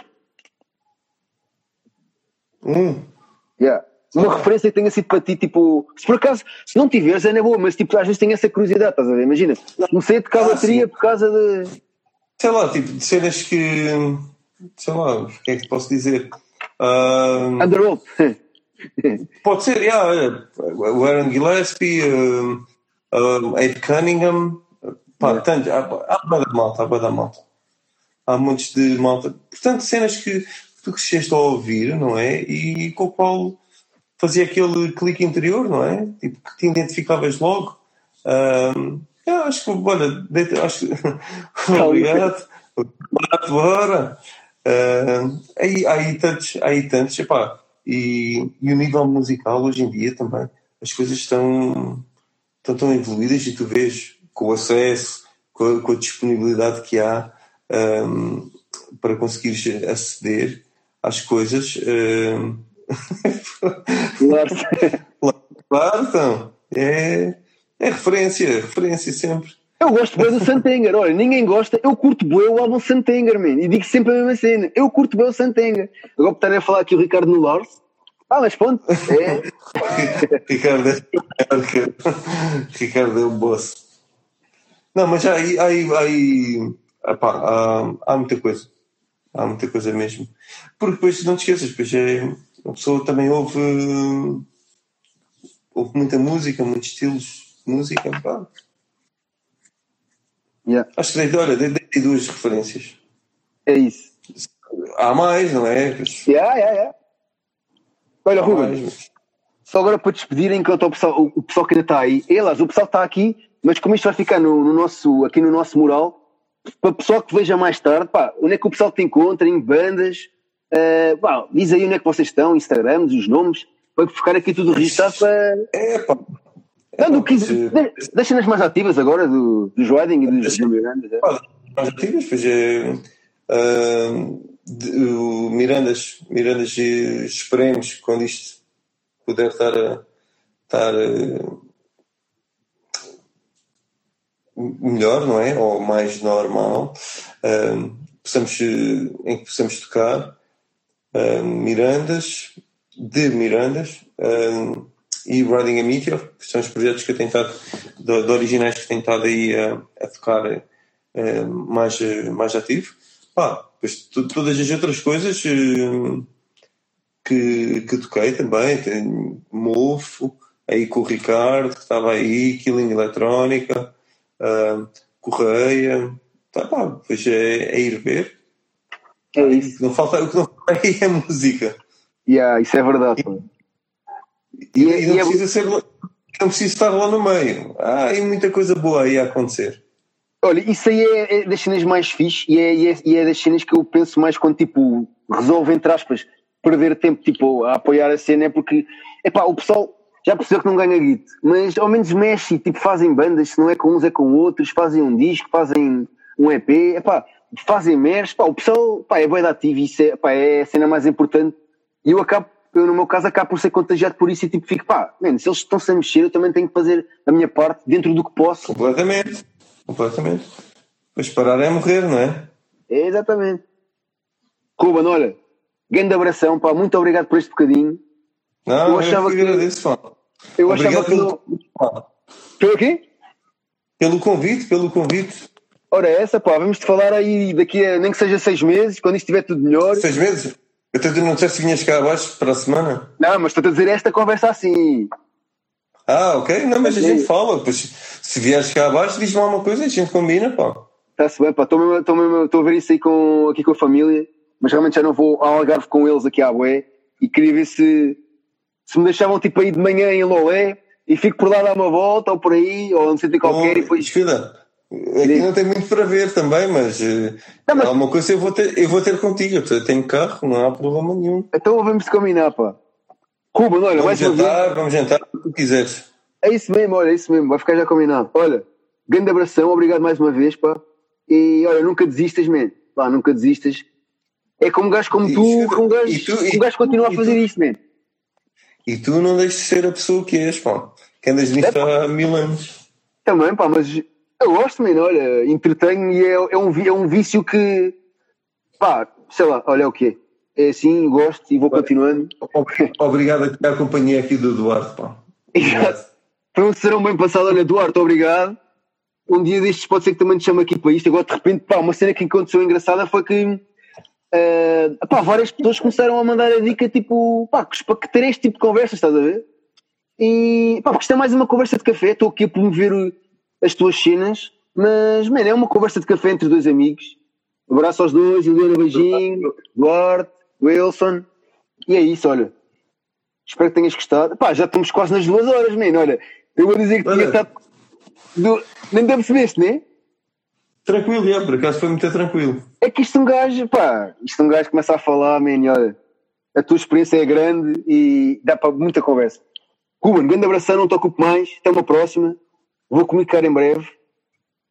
Hum, Yeah. Uma referência que tenha sido para ti, tipo, se por acaso, se não tiveres, é na boa, mas tipo, às vezes tenho essa curiosidade, estás a ver? Imagina, comecei a tocar Ah, bateria sim. por causa de. sei lá, tipo, de cenas que. Sei lá, o que é que posso dizer? Ah, Underworld. (laughs) pode ser, yeah, o Aaron Gillespie, um, um, Ed Cunningham, pá, tanto, há, há bué da malta, há bué da malta. Há muitos de malta. Portanto, cenas que tu cresceste a ouvir, não é? E com o qual fazia aquele clique interior, não é? Tipo, que te identificavas logo. Um, eu acho que, olha, deita- acho que. (laughs) Obrigado. Obrigado, bora. Um, aí, há aí tantos, aí tantos, epá, e, e o nível musical hoje em dia também, as coisas estão, estão tão evoluídas e tu vês com o acesso, com a, com a disponibilidade que há um, para conseguires aceder às coisas. um, Claro. claro, então, é, é referência, referência sempre. Eu gosto bem do Santenger, olha, ninguém gosta, eu curto bem o álbum Santenger, man, e digo sempre a mesma cena, eu curto bem o Santenger. Agora estarem a falar aqui o Ricardo Nulars, ah, mas pronto, é, (laughs) Ricardo é que- Ricardo é o boss. Não, mas aí, aí, aí epá, há, há muita coisa. Há muita coisa mesmo. Porque depois, não te esqueças, depois é, a pessoa também ouve, ouve muita música, muitos estilos de música. Pá. yeah, Acho que dei, olha, dei, dei duas referências. é isso. Há mais, não é? Yeah, yeah, yeah. Olha, Ruben, Só agora para despedir, enquanto o pessoal, o, pessoal que ainda está aí, e, aliás, o pessoal está aqui, mas como isto vai ficar no, no nosso, aqui no nosso mural, para o pessoal que veja mais tarde, pá, onde é que o pessoal te encontra, em bandas, eh, pá, diz aí onde é que vocês estão, Instagrams, os nomes, para ficar aqui tudo registado para. É, pá. Não, pá, quis, mas, de- deixa nas mais ativas agora, do, do Joeding e dos do Miranda. é. Pá, mais ativas, pois é. ah, de- o Mirandas, Mirandas esperemos quando isto puder estar a estar melhor, não é? Ou mais normal, ah, possamos, em que possamos tocar ah, Mirandas, de Mirandas ah, e Riding a Meteor, que são os projetos que eu tenho estado, de, de originais que tenho estado aí a, a tocar mais, mais ativo. Pá, depois todas as outras coisas que, que toquei também, tenho Mofo, aí com o Ricardo, que estava aí, Killing Eletrónica, ah, Correia, tá, pá, depois é, é ir ver. É O isso. que não falta, o que não falta aí é música. Yeah, isso é verdade. pá. E, E é- e não e é- precisa ser. não preciso estar lá no meio. Há aí muita coisa boa aí a acontecer. Olha, isso aí é, é das cenas mais fixe e é, e, é, e é das cenas que eu penso mais quando, tipo, resolve, entre aspas, perder tempo, tipo, a apoiar a cena, é porque, epá, o pessoal já percebeu que não ganha guito, mas ao menos mexe, tipo, fazem bandas, se não é com uns é com outros, fazem um disco, fazem um EP, epá, fazem meres, pá, o pessoal, pá, é bem ativo isso é, pá, é a cena mais importante e eu acabo, eu no meu caso acabo por ser contagiado por isso e tipo, fico, pá, man, se eles estão-se a mexer, eu também tenho que fazer a minha parte dentro do que posso. Completamente. Completamente. Pois parar é morrer, não é? É, exatamente. Ruben, olha, grande abração, pá, muito obrigado por este bocadinho. Não, eu, achava que agradeço, pá. Eu obrigado achava pelo... que. Pelo quê? Pelo convite, pelo convite. Ora, é essa, pá, vamos te falar aí daqui a nem que seja seis meses, quando isto estiver tudo melhor. Seis meses? Eu te não disseste que vinhas cá abaixo para a semana? Não, mas estou a dizer esta conversa assim. Ah, ok. Não, mas a gente fala. Pois, se vieres cá abaixo, diz-me alguma coisa e a gente combina, pá. Está-se bem, pá. Estou a ver isso aí com, aqui com a família, mas realmente já não vou ao Algarve com eles aqui à Boé e queria ver se, se me deixavam tipo aí de manhã em Lolé e fico por lá dar uma volta ou por aí, ou não sei de qualquer oh, e depois. Filha, aqui não tem muito para ver também, mas, eh, não, mas... alguma coisa eu vou ter, eu vou ter contigo. Eu tenho carro, não há problema nenhum. Então vamos combinar, pá. Cuba, olha, vamos jantar, vamos jantar o que tu quiseres. É isso mesmo, olha, é isso mesmo, vai ficar já combinado. Olha, grande abração, obrigado mais uma vez, pá. E olha, nunca desistas, man. Pá, nunca desistas. É como um gajo como tu, que um gajo, tu, um gajo continua a fazer isso, man. E tu não deixes de ser a pessoa que és, pá. Que andas nisto é, há mil anos. Também, pá, mas eu gosto, man, olha, entretenho e é, é, um, é um vício que, pá, sei lá, olha o que é assim, gosto e vou continuando. Obrigado a a companhia aqui do Eduardo, pá. Exato. Foi um serão bem passado, olha, Eduardo, obrigado. Um dia destes pode ser que também te chame aqui para isto. Agora, de repente, pá, uma cena que aconteceu engraçada foi que uh, várias pessoas começaram a mandar a dica, tipo, pá, para que ter este tipo de conversas, estás a ver? E, pá, porque isto é mais uma conversa de café. Estou aqui a promover as tuas cenas, mas, mano, é uma conversa de café entre dois amigos. Abraço aos dois, Juliana, beijinho, Duarte. Wilson. E é isso, olha. Espero que tenhas gostado. Pá, já estamos quase nas duas horas, mano. Olha, eu vou dizer que tinha estado. Do... Nem te percebeste, né? Tranquilo, é, por acaso foi muito tranquilo. É que isto um gajo, pá, isto um gajo começa a falar, man, olha, a tua experiência é grande e dá para muita conversa. Ruben, grande abração, não te ocupo mais, até uma próxima. Vou comunicar em breve.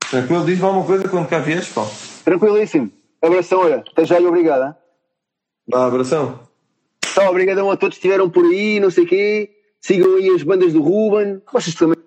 Tranquilo, diz-me alguma coisa quando cá vieres, pá. Tranquilíssimo. Abração, olha, até já e obrigado. Hein? Abração. Tá, obrigadão a todos que estiveram por aí, não sei o quê. Sigam aí as bandas do Ruben. Vocês também